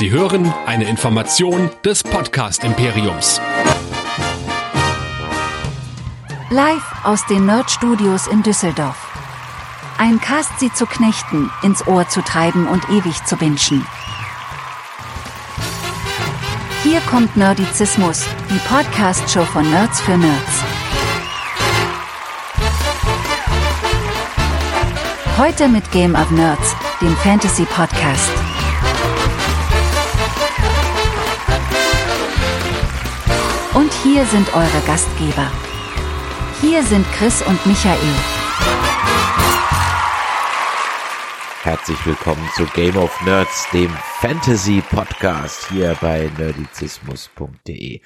Sie hören eine Information des Podcast Imperiums. Live aus den Nerd Studios in Düsseldorf. Ein Cast sie zu knechten, ins Ohr zu treiben und ewig zu wünschen. Hier kommt Nerdizismus, die Podcast-Show von Nerds für Nerds. Heute mit Game of Nerds, dem Fantasy Und hier sind eure Gastgeber. Hier sind Chris und Michael. Herzlich willkommen zu Game of Nerds, dem Fantasy Podcast hier bei nerdizismus.de.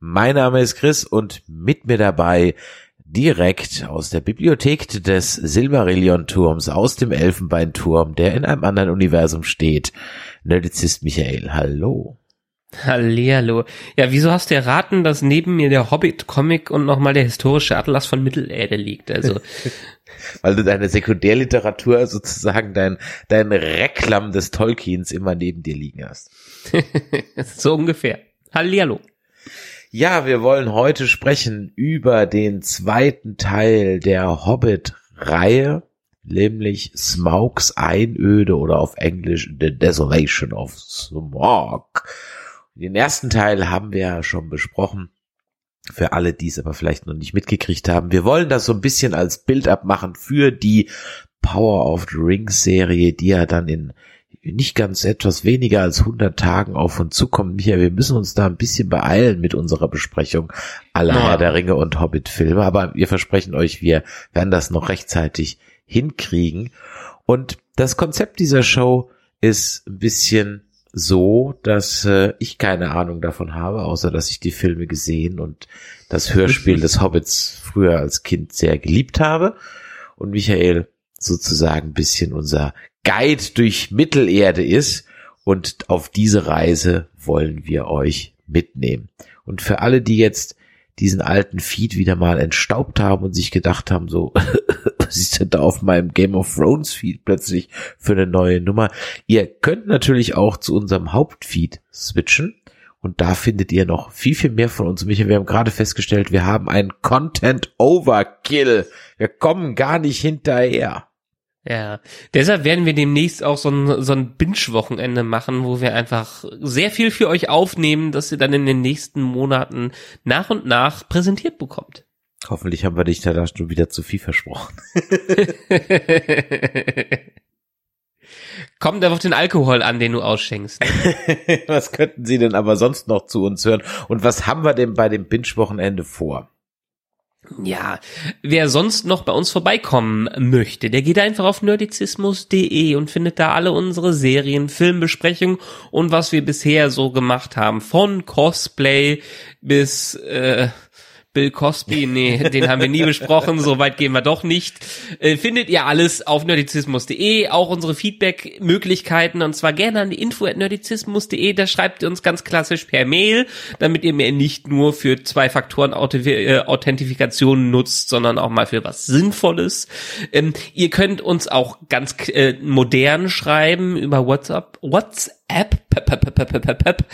Mein Name ist Chris und mit mir dabei direkt aus der Bibliothek des Silmarillion-Turms, aus dem Elfenbeinturm, der in einem anderen Universum steht. Nerdizist Michael, hallo. Hallihallo. Ja, wieso hast du erraten, dass neben mir der Hobbit-Comic und nochmal der historische Atlas von Mittelerde liegt? Also. Weil du deine Sekundärliteratur sozusagen dein, dein Reklam des Tolkiens immer neben dir liegen hast. so ungefähr. Hallihallo. Ja, wir wollen heute sprechen über den zweiten Teil der Hobbit-Reihe, nämlich Smaugs Einöde oder auf Englisch The Desolation of Smaug. Den ersten Teil haben wir ja schon besprochen. Für alle, die es aber vielleicht noch nicht mitgekriegt haben. Wir wollen das so ein bisschen als Bild abmachen für die Power of the Rings Serie, die ja dann in nicht ganz etwas weniger als 100 Tagen auf uns zukommt. Michael, wir müssen uns da ein bisschen beeilen mit unserer Besprechung aller ja. Herr der Ringe und Hobbit-Filme, aber wir versprechen euch, wir werden das noch rechtzeitig hinkriegen. Und das Konzept dieser Show ist ein bisschen so, dass äh, ich keine Ahnung davon habe, außer dass ich die Filme gesehen und das Hörspiel des Hobbits früher als Kind sehr geliebt habe. Und Michael sozusagen ein bisschen unser Guide durch Mittelerde ist. Und auf diese Reise wollen wir euch mitnehmen. Und für alle, die jetzt diesen alten Feed wieder mal entstaubt haben und sich gedacht haben, so, was ist denn da auf meinem Game of Thrones Feed plötzlich für eine neue Nummer? Ihr könnt natürlich auch zu unserem Hauptfeed switchen. Und da findet ihr noch viel, viel mehr von uns. Michael, wir haben gerade festgestellt, wir haben einen Content Overkill. Wir kommen gar nicht hinterher. Ja, deshalb werden wir demnächst auch so ein, so ein Binge-Wochenende machen, wo wir einfach sehr viel für euch aufnehmen, dass ihr dann in den nächsten Monaten nach und nach präsentiert bekommt. Hoffentlich haben wir dich da schon wieder zu viel versprochen. Kommt einfach den Alkohol an, den du ausschenkst. was könnten Sie denn aber sonst noch zu uns hören? Und was haben wir denn bei dem Binge-Wochenende vor? Ja, wer sonst noch bei uns vorbeikommen möchte, der geht einfach auf nerdizismus.de und findet da alle unsere Serien, Filmbesprechungen und was wir bisher so gemacht haben. Von Cosplay bis äh, Bill Cosby, nee, den haben wir nie besprochen, so weit gehen wir doch nicht. Äh, findet ihr alles auf nerdizismus.de, auch unsere Feedback-Möglichkeiten und zwar gerne an die info at nerdizismus.de, da schreibt ihr uns ganz klassisch per Mail, damit ihr mir nicht nur für zwei Faktoren äh, Authentifikation nutzt, sondern auch mal für was Sinnvolles. Ähm, ihr könnt uns auch ganz äh, modern schreiben über WhatsApp, WhatsApp App pep, pep, pep, pep, pep, pep,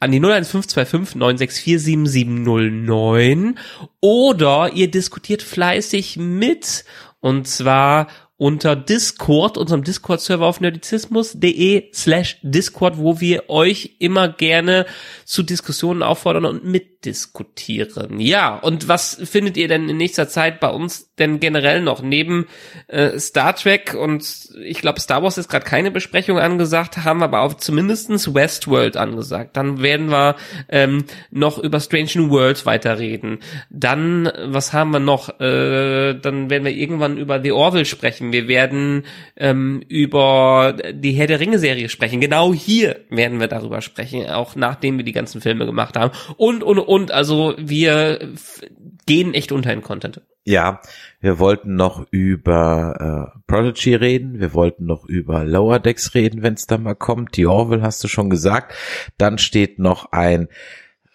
an die 01525 964 7709 oder ihr diskutiert fleißig mit und zwar unter Discord, unserem Discord-Server auf nerdizismus.de slash Discord, wo wir euch immer gerne zu Diskussionen auffordern und mitdiskutieren. Ja, und was findet ihr denn in nächster Zeit bei uns denn generell noch? Neben äh, Star Trek und ich glaube Star Wars ist gerade keine Besprechung angesagt, haben aber auch zumindestens Westworld angesagt. Dann werden wir ähm, noch über Strange New Worlds weiterreden. Dann, was haben wir noch? Äh, dann werden wir irgendwann über The Orville sprechen. Wir werden ähm, über die Herr der Ringe Serie sprechen. Genau hier werden wir darüber sprechen, auch nachdem wir die ganzen Filme gemacht haben. Und, und, und, also wir gehen echt unter in Content. Ja, wir wollten noch über äh, Prodigy reden, wir wollten noch über Lower Decks reden, wenn es da mal kommt. Die Orville hast du schon gesagt. Dann steht noch ein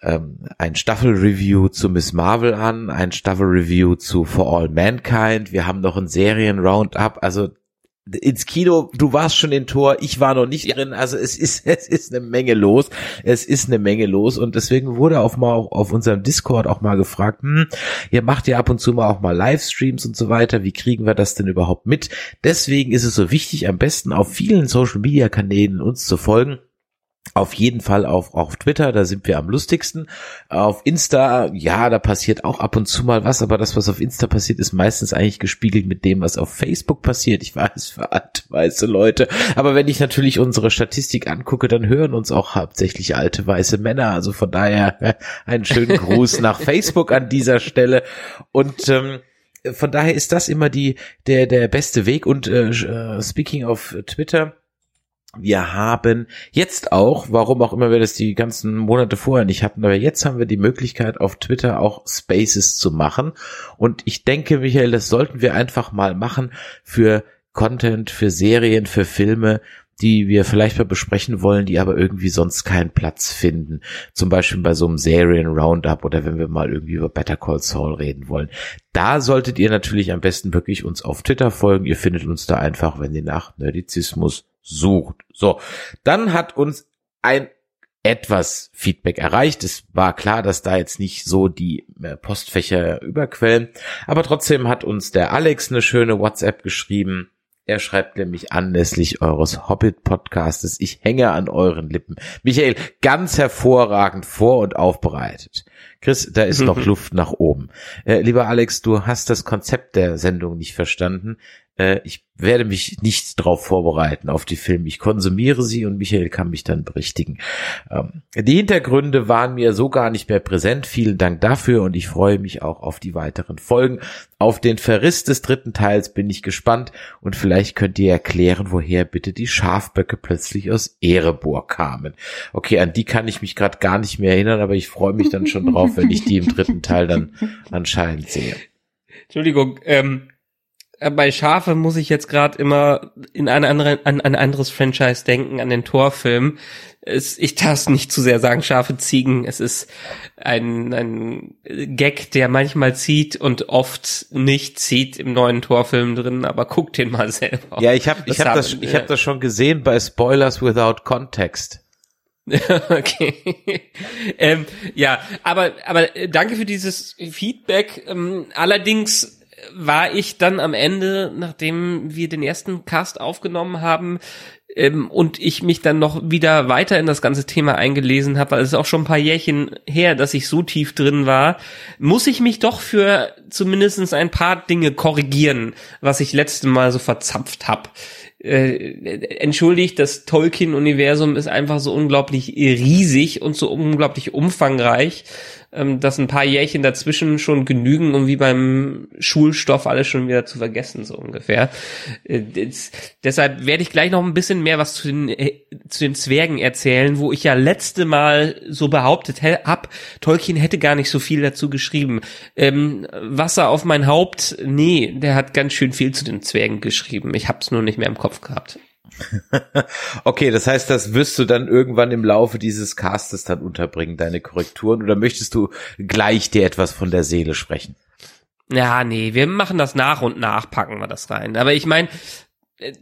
ähm, ein Staffel-Review zu Miss Marvel an, ein Staffel-Review zu For All Mankind. Wir haben noch ein Serien-Roundup. Also ins Kino, du warst schon in Tor, ich war noch nicht drin, also es ist, es ist eine Menge los, es ist eine Menge los. Und deswegen wurde auch mal auf unserem Discord auch mal gefragt, hm, ihr macht ja ab und zu mal auch mal Livestreams und so weiter, wie kriegen wir das denn überhaupt mit? Deswegen ist es so wichtig, am besten auf vielen Social Media Kanälen uns zu folgen auf jeden Fall auf, auf Twitter, da sind wir am lustigsten. Auf Insta, ja, da passiert auch ab und zu mal was, aber das, was auf Insta passiert, ist meistens eigentlich gespiegelt mit dem, was auf Facebook passiert. Ich weiß, für alte, weiße Leute. Aber wenn ich natürlich unsere Statistik angucke, dann hören uns auch hauptsächlich alte, weiße Männer. Also von daher einen schönen Gruß nach Facebook an dieser Stelle. Und ähm, von daher ist das immer die, der, der beste Weg. Und äh, äh speaking of Twitter, wir haben jetzt auch, warum auch immer wir das die ganzen Monate vorher nicht hatten, aber jetzt haben wir die Möglichkeit auf Twitter auch Spaces zu machen. Und ich denke, Michael, das sollten wir einfach mal machen für Content, für Serien, für Filme, die wir vielleicht mal besprechen wollen, die aber irgendwie sonst keinen Platz finden. Zum Beispiel bei so einem Serien-Roundup oder wenn wir mal irgendwie über Better Call Saul reden wollen. Da solltet ihr natürlich am besten wirklich uns auf Twitter folgen. Ihr findet uns da einfach, wenn ihr nach Nerdizismus sucht. So, dann hat uns ein etwas Feedback erreicht. Es war klar, dass da jetzt nicht so die äh, Postfächer überquellen, aber trotzdem hat uns der Alex eine schöne WhatsApp geschrieben. Er schreibt nämlich anlässlich eures Hobbit-Podcastes, ich hänge an euren Lippen. Michael, ganz hervorragend vor und aufbereitet. Chris, da ist noch Luft nach oben. Äh, lieber Alex, du hast das Konzept der Sendung nicht verstanden. Äh, ich werde mich nicht darauf vorbereiten auf die Filme. Ich konsumiere sie und Michael kann mich dann berichtigen. Ähm, die Hintergründe waren mir so gar nicht mehr präsent. Vielen Dank dafür und ich freue mich auch auf die weiteren Folgen. Auf den Verriss des dritten Teils bin ich gespannt und vielleicht könnt ihr erklären, woher bitte die Schafböcke plötzlich aus Erebor kamen. Okay, an die kann ich mich gerade gar nicht mehr erinnern, aber ich freue mich dann schon drauf, wenn ich die im dritten Teil dann anscheinend sehe. Entschuldigung, ähm, äh, bei Schafe muss ich jetzt gerade immer in eine andere, an, ein anderes Franchise denken, an den Torfilm. Es, ich darf nicht zu sehr sagen, Schafe Ziegen. Es ist ein, ein Gag, der manchmal zieht und oft nicht zieht im neuen Torfilm drin, aber guck den mal selber. Ja, ich habe ich hab das, ich hab das schon gesehen bei Spoilers Without Context. okay. ähm, ja, aber, aber danke für dieses Feedback. Ähm, allerdings war ich dann am Ende, nachdem wir den ersten Cast aufgenommen haben, ähm, und ich mich dann noch wieder weiter in das ganze Thema eingelesen habe, weil es ist auch schon ein paar Jährchen her, dass ich so tief drin war, muss ich mich doch für zumindestens ein paar Dinge korrigieren, was ich letzte Mal so verzapft habe. Äh, entschuldigt, das Tolkien-Universum ist einfach so unglaublich riesig und so unglaublich umfangreich, ähm, dass ein paar Jährchen dazwischen schon genügen, um wie beim Schulstoff alles schon wieder zu vergessen, so ungefähr. Äh, deshalb werde ich gleich noch ein bisschen mehr was zu den, äh, zu den Zwergen erzählen, wo ich ja letzte Mal so behauptet hab, Tolkien hätte gar nicht so viel dazu geschrieben. Ähm, Wasser auf mein Haupt, nee, der hat ganz schön viel zu den Zwergen geschrieben. Ich hab's nur nicht mehr im Kopf gehabt. okay, das heißt, das wirst du dann irgendwann im Laufe dieses Castes dann unterbringen, deine Korrekturen, oder möchtest du gleich dir etwas von der Seele sprechen? Ja, nee, wir machen das nach und nach, packen wir das rein. Aber ich meine, äh,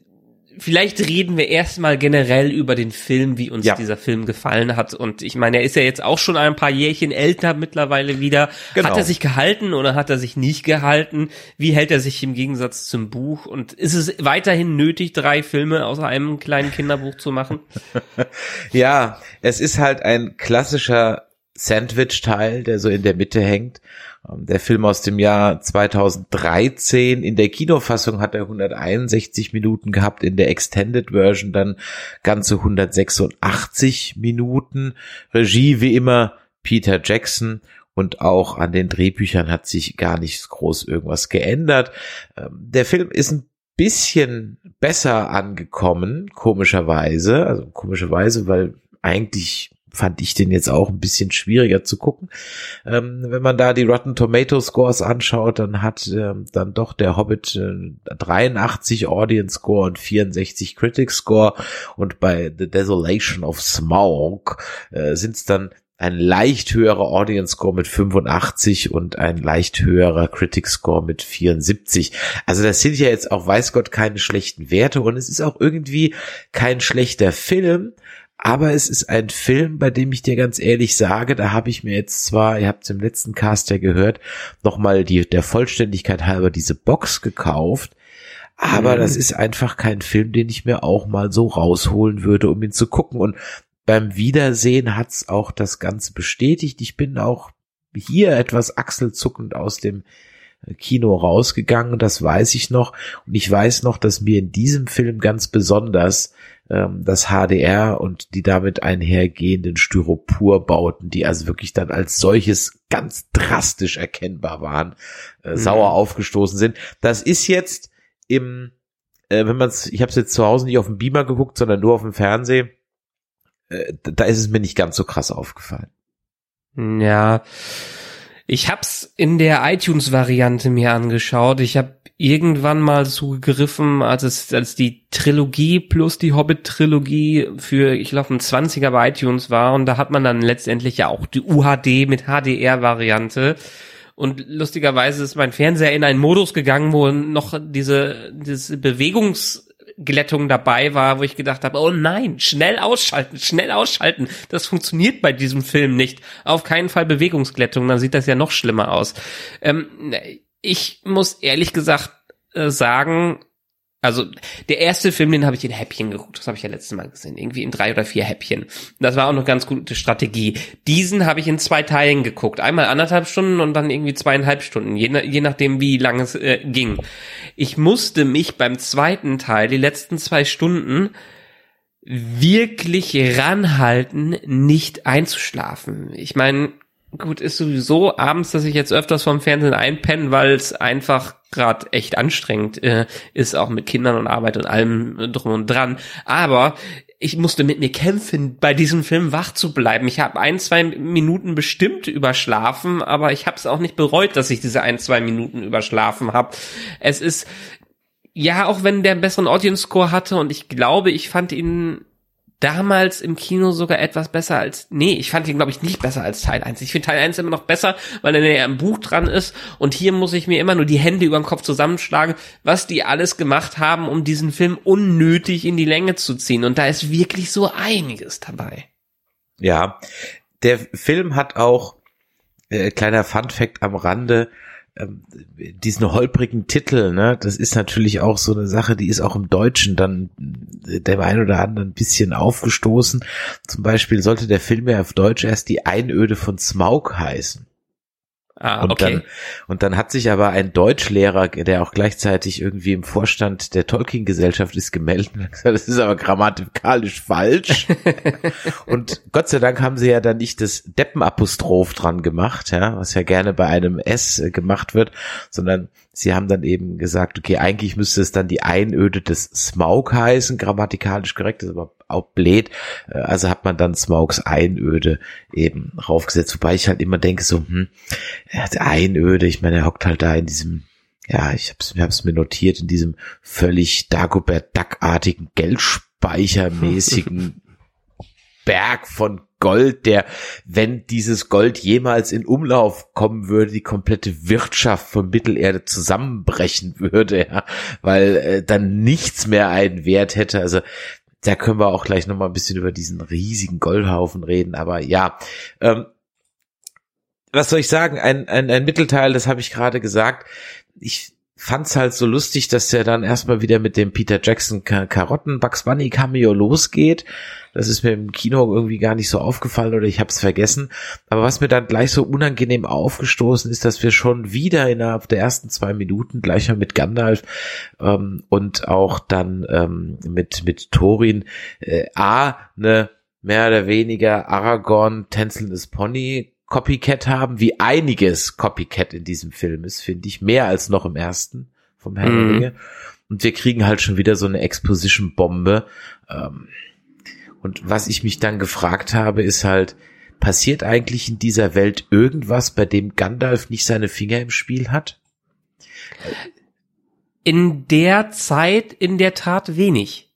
vielleicht reden wir erstmal generell über den Film, wie uns ja. dieser Film gefallen hat. Und ich meine, er ist ja jetzt auch schon ein paar Jährchen älter mittlerweile wieder. Genau. Hat er sich gehalten oder hat er sich nicht gehalten? Wie hält er sich im Gegensatz zum Buch? Und ist es weiterhin nötig, drei Filme aus einem kleinen Kinderbuch zu machen? ja, es ist halt ein klassischer Sandwich-Teil, der so in der Mitte hängt. Ähm, der Film aus dem Jahr 2013. In der Kinofassung hat er 161 Minuten gehabt, in der Extended Version dann ganze 186 Minuten. Regie wie immer Peter Jackson und auch an den Drehbüchern hat sich gar nicht groß irgendwas geändert. Ähm, der Film ist ein bisschen besser angekommen, komischerweise, also komischerweise, weil eigentlich fand ich den jetzt auch ein bisschen schwieriger zu gucken. Ähm, wenn man da die Rotten Tomato Scores anschaut, dann hat ähm, dann doch der Hobbit äh, 83 Audience Score und 64 Critic Score und bei The Desolation of Smaug äh, sind es dann ein leicht höherer Audience Score mit 85 und ein leicht höherer Critic Score mit 74. Also das sind ja jetzt auch, weiß Gott, keine schlechten Werte und es ist auch irgendwie kein schlechter Film, aber es ist ein Film, bei dem ich dir ganz ehrlich sage, da habe ich mir jetzt zwar, ihr habt es im letzten Cast ja gehört, nochmal die, der Vollständigkeit halber diese Box gekauft, aber mhm. das ist einfach kein Film, den ich mir auch mal so rausholen würde, um ihn zu gucken. Und beim Wiedersehen hat's auch das Ganze bestätigt. Ich bin auch hier etwas achselzuckend aus dem Kino rausgegangen, das weiß ich noch. Und ich weiß noch, dass mir in diesem Film ganz besonders ähm, das HDR und die damit einhergehenden Styroporbauten, die also wirklich dann als solches ganz drastisch erkennbar waren, äh, mhm. sauer aufgestoßen sind. Das ist jetzt im, äh, wenn man es, ich habe es jetzt zu Hause nicht auf dem Beamer geguckt, sondern nur auf dem Fernsehen äh, da ist es mir nicht ganz so krass aufgefallen. Ja, ich hab's in der iTunes-Variante mir angeschaut. Ich habe irgendwann mal zugegriffen, als es als die Trilogie plus die Hobbit-Trilogie für, ich glaube, ein 20er bei iTunes war und da hat man dann letztendlich ja auch die UHD mit HDR-Variante. Und lustigerweise ist mein Fernseher in einen Modus gegangen, wo noch diese, diese Bewegungs Glättung dabei war, wo ich gedacht habe, oh nein, schnell ausschalten, schnell ausschalten. Das funktioniert bei diesem Film nicht. Auf keinen Fall Bewegungsglättung, dann sieht das ja noch schlimmer aus. Ähm, ich muss ehrlich gesagt äh, sagen, also der erste Film, den habe ich in Häppchen geguckt. Das habe ich ja letztes Mal gesehen. Irgendwie in drei oder vier Häppchen. Das war auch noch ganz gute Strategie. Diesen habe ich in zwei Teilen geguckt. Einmal anderthalb Stunden und dann irgendwie zweieinhalb Stunden. Je, je nachdem, wie lange es äh, ging. Ich musste mich beim zweiten Teil, die letzten zwei Stunden, wirklich ranhalten, nicht einzuschlafen. Ich meine, gut, ist sowieso abends, dass ich jetzt öfters vom Fernsehen einpenne, weil es einfach gerade echt anstrengend äh, ist, auch mit Kindern und Arbeit und allem drum und dran. Aber ich musste mit mir kämpfen, bei diesem Film wach zu bleiben. Ich habe ein, zwei Minuten bestimmt überschlafen, aber ich habe es auch nicht bereut, dass ich diese ein, zwei Minuten überschlafen habe. Es ist ja, auch wenn der einen besseren Audience Score hatte und ich glaube, ich fand ihn damals im Kino sogar etwas besser als, nee, ich fand ihn, glaube ich, nicht besser als Teil 1. Ich finde Teil 1 immer noch besser, weil er näher im Buch dran ist und hier muss ich mir immer nur die Hände über den Kopf zusammenschlagen, was die alles gemacht haben, um diesen Film unnötig in die Länge zu ziehen und da ist wirklich so einiges dabei. Ja, der Film hat auch, äh, kleiner Fun Fact am Rande, ähm, diesen holprigen Titel, ne, das ist natürlich auch so eine Sache, die ist auch im Deutschen dann der ein oder andere ein bisschen aufgestoßen. Zum Beispiel sollte der Film ja auf Deutsch erst die Einöde von Smaug heißen. Ah, und okay. Dann, und dann hat sich aber ein Deutschlehrer, der auch gleichzeitig irgendwie im Vorstand der Tolkien-Gesellschaft ist, gemeldet und gesagt, das ist aber grammatikalisch falsch. und Gott sei Dank haben sie ja dann nicht das Deppenapostroph dran gemacht, ja, was ja gerne bei einem S äh, gemacht wird, sondern sie haben dann eben gesagt, okay, eigentlich müsste es dann die Einöde des Smaug heißen, grammatikalisch korrekt, ist aber auch blöd. Äh, also hat man dann Smaugs Einöde eben raufgesetzt, wobei ich halt immer denke so, hm, Einöde, ich meine, er hockt halt da in diesem ja, ich hab's, ich mir notiert, in diesem völlig Dagobert Duck-artigen Geldspeichermäßigen Berg von Gold, der, wenn dieses Gold jemals in Umlauf kommen würde, die komplette Wirtschaft von Mittelerde zusammenbrechen würde, ja, weil äh, dann nichts mehr einen Wert hätte. Also da können wir auch gleich nochmal ein bisschen über diesen riesigen Goldhaufen reden. Aber ja, ähm, was soll ich sagen? Ein, ein, ein Mittelteil, das habe ich gerade gesagt. Ich fand's halt so lustig, dass der dann erstmal wieder mit dem Peter Jackson Karotten Bugs Bunny Cameo losgeht. Das ist mir im Kino irgendwie gar nicht so aufgefallen oder ich habe es vergessen. Aber was mir dann gleich so unangenehm aufgestoßen ist, dass wir schon wieder innerhalb der ersten zwei Minuten gleich mal mit Gandalf ähm, und auch dann ähm, mit mit Thorin äh, a eine mehr oder weniger Aragorn tänzelndes Pony Copycat haben, wie einiges Copycat in diesem Film ist, finde ich, mehr als noch im ersten vom Herrn mhm. Ringe. Und wir kriegen halt schon wieder so eine Exposition-Bombe. Ähm, und was ich mich dann gefragt habe, ist halt, passiert eigentlich in dieser Welt irgendwas, bei dem Gandalf nicht seine Finger im Spiel hat? In der Zeit in der Tat wenig.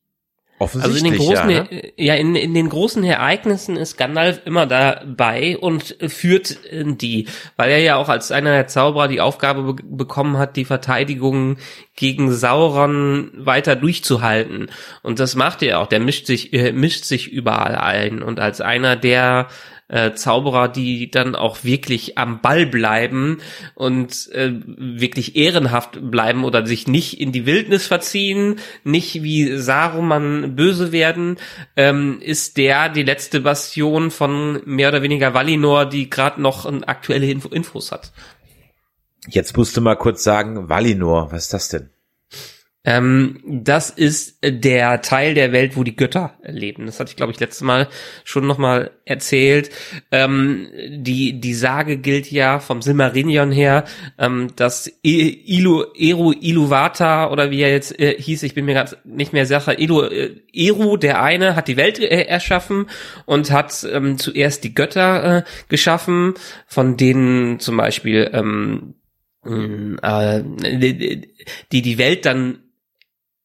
Offensichtlich, also in den großen, ja, ne? ja in, in den großen Ereignissen ist Gandalf immer dabei und führt die, weil er ja auch als einer der Zauberer die Aufgabe be bekommen hat, die Verteidigung gegen Sauron weiter durchzuhalten. Und das macht er auch. Der mischt sich, äh, mischt sich überall ein. Und als einer der äh, Zauberer, die dann auch wirklich am Ball bleiben und äh, wirklich ehrenhaft bleiben oder sich nicht in die Wildnis verziehen, nicht wie Saruman böse werden, ähm, ist der die letzte Bastion von mehr oder weniger Valinor, die gerade noch aktuelle Info Infos hat. Jetzt musst du mal kurz sagen, Valinor, was ist das denn? Ähm, das ist der Teil der Welt, wo die Götter leben. Das hatte ich, glaube ich, letztes Mal schon nochmal erzählt. Ähm, die, die Sage gilt ja vom Silmarillion her, ähm, dass Ilu, Eru Iluvata oder wie er jetzt äh, hieß, ich bin mir ganz nicht mehr sicher, Ilu, äh, Eru, der eine, hat die Welt äh, erschaffen und hat ähm, zuerst die Götter äh, geschaffen, von denen zum Beispiel ähm, äh, die die Welt dann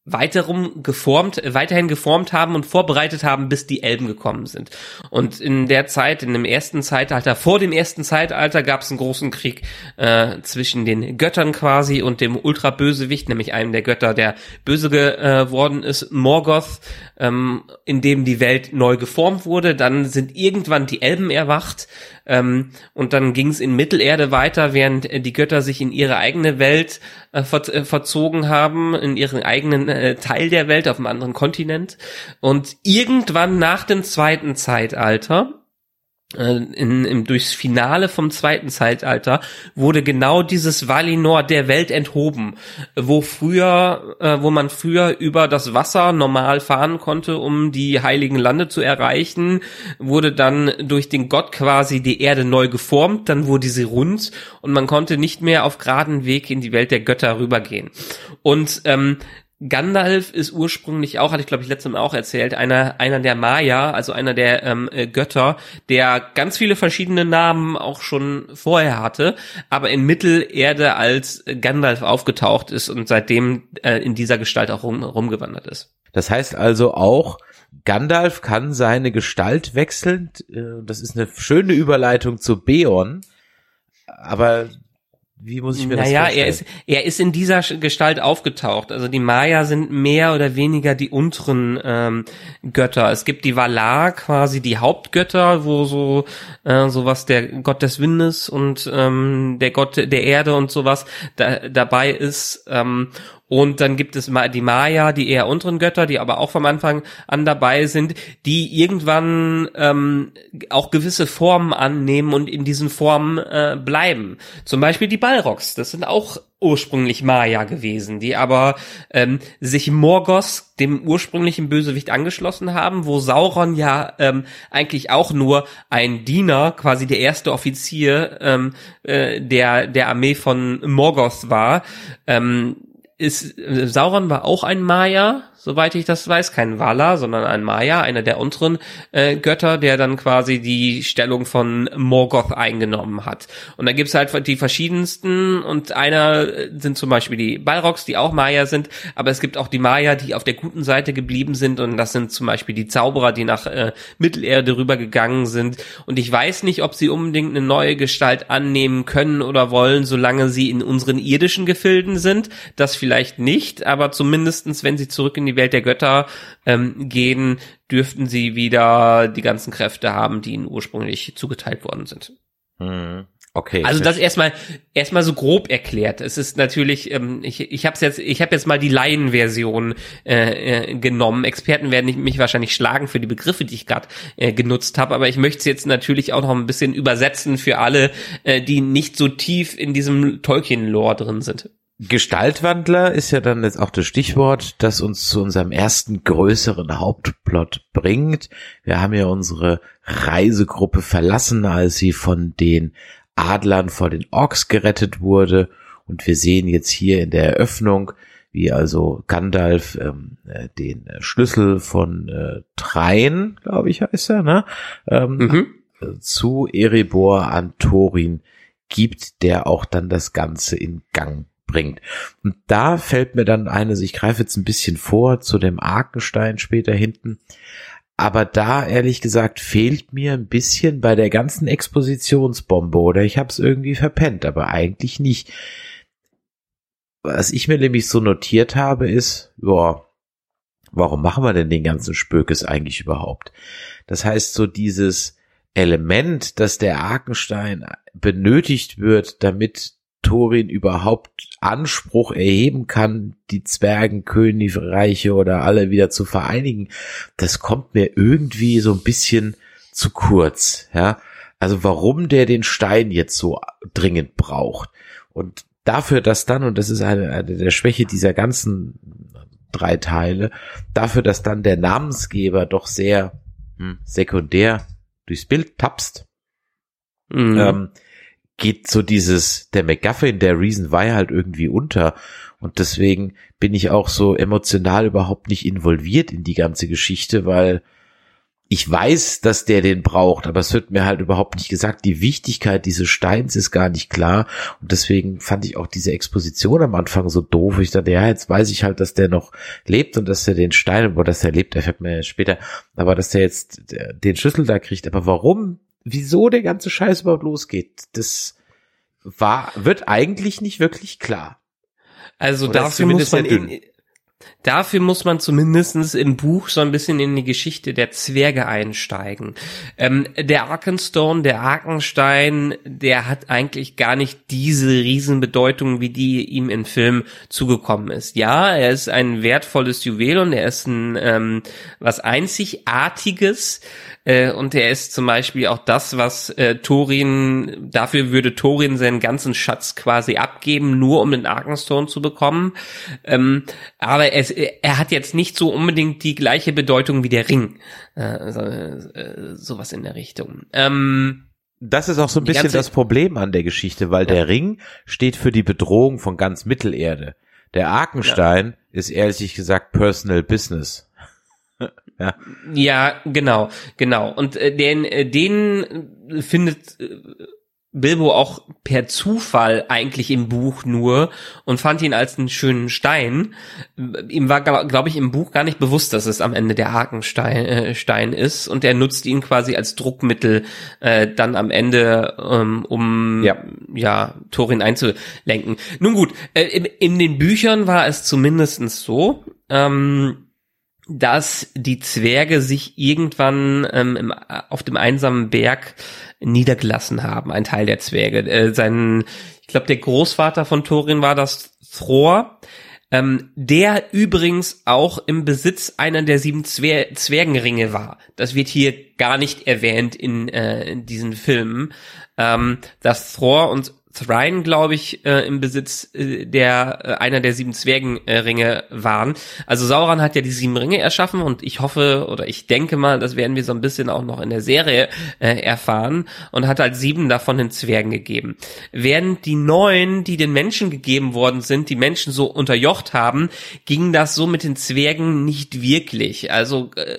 weiterum geformt, weiterhin geformt haben und vorbereitet haben, bis die Elben gekommen sind. Und in der Zeit, in dem ersten Zeitalter, vor dem ersten Zeitalter, gab es einen großen Krieg äh, zwischen den Göttern quasi und dem Ultrabösewicht, nämlich einem der Götter, der böse geworden äh, ist, Morgoth, ähm, in dem die Welt neu geformt wurde. Dann sind irgendwann die Elben erwacht ähm, und dann ging es in Mittelerde weiter, während äh, die Götter sich in ihre eigene Welt äh, ver äh, verzogen haben, in ihren eigenen äh, Teil der Welt auf einem anderen Kontinent. Und irgendwann nach dem zweiten Zeitalter äh, in, im, durchs Finale vom zweiten Zeitalter wurde genau dieses Valinor der Welt enthoben, wo früher, äh, wo man früher über das Wasser normal fahren konnte, um die heiligen Lande zu erreichen, wurde dann durch den Gott quasi die Erde neu geformt, dann wurde sie rund und man konnte nicht mehr auf geraden Weg in die Welt der Götter rübergehen. Und ähm, Gandalf ist ursprünglich auch, hatte ich glaube ich letztes Mal auch erzählt, einer, einer der Maya, also einer der ähm, äh, Götter, der ganz viele verschiedene Namen auch schon vorher hatte, aber in Mittelerde als Gandalf aufgetaucht ist und seitdem äh, in dieser Gestalt auch rum, rumgewandert ist. Das heißt also auch, Gandalf kann seine Gestalt wechseln. Äh, das ist eine schöne Überleitung zu Beorn. Aber wie muss ich mir naja, das vorstellen? er ist, er ist in dieser Gestalt aufgetaucht. Also die Maya sind mehr oder weniger die unteren ähm, Götter. Es gibt die Valar, quasi die Hauptgötter, wo so äh, sowas der Gott des Windes und ähm, der Gott der Erde und sowas da, dabei ist. Ähm, und dann gibt es die Maya, die eher unteren Götter, die aber auch vom Anfang an dabei sind, die irgendwann ähm, auch gewisse Formen annehmen und in diesen Formen äh, bleiben. Zum Beispiel die Balrogs, das sind auch ursprünglich Maya gewesen, die aber ähm, sich Morgos, dem ursprünglichen Bösewicht, angeschlossen haben, wo Sauron ja ähm, eigentlich auch nur ein Diener, quasi der erste Offizier ähm, äh, der der Armee von Morgoth war. Ähm, ist Sauron war auch ein Maya, soweit ich das weiß, kein Vala, sondern ein Maya, einer der unteren äh, Götter, der dann quasi die Stellung von Morgoth eingenommen hat. Und da gibt's halt die verschiedensten und einer sind zum Beispiel die Balrogs, die auch Maya sind, aber es gibt auch die Maya, die auf der guten Seite geblieben sind und das sind zum Beispiel die Zauberer, die nach äh, Mittelerde rübergegangen sind. Und ich weiß nicht, ob sie unbedingt eine neue Gestalt annehmen können oder wollen, solange sie in unseren irdischen Gefilden sind. Das vielleicht nicht, aber zumindestens, wenn sie zurück in die Welt der Götter ähm, gehen, dürften sie wieder die ganzen Kräfte haben, die ihnen ursprünglich zugeteilt worden sind. Hm. Okay. Also das erstmal erstmal so grob erklärt. Es ist natürlich, ähm, ich ich habe jetzt ich habe jetzt mal die Laienversion äh, äh, genommen. Experten werden mich wahrscheinlich schlagen für die Begriffe, die ich gerade äh, genutzt habe, aber ich möchte es jetzt natürlich auch noch ein bisschen übersetzen für alle, äh, die nicht so tief in diesem Tolkien-Lore drin sind. Gestaltwandler ist ja dann jetzt auch das Stichwort, das uns zu unserem ersten größeren Hauptplot bringt. Wir haben ja unsere Reisegruppe verlassen, als sie von den Adlern vor den Orks gerettet wurde. Und wir sehen jetzt hier in der Eröffnung, wie also Gandalf ähm, äh, den Schlüssel von äh, Trein, glaube ich, heißt er, ne? Ähm, mhm. zu Erebor an Thorin gibt, der auch dann das Ganze in Gang bringt. Und da fällt mir dann eine, also ich greife jetzt ein bisschen vor zu dem Arkenstein später hinten. Aber da, ehrlich gesagt, fehlt mir ein bisschen bei der ganzen Expositionsbombe oder ich habe es irgendwie verpennt, aber eigentlich nicht. Was ich mir nämlich so notiert habe, ist, ja, warum machen wir denn den ganzen Spökes eigentlich überhaupt? Das heißt, so dieses Element, dass der Arkenstein benötigt wird, damit Thorin überhaupt Anspruch erheben kann, die Zwergenkönigreiche oder alle wieder zu vereinigen, das kommt mir irgendwie so ein bisschen zu kurz, ja. Also warum der den Stein jetzt so dringend braucht und dafür, dass dann, und das ist eine, eine der Schwäche dieser ganzen drei Teile, dafür, dass dann der Namensgeber doch sehr hm, sekundär durchs Bild tapst, mhm. ähm, geht so dieses, der McGuffin, der Reason Why halt irgendwie unter. Und deswegen bin ich auch so emotional überhaupt nicht involviert in die ganze Geschichte, weil ich weiß, dass der den braucht, aber es wird mir halt überhaupt nicht gesagt. Die Wichtigkeit dieses Steins ist gar nicht klar. Und deswegen fand ich auch diese Exposition am Anfang so doof. Ich dachte, ja, jetzt weiß ich halt, dass der noch lebt und dass er den Stein, wo dass er lebt, erfährt mir später, aber dass der jetzt den Schlüssel da kriegt. Aber warum wieso der ganze Scheiß überhaupt losgeht, das war, wird eigentlich nicht wirklich klar. Also Oder dafür muss man in, Dafür muss man zumindestens im Buch so ein bisschen in die Geschichte der Zwerge einsteigen. Ähm, der Arkenstone, der Arkenstein, der hat eigentlich gar nicht diese Riesenbedeutung, wie die ihm im Film zugekommen ist. Ja, er ist ein wertvolles Juwel und er ist ein ähm, was Einzigartiges. Äh, und er ist zum Beispiel auch das, was äh, Thorin, dafür würde Thorin seinen ganzen Schatz quasi abgeben, nur um den Arkenstone zu bekommen. Ähm, aber es, er hat jetzt nicht so unbedingt die gleiche Bedeutung wie der Ring. Äh, so, äh, sowas in der Richtung. Ähm, das ist auch so ein bisschen das Problem an der Geschichte, weil ja. der Ring steht für die Bedrohung von ganz Mittelerde. Der Arkenstein ja. ist ehrlich gesagt Personal Business. Ja. ja, genau, genau. Und äh, den, äh, den findet äh, Bilbo auch per Zufall eigentlich im Buch nur und fand ihn als einen schönen Stein. Ihm war, glaube ich, im Buch gar nicht bewusst, dass es am Ende der Hakenstein äh, Stein ist und er nutzt ihn quasi als Druckmittel äh, dann am Ende, ähm, um ja. ja Thorin einzulenken. Nun gut, äh, in, in den Büchern war es zumindestens so, ähm, dass die Zwerge sich irgendwann ähm, im, auf dem einsamen Berg niedergelassen haben, ein Teil der Zwerge. Äh, sein, ich glaube, der Großvater von Thorin war das Thror, ähm, der übrigens auch im Besitz einer der sieben Zwer Zwergenringe war. Das wird hier gar nicht erwähnt in, äh, in diesen Filmen. Ähm, dass Thor und Thrain, glaube ich, äh, im Besitz äh, der äh, einer der sieben Zwergenringe waren. Also Sauron hat ja die sieben Ringe erschaffen und ich hoffe oder ich denke mal, das werden wir so ein bisschen auch noch in der Serie äh, erfahren und hat halt sieben davon den Zwergen gegeben. Während die neun, die den Menschen gegeben worden sind, die Menschen so unterjocht haben, ging das so mit den Zwergen nicht wirklich. Also äh,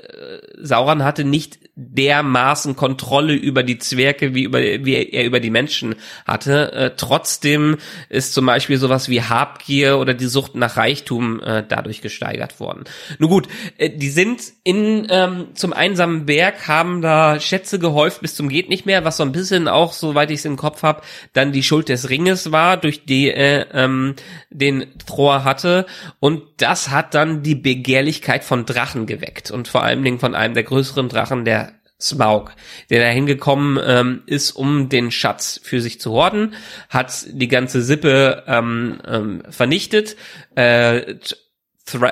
Sauron hatte nicht dermaßen Kontrolle über die Zwerge, wie, über, wie er über die Menschen hatte. Äh, trotzdem ist zum Beispiel sowas wie Habgier oder die Sucht nach Reichtum äh, dadurch gesteigert worden. Nun gut, äh, die sind in ähm, zum einsamen Berg, haben da Schätze gehäuft bis zum geht nicht mehr, was so ein bisschen auch, soweit ich es im Kopf habe, dann die Schuld des Ringes war, durch die äh, ähm, den Thor hatte. Und das hat dann die Begehrlichkeit von Drachen geweckt und vor allen Dingen von einem der größeren Drachen, der Smaug, der da hingekommen ähm, ist, um den Schatz für sich zu horden, hat die ganze Sippe ähm, ähm, vernichtet. Äh,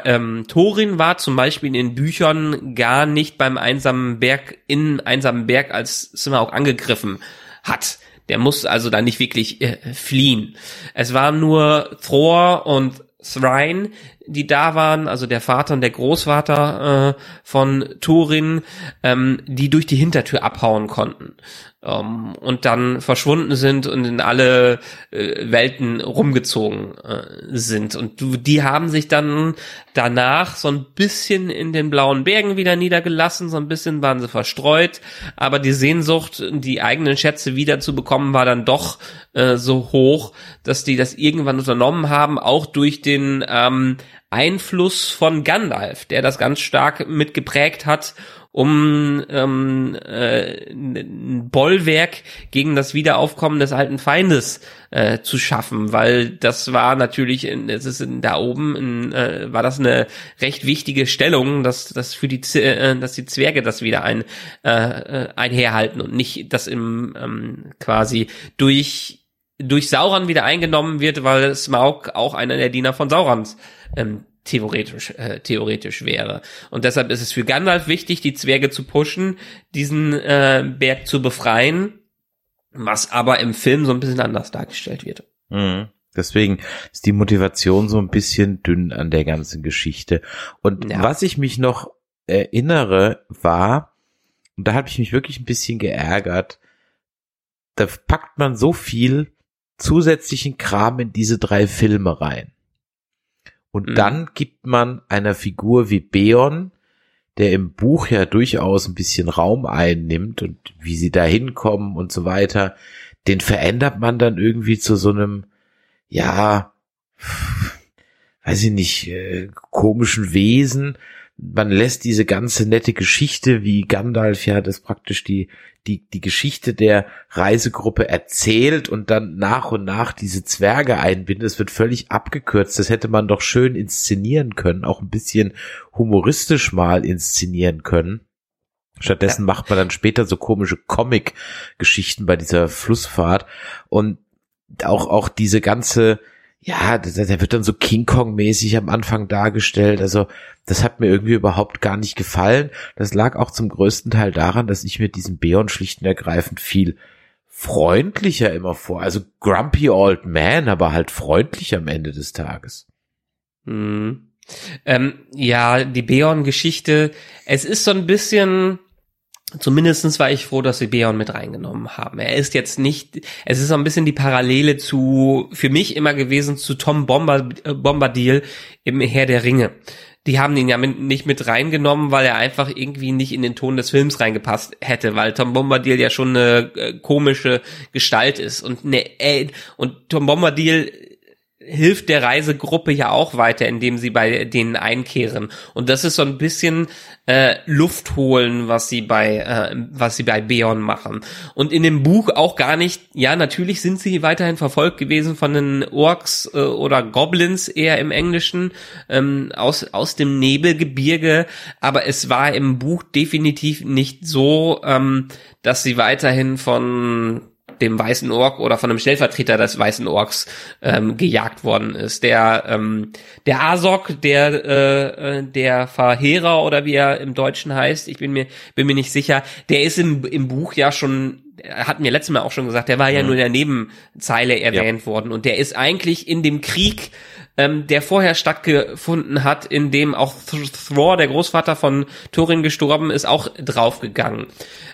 ähm, Thorin war zum Beispiel in den Büchern gar nicht beim einsamen Berg, in einsamen Berg, als Smaug angegriffen hat. Der muss also da nicht wirklich äh, fliehen. Es waren nur Thor und Thrain, die da waren, also der Vater und der Großvater äh, von Turin, ähm, die durch die Hintertür abhauen konnten ähm, und dann verschwunden sind und in alle äh, Welten rumgezogen äh, sind. Und die haben sich dann danach so ein bisschen in den blauen Bergen wieder niedergelassen, so ein bisschen waren sie verstreut, aber die Sehnsucht, die eigenen Schätze wieder zu bekommen, war dann doch äh, so hoch, dass die das irgendwann unternommen haben, auch durch den ähm, Einfluss von Gandalf, der das ganz stark mitgeprägt hat um ähm, äh, ein Bollwerk gegen das Wiederaufkommen des alten Feindes äh, zu schaffen, weil das war natürlich, es ist in, da oben, in, äh, war das eine recht wichtige Stellung, dass, dass für die, äh, dass die Zwerge das wieder ein äh, äh, einherhalten und nicht das im ähm, quasi durch durch Sauron wieder eingenommen wird, weil Smaug auch einer der Diener von Saurons ähm, theoretisch, äh, theoretisch wäre. Und deshalb ist es für Gandalf wichtig, die Zwerge zu pushen, diesen äh, Berg zu befreien, was aber im Film so ein bisschen anders dargestellt wird. Mhm. Deswegen ist die Motivation so ein bisschen dünn an der ganzen Geschichte. Und ja. was ich mich noch erinnere, war, und da habe ich mich wirklich ein bisschen geärgert, da packt man so viel zusätzlichen Kram in diese drei Filme rein. Und mhm. dann gibt man einer Figur wie Beon, der im Buch ja durchaus ein bisschen Raum einnimmt und wie sie da hinkommen und so weiter, den verändert man dann irgendwie zu so einem, ja, weiß ich nicht, äh, komischen Wesen, man lässt diese ganze nette Geschichte, wie Gandalf ja das praktisch die, die, die Geschichte der Reisegruppe erzählt und dann nach und nach diese Zwerge einbindet. Es wird völlig abgekürzt. Das hätte man doch schön inszenieren können, auch ein bisschen humoristisch mal inszenieren können. Stattdessen ja. macht man dann später so komische Comic-Geschichten bei dieser Flussfahrt und auch, auch diese ganze, ja, der, wird dann so King Kong-mäßig am Anfang dargestellt. Also das hat mir irgendwie überhaupt gar nicht gefallen. Das lag auch zum größten Teil daran, dass ich mir diesen Beon schlicht und ergreifend viel freundlicher immer vor. Also grumpy old man, aber halt freundlich am Ende des Tages. Hm. Ähm, ja, die Beon-Geschichte, es ist so ein bisschen, Zumindestens war ich froh, dass sie Beon mit reingenommen haben. Er ist jetzt nicht, es ist so ein bisschen die Parallele zu, für mich immer gewesen, zu Tom äh, Bombadil im Herr der Ringe. Die haben ihn ja mit, nicht mit reingenommen, weil er einfach irgendwie nicht in den Ton des Films reingepasst hätte, weil Tom Bombadil ja schon eine äh, komische Gestalt ist und ne, äh, und Tom Bombadil hilft der Reisegruppe ja auch weiter, indem sie bei denen einkehren. Und das ist so ein bisschen äh, Luft holen, was sie bei äh, was sie bei Beon machen. Und in dem Buch auch gar nicht. Ja, natürlich sind sie weiterhin verfolgt gewesen von den Orks äh, oder Goblins eher im Englischen ähm, aus aus dem Nebelgebirge. Aber es war im Buch definitiv nicht so, ähm, dass sie weiterhin von dem Weißen Ork oder von einem Stellvertreter des Weißen Orks ähm, gejagt worden ist. Der ähm, der Asok, der äh, äh, der Verheerer oder wie er im Deutschen heißt, ich bin mir bin mir nicht sicher, der ist im im Buch ja schon hatten wir letztes Mal auch schon gesagt, der war ja mhm. nur in der Nebenzeile erwähnt ja. worden und der ist eigentlich in dem Krieg ähm, der vorher stattgefunden hat, in dem auch Thror, der Großvater von Thorin gestorben ist, auch draufgegangen.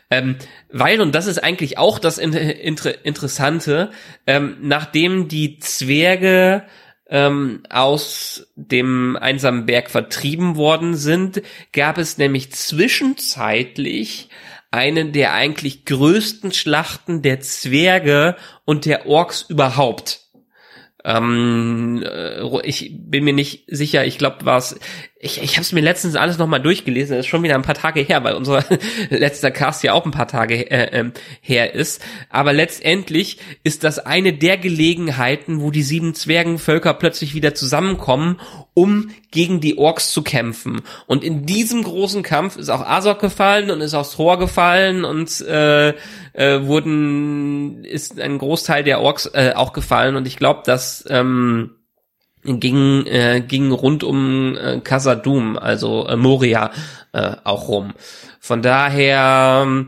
Ähm, weil, und das ist eigentlich auch das Inter Interessante, ähm, nachdem die Zwerge ähm, aus dem einsamen Berg vertrieben worden sind, gab es nämlich zwischenzeitlich eine der eigentlich größten Schlachten der Zwerge und der Orks überhaupt. Ähm, äh, ich bin mir nicht sicher, ich glaube, war es ich, ich habe es mir letztens alles nochmal durchgelesen, das ist schon wieder ein paar Tage her, weil unser letzter Cast ja auch ein paar Tage äh, äh, her ist. Aber letztendlich ist das eine der Gelegenheiten, wo die sieben Zwergenvölker plötzlich wieder zusammenkommen, um gegen die Orks zu kämpfen. Und in diesem großen Kampf ist auch Azog gefallen und ist auch Thor gefallen und äh, äh, wurden ist ein Großteil der Orks äh, auch gefallen. Und ich glaube, dass ähm, ging, äh, ging rund um äh, Casadum, also äh, Moria, äh, auch rum. Von daher,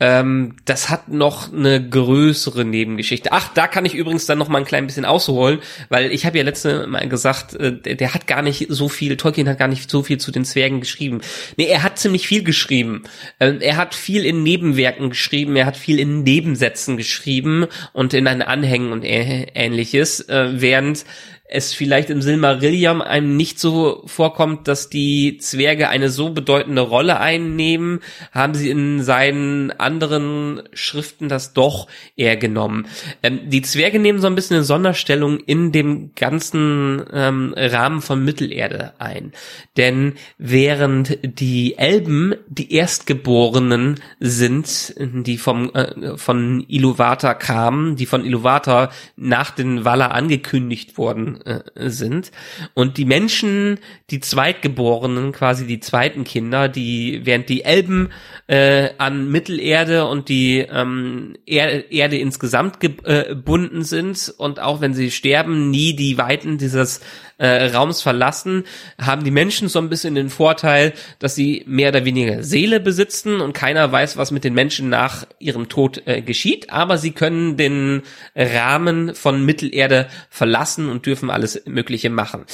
ähm, das hat noch eine größere Nebengeschichte. Ach, da kann ich übrigens dann noch mal ein klein bisschen ausholen, weil ich habe ja letzte Mal gesagt, äh, der, der, hat gar nicht so viel, Tolkien hat gar nicht so viel zu den Zwergen geschrieben. Nee, er hat ziemlich viel geschrieben. Ähm, er hat viel in Nebenwerken geschrieben, er hat viel in Nebensätzen geschrieben und in einen Anhängen und ähnliches, äh, während es vielleicht im Silmarillion einem nicht so vorkommt, dass die Zwerge eine so bedeutende Rolle einnehmen, haben sie in seinen anderen Schriften das doch eher genommen. Ähm, die Zwerge nehmen so ein bisschen eine Sonderstellung in dem ganzen ähm, Rahmen von Mittelerde ein. Denn während die Elben die Erstgeborenen sind, die vom, äh, von Iluvatar kamen, die von Iluvatar nach den Waller angekündigt wurden, äh, sind. Und die Menschen, die Zweitgeborenen, quasi die zweiten Kinder, die während die Elben äh, an Mittelerde und die ähm, er Erde insgesamt gebunden äh, sind und auch wenn sie sterben, nie die Weiten dieses äh, Raums verlassen, haben die Menschen so ein bisschen den Vorteil, dass sie mehr oder weniger Seele besitzen und keiner weiß, was mit den Menschen nach ihrem Tod äh, geschieht, aber sie können den Rahmen von Mittelerde verlassen und dürfen alles Mögliche machen.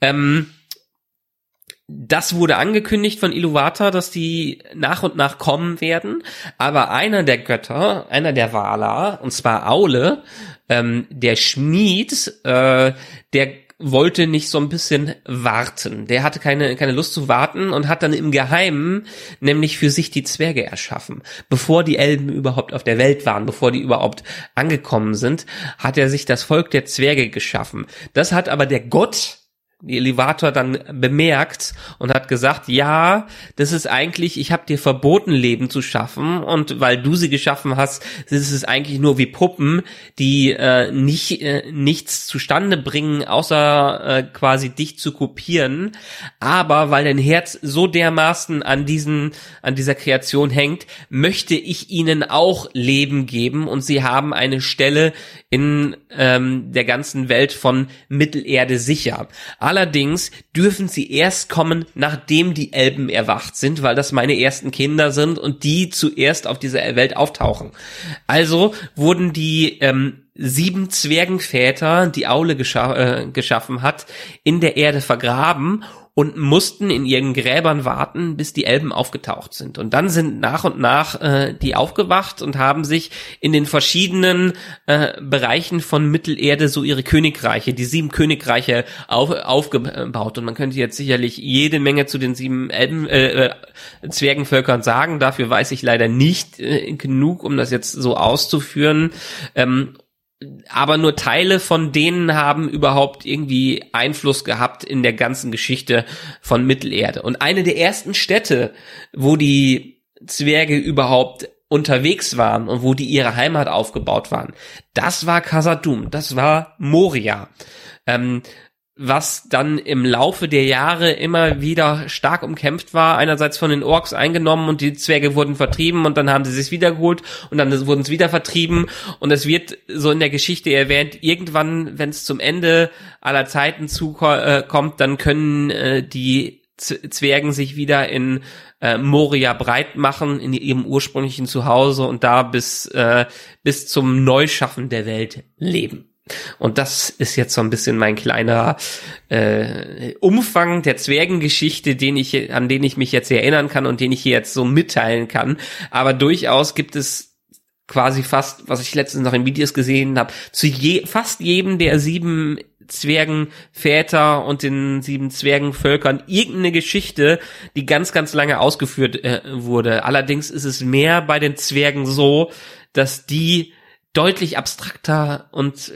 Ähm, das wurde angekündigt von Iluvatar, dass die nach und nach kommen werden. Aber einer der Götter, einer der Valar, und zwar Aule, ähm, der Schmied, äh, der wollte nicht so ein bisschen warten. Der hatte keine, keine Lust zu warten und hat dann im Geheimen nämlich für sich die Zwerge erschaffen. Bevor die Elben überhaupt auf der Welt waren, bevor die überhaupt angekommen sind, hat er sich das Volk der Zwerge geschaffen. Das hat aber der Gott Elevator dann bemerkt und hat gesagt, ja, das ist eigentlich, ich habe dir verboten, Leben zu schaffen und weil du sie geschaffen hast, ist es eigentlich nur wie Puppen, die äh, nicht äh, nichts zustande bringen, außer äh, quasi dich zu kopieren. Aber weil dein Herz so dermaßen an diesen, an dieser Kreation hängt, möchte ich ihnen auch Leben geben und sie haben eine Stelle in ähm, der ganzen Welt von Mittelerde sicher. Allerdings dürfen sie erst kommen, nachdem die Elben erwacht sind, weil das meine ersten Kinder sind und die zuerst auf dieser Welt auftauchen. Also wurden die ähm, sieben Zwergenväter, die Aule gescha äh, geschaffen hat, in der Erde vergraben und mussten in ihren Gräbern warten, bis die Elben aufgetaucht sind. Und dann sind nach und nach äh, die aufgewacht und haben sich in den verschiedenen äh, Bereichen von Mittelerde so ihre Königreiche, die sieben Königreiche auf, aufgebaut. Und man könnte jetzt sicherlich jede Menge zu den sieben Elben, äh, äh Zwergenvölkern sagen. Dafür weiß ich leider nicht äh, genug, um das jetzt so auszuführen. Ähm, aber nur Teile von denen haben überhaupt irgendwie Einfluss gehabt in der ganzen Geschichte von Mittelerde. Und eine der ersten Städte, wo die Zwerge überhaupt unterwegs waren und wo die ihre Heimat aufgebaut waren, das war Casadum, das war Moria. Ähm, was dann im Laufe der Jahre immer wieder stark umkämpft war. Einerseits von den Orks eingenommen und die Zwerge wurden vertrieben und dann haben sie sich wiedergeholt und dann wurden sie wieder vertrieben und es wird so in der Geschichte erwähnt, irgendwann, wenn es zum Ende aller Zeiten zukommt, dann können äh, die Zwergen sich wieder in äh, Moria breit machen, in ihrem ursprünglichen Zuhause und da bis, äh, bis zum Neuschaffen der Welt leben. Und das ist jetzt so ein bisschen mein kleiner äh, Umfang der Zwergengeschichte, den ich, an den ich mich jetzt erinnern kann und den ich hier jetzt so mitteilen kann. Aber durchaus gibt es quasi fast, was ich letztens noch in Videos gesehen habe, zu je, fast jedem der sieben Zwergenväter und den sieben Zwergenvölkern irgendeine Geschichte, die ganz, ganz lange ausgeführt äh, wurde. Allerdings ist es mehr bei den Zwergen so, dass die deutlich abstrakter und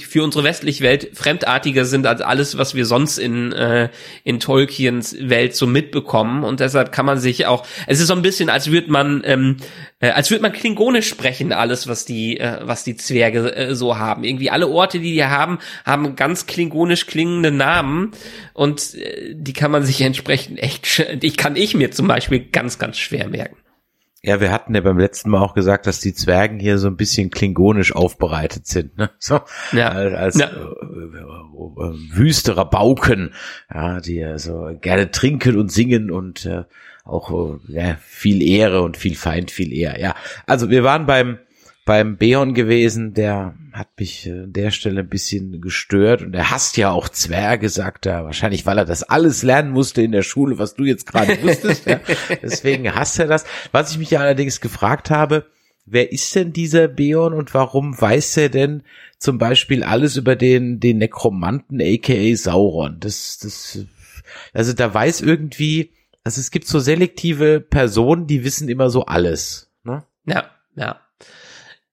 für unsere westliche Welt fremdartiger sind als alles, was wir sonst in, äh, in Tolkiens Welt so mitbekommen. Und deshalb kann man sich auch, es ist so ein bisschen, als würde man, ähm, äh, als würde man Klingonisch sprechen, alles, was die, äh, was die Zwerge äh, so haben. Irgendwie alle Orte, die die haben, haben ganz klingonisch klingende Namen und äh, die kann man sich entsprechend echt, ich kann ich mir zum Beispiel ganz, ganz schwer merken. Ja, wir hatten ja beim letzten Mal auch gesagt, dass die Zwergen hier so ein bisschen klingonisch aufbereitet sind, ne? So ja. als, ja. Äh, äh, wüsterer Bauken, ja, die ja so gerne trinken und singen und äh, auch äh, ja, viel Ehre und viel Feind, viel eher. Ja, also wir waren beim beim Beon gewesen, der hat mich äh, an der Stelle ein bisschen gestört und er hasst ja auch Zwerge, sagt er, wahrscheinlich weil er das alles lernen musste in der Schule, was du jetzt gerade wusstest, ja. deswegen hasst er das. Was ich mich ja allerdings gefragt habe, wer ist denn dieser Beon und warum weiß er denn zum Beispiel alles über den, den Nekromanten aka Sauron? Das, das, also da weiß irgendwie, also es gibt so selektive Personen, die wissen immer so alles. Ne? Ja, ja.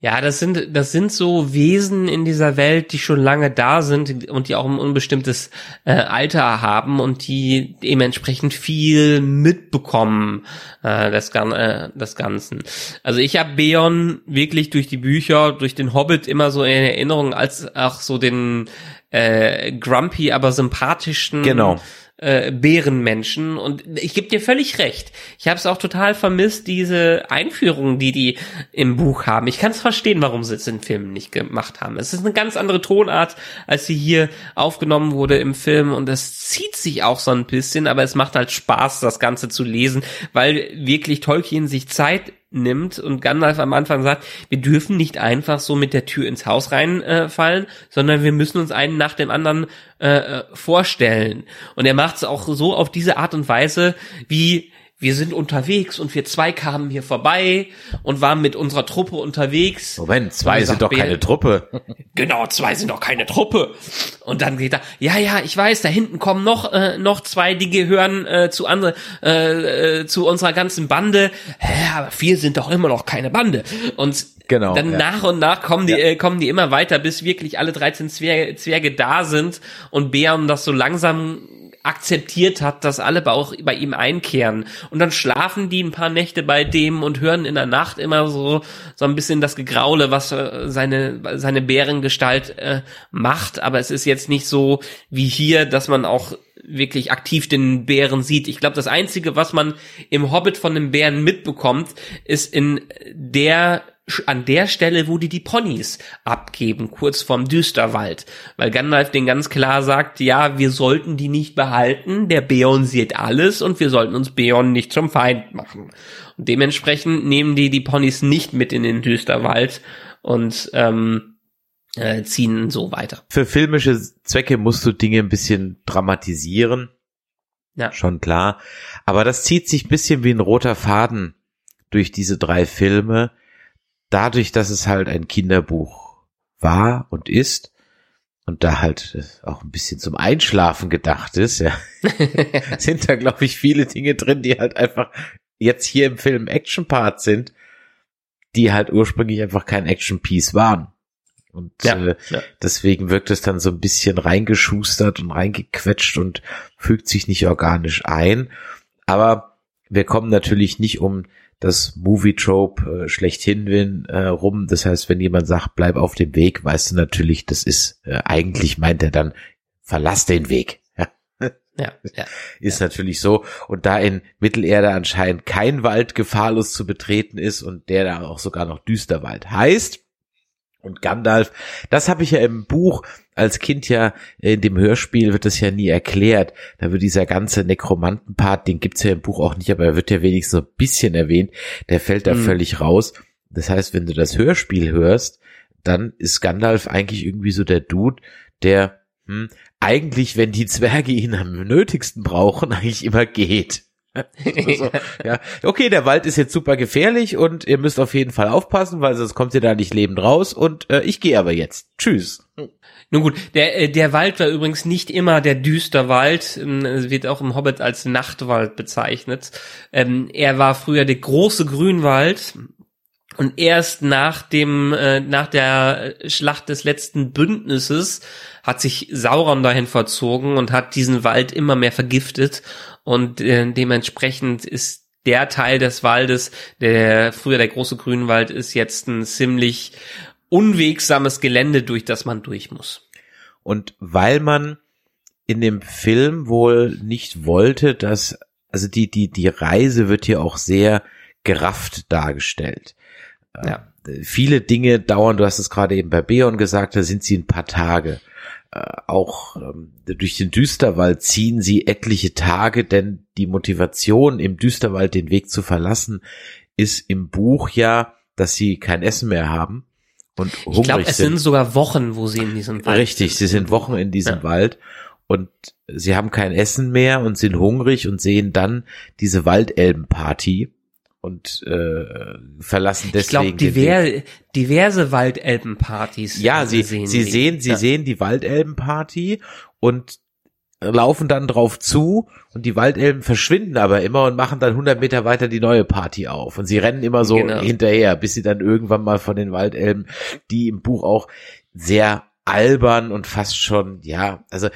Ja, das sind, das sind so Wesen in dieser Welt, die schon lange da sind und die auch ein unbestimmtes äh, Alter haben und die dementsprechend viel mitbekommen äh, des, äh, des Ganzen. Also ich habe Beon wirklich durch die Bücher, durch den Hobbit immer so in Erinnerung als auch so den äh, grumpy, aber sympathischen Genau äh, Bärenmenschen. Und ich gebe dir völlig recht. Ich habe es auch total vermisst, diese Einführungen, die die im Buch haben. Ich kann es verstehen, warum sie es in Filmen nicht gemacht haben. Es ist eine ganz andere Tonart, als sie hier aufgenommen wurde im Film. Und es zieht sich auch so ein bisschen, aber es macht halt Spaß, das Ganze zu lesen, weil wirklich Tolkien sich Zeit nimmt und Gandalf am Anfang sagt, wir dürfen nicht einfach so mit der Tür ins Haus reinfallen, äh, sondern wir müssen uns einen nach dem anderen äh, äh vorstellen. Und er macht es auch so auf diese Art und Weise, wie wir sind unterwegs und wir zwei kamen hier vorbei und waren mit unserer Truppe unterwegs. Moment, zwei sind doch keine Truppe. Genau, zwei sind doch keine Truppe. Und dann geht er, ja, ja, ich weiß, da hinten kommen noch äh, noch zwei, die gehören äh, zu andere äh, äh, zu unserer ganzen Bande. Hä, aber vier sind doch immer noch keine Bande. Und genau, dann ja. nach und nach kommen die ja. äh, kommen die immer weiter, bis wirklich alle 13 Zwerge, Zwerge da sind und Bären das so langsam akzeptiert hat, dass alle auch bei ihm einkehren. Und dann schlafen die ein paar Nächte bei dem und hören in der Nacht immer so, so ein bisschen das Gegraule, was äh, seine, seine Bärengestalt äh, macht. Aber es ist jetzt nicht so wie hier, dass man auch wirklich aktiv den Bären sieht. Ich glaube, das Einzige, was man im Hobbit von dem Bären mitbekommt, ist in der an der Stelle, wo die die Ponys abgeben, kurz vorm Düsterwald. Weil Gandalf den ganz klar sagt, ja, wir sollten die nicht behalten, der Beon sieht alles und wir sollten uns Beon nicht zum Feind machen. Und dementsprechend nehmen die die Ponys nicht mit in den Düsterwald und ähm, äh, ziehen so weiter. Für filmische Zwecke musst du Dinge ein bisschen dramatisieren. Ja. Schon klar. Aber das zieht sich bisschen wie ein roter Faden durch diese drei Filme dadurch, dass es halt ein Kinderbuch war und ist und da halt auch ein bisschen zum Einschlafen gedacht ist, ja, sind da glaube ich viele Dinge drin, die halt einfach jetzt hier im Film Action Part sind, die halt ursprünglich einfach kein Action Piece waren. Und ja, äh, ja. deswegen wirkt es dann so ein bisschen reingeschustert und reingequetscht und fügt sich nicht organisch ein. Aber wir kommen natürlich nicht um das Movie-Trope äh, schlechthin wenn, äh, rum. Das heißt, wenn jemand sagt, bleib auf dem Weg, weißt du natürlich, das ist, äh, eigentlich meint er dann, verlass den Weg. Ja, ja, ist ja. natürlich so. Und da in Mittelerde anscheinend kein Wald gefahrlos zu betreten ist und der da auch sogar noch Düsterwald heißt, und Gandalf, das habe ich ja im Buch als Kind ja, in dem Hörspiel wird das ja nie erklärt. Da wird dieser ganze Nekromantenpart, den gibt's ja im Buch auch nicht, aber er wird ja wenigstens so ein bisschen erwähnt. Der fällt da mhm. völlig raus. Das heißt, wenn du das Hörspiel hörst, dann ist Gandalf eigentlich irgendwie so der Dude, der hm, eigentlich, wenn die Zwerge ihn am nötigsten brauchen, eigentlich immer geht. so, ja. Okay, der Wald ist jetzt super gefährlich und ihr müsst auf jeden Fall aufpassen, weil sonst kommt ihr da nicht lebend raus und äh, ich gehe aber jetzt. Tschüss. Nun gut, der, äh, der Wald war übrigens nicht immer der Düsterwald, ähm, wird auch im Hobbit als Nachtwald bezeichnet. Ähm, er war früher der große Grünwald, und erst nach dem, äh, nach der Schlacht des letzten Bündnisses hat sich Sauron dahin verzogen und hat diesen Wald immer mehr vergiftet und äh, dementsprechend ist der Teil des Waldes, der früher der große Grünwald ist, jetzt ein ziemlich unwegsames Gelände, durch das man durch muss. Und weil man in dem Film wohl nicht wollte, dass, also die, die, die Reise wird hier auch sehr gerafft dargestellt. Ja. Äh, viele Dinge dauern, du hast es gerade eben bei Beon gesagt, da sind sie ein paar Tage. Äh, auch ähm, durch den Düsterwald ziehen sie etliche Tage, denn die Motivation im Düsterwald den Weg zu verlassen ist im Buch ja, dass sie kein Essen mehr haben und hungrig ich glaube, es sind. sind sogar Wochen, wo sie in diesem Wald Richtig, sind. sie sind Wochen in diesem ja. Wald und sie haben kein Essen mehr und sind hungrig und sehen dann diese Waldelbenparty und äh, verlassen Ich glaube, deswegen. den Weg. diver diverse Waldelbenpartys. Ja, sie, sehen sie sehen, sie Ja. sehen die Waldelbenparty und laufen dann drauf zu und die Waldelben verschwinden aber immer und machen dann 100 Meter weiter die neue Party auf und sie rennen immer so Genau. hinterher, bis sie dann irgendwann mal von den Waldelben, die im Buch auch sehr albern und fast schon, ja, also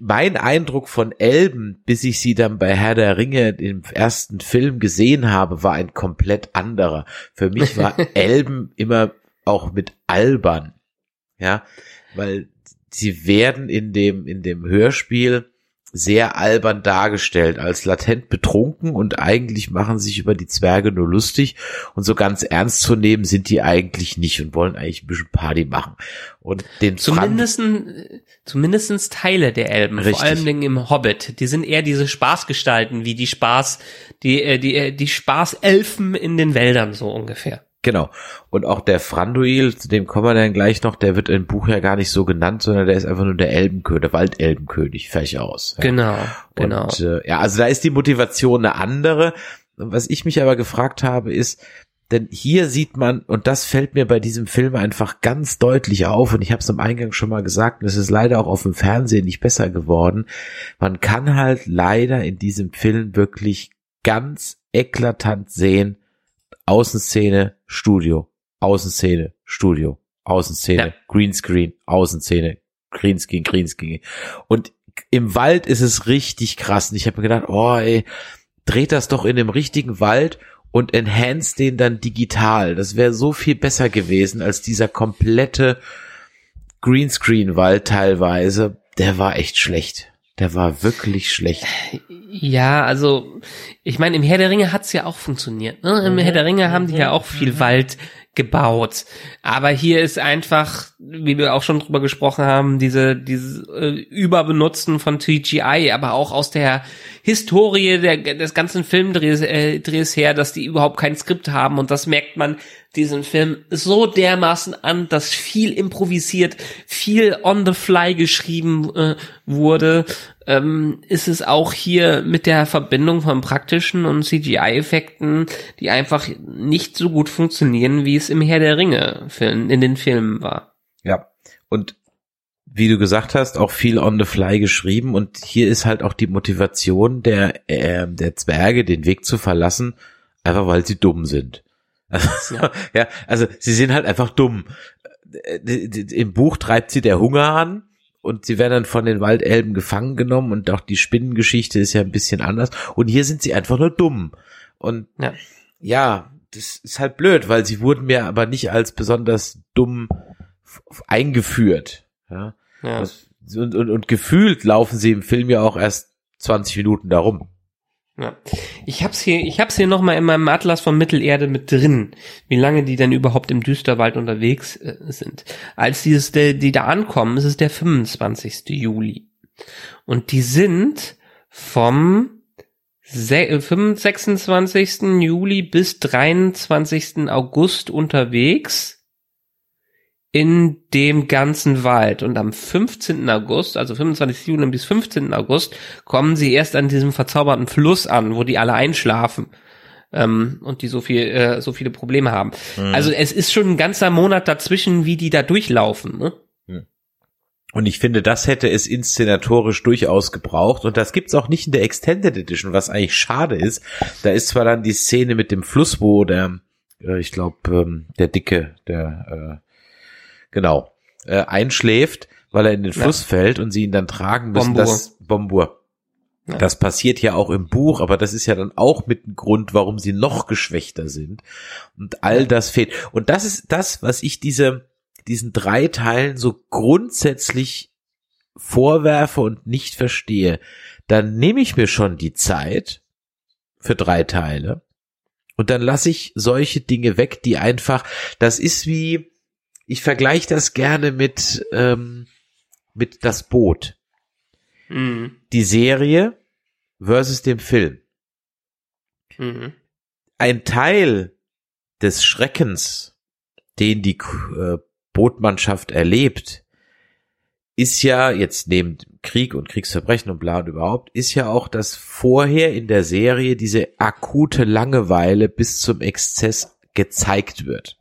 mein Eindruck von Elben, bis ich sie dann bei Herr der Ringe im ersten Film gesehen habe, war ein komplett anderer. Für mich war Elben immer auch mit albern. Ja, weil sie werden in dem, in dem Hörspiel sehr albern dargestellt, als latent betrunken und eigentlich machen sich über die Zwerge nur lustig und so ganz ernst zu nehmen sind die eigentlich nicht und wollen eigentlich ein bisschen Party machen. Und den Fran- Zumindestens, zumindestens Teile der Elben, Richtig. vor allem im Hobbit, die sind eher diese Spaßgestalten, wie die Spaß, die, äh, die, äh, die Spaßelfen in den Wäldern, so ungefähr. Genau. Und auch der Franduil, zu dem kommen wir dann gleich noch, der wird im Buch ja gar nicht so genannt, sondern der ist einfach nur der Elbenkönig, der Waldelbenkönig, fertig aus. Ja. Genau, genau. Und äh, ja, also da ist die Motivation eine andere. Was ich mich aber gefragt habe, ist, denn hier sieht man, und das fällt mir bei diesem Film einfach ganz deutlich auf, und ich habe es am Eingang schon mal gesagt, und es ist leider auch auf dem Fernsehen nicht besser geworden, man kann halt leider in diesem Film wirklich ganz eklatant sehen, Außenszene, Studio, Außenszene, Studio, Außenszene, Ja. Greenscreen, Außenszene, Greenscreen, Greenscreen. Und im Wald ist es richtig krass. Und ich habe mir gedacht, oh ey, dreht das doch in dem richtigen Wald und enhance den dann digital. Das wäre so viel besser gewesen als dieser komplette Greenscreen-Wald teilweise. Der war echt schlecht. Der war wirklich schlecht. Ja, also ich meine, im Herr der Ringe hat's ja auch funktioniert. Ne? Im Mhm. Herr der Ringe haben die ja auch viel Wald gebaut. Aber hier ist einfach, wie wir auch schon drüber gesprochen haben, diese, diese äh, Überbenutzen von CGI, aber auch aus der Historie der, des ganzen Filmdrehs äh, Drehs her, dass die überhaupt kein Skript haben und das merkt man diesen Film so dermaßen an, dass viel improvisiert, viel on the fly geschrieben äh, wurde, ähm, ist es auch hier mit der Verbindung von praktischen und CGI-Effekten, die einfach nicht so gut funktionieren, wie es im Herr der Ringe Film, in den Filmen war. Ja. Und wie du gesagt hast, auch viel on the fly geschrieben und hier ist halt auch die Motivation der, äh, der Zwerge, den Weg zu verlassen, einfach weil sie dumm sind. Also, ja. Ja. also sie sind halt einfach dumm. Äh, Im Buch treibt sie der Hunger an und sie werden dann von den Waldelben gefangen genommen und auch die Spinnengeschichte ist ja ein bisschen anders und hier sind sie einfach nur dumm. Und Ja. ja, das ist halt blöd, weil sie wurden mir aber nicht als besonders dumm eingeführt. Ja. Ja. Und, und, und gefühlt laufen sie im Film ja auch erst 20 Minuten darum. Ja. Ich hab's hier, ich hab's hier nochmal in meinem Atlas von Mittelerde mit drin, wie lange die denn überhaupt im Düsterwald unterwegs äh, sind. Als die, die da ankommen, ist es der 25. Juli. Und die sind vom se- äh, 25, 26. Juli bis 23. August unterwegs in dem ganzen Wald. Und am 15. August, also 25. Juli bis 15. August, kommen sie erst an diesem verzauberten Fluss an, wo die alle einschlafen. Ähm, und die so viel, äh, so viele Probleme haben. Also es ist schon ein ganzer Monat dazwischen, wie die da durchlaufen. Ne? Und ich finde, das hätte es inszenatorisch durchaus gebraucht. Und das gibt's auch nicht in der Extended Edition, was eigentlich schade ist. Da ist zwar dann die Szene mit dem Fluss, wo der, äh, ich glaube, ähm, der Dicke, der, äh, genau, äh, einschläft, weil er in den Ja. Fluss fällt und sie ihn dann tragen müssen. Bombur. Das Bombur. Ja. Das passiert ja auch im Buch, aber das ist ja dann auch mit ein Grund, warum sie noch geschwächter sind. Und all das fehlt. Und das ist das, was ich diese, diesen drei Teilen so grundsätzlich vorwerfe und nicht verstehe. Dann nehme ich mir schon die Zeit für drei Teile und dann lasse ich solche Dinge weg, die einfach, das ist wie, ich vergleiche das gerne mit, ähm, mit das Boot Mhm. die Serie versus dem Film. Mhm. Ein Teil des Schreckens, den die äh, Bootmannschaft erlebt, ist ja jetzt neben Krieg und Kriegsverbrechen und bla und überhaupt, ist ja auch, dass vorher in der Serie diese akute Langeweile bis zum Exzess gezeigt wird.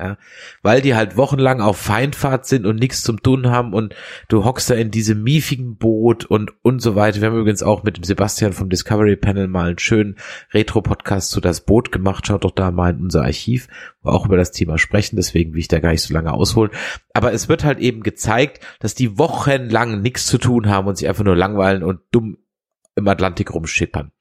Ja. Weil die halt wochenlang auf Feindfahrt sind und nichts zum tun haben und du hockst da in diesem miefigen Boot und und so weiter. Wir haben übrigens auch mit dem Sebastian vom Discovery Panel mal einen schönen Retro-Podcast zu das Boot gemacht. Schaut doch da mal in unser Archiv, wo wir auch über das Thema sprechen. Deswegen will ich da gar nicht so lange ausholen. Aber es wird halt eben gezeigt, dass die wochenlang nichts zu tun haben und sich einfach nur langweilen und dumm im Atlantik rumschippern.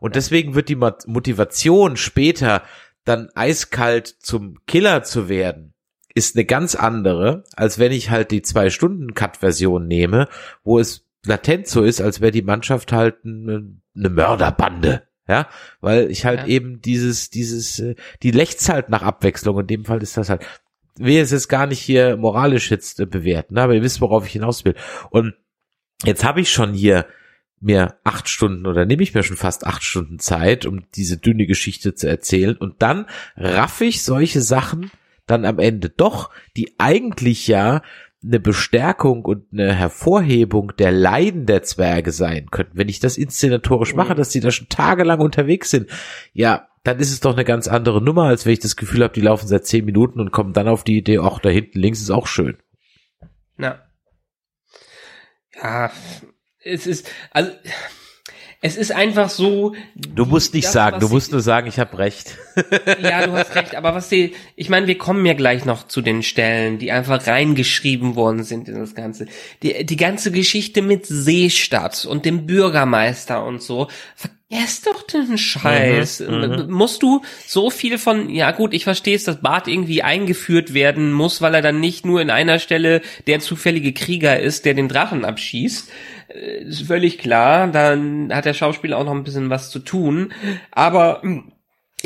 Und deswegen wird die Motivation später dann eiskalt zum Killer zu werden, ist eine ganz andere, als wenn ich halt die zwei Stunden Cut-Version nehme, wo es latent so ist, als wäre die Mannschaft halt eine, eine Mörderbande. Ja, weil ich halt ja. eben dieses, dieses, äh, die lächzt halt nach Abwechslung. In dem Fall ist das halt, will es jetzt gar nicht hier moralisch jetzt äh, bewerten, ne? aber ihr wisst, worauf ich hinaus will. Und jetzt habe ich schon hier mir acht Stunden oder nehme ich mir schon fast acht Stunden Zeit, um diese dünne Geschichte zu erzählen. Und dann raff ich solche Sachen dann am Ende doch, die eigentlich ja eine Bestärkung und eine Hervorhebung der Leiden der Zwerge sein könnten. Wenn ich das inszenatorisch mache, dass die da schon tagelang unterwegs sind, ja, dann ist es doch eine ganz andere Nummer, als wenn ich das Gefühl habe, die laufen seit zehn Minuten und kommen dann auf die Idee, ach, da hinten links ist auch schön. Ja. Ja, es ist, also, es ist einfach so. Du musst nicht das, sagen, du musst nur sagen, ich habe recht. ja, du hast recht, aber was die, ich meine, wir kommen ja gleich noch zu den Stellen, die einfach reingeschrieben worden sind in das Ganze. Die, die ganze Geschichte mit Seestadt und dem Bürgermeister und so. Vergesst doch den Scheiß. Mhm, mhm, Musst du so viel von, ja gut, ich verstehe es, dass Bart irgendwie eingeführt werden muss, weil er dann nicht nur in einer Stelle der zufällige Krieger ist, der den Drachen abschießt ist völlig klar, dann hat der Schauspieler auch noch ein bisschen was zu tun. Aber hm,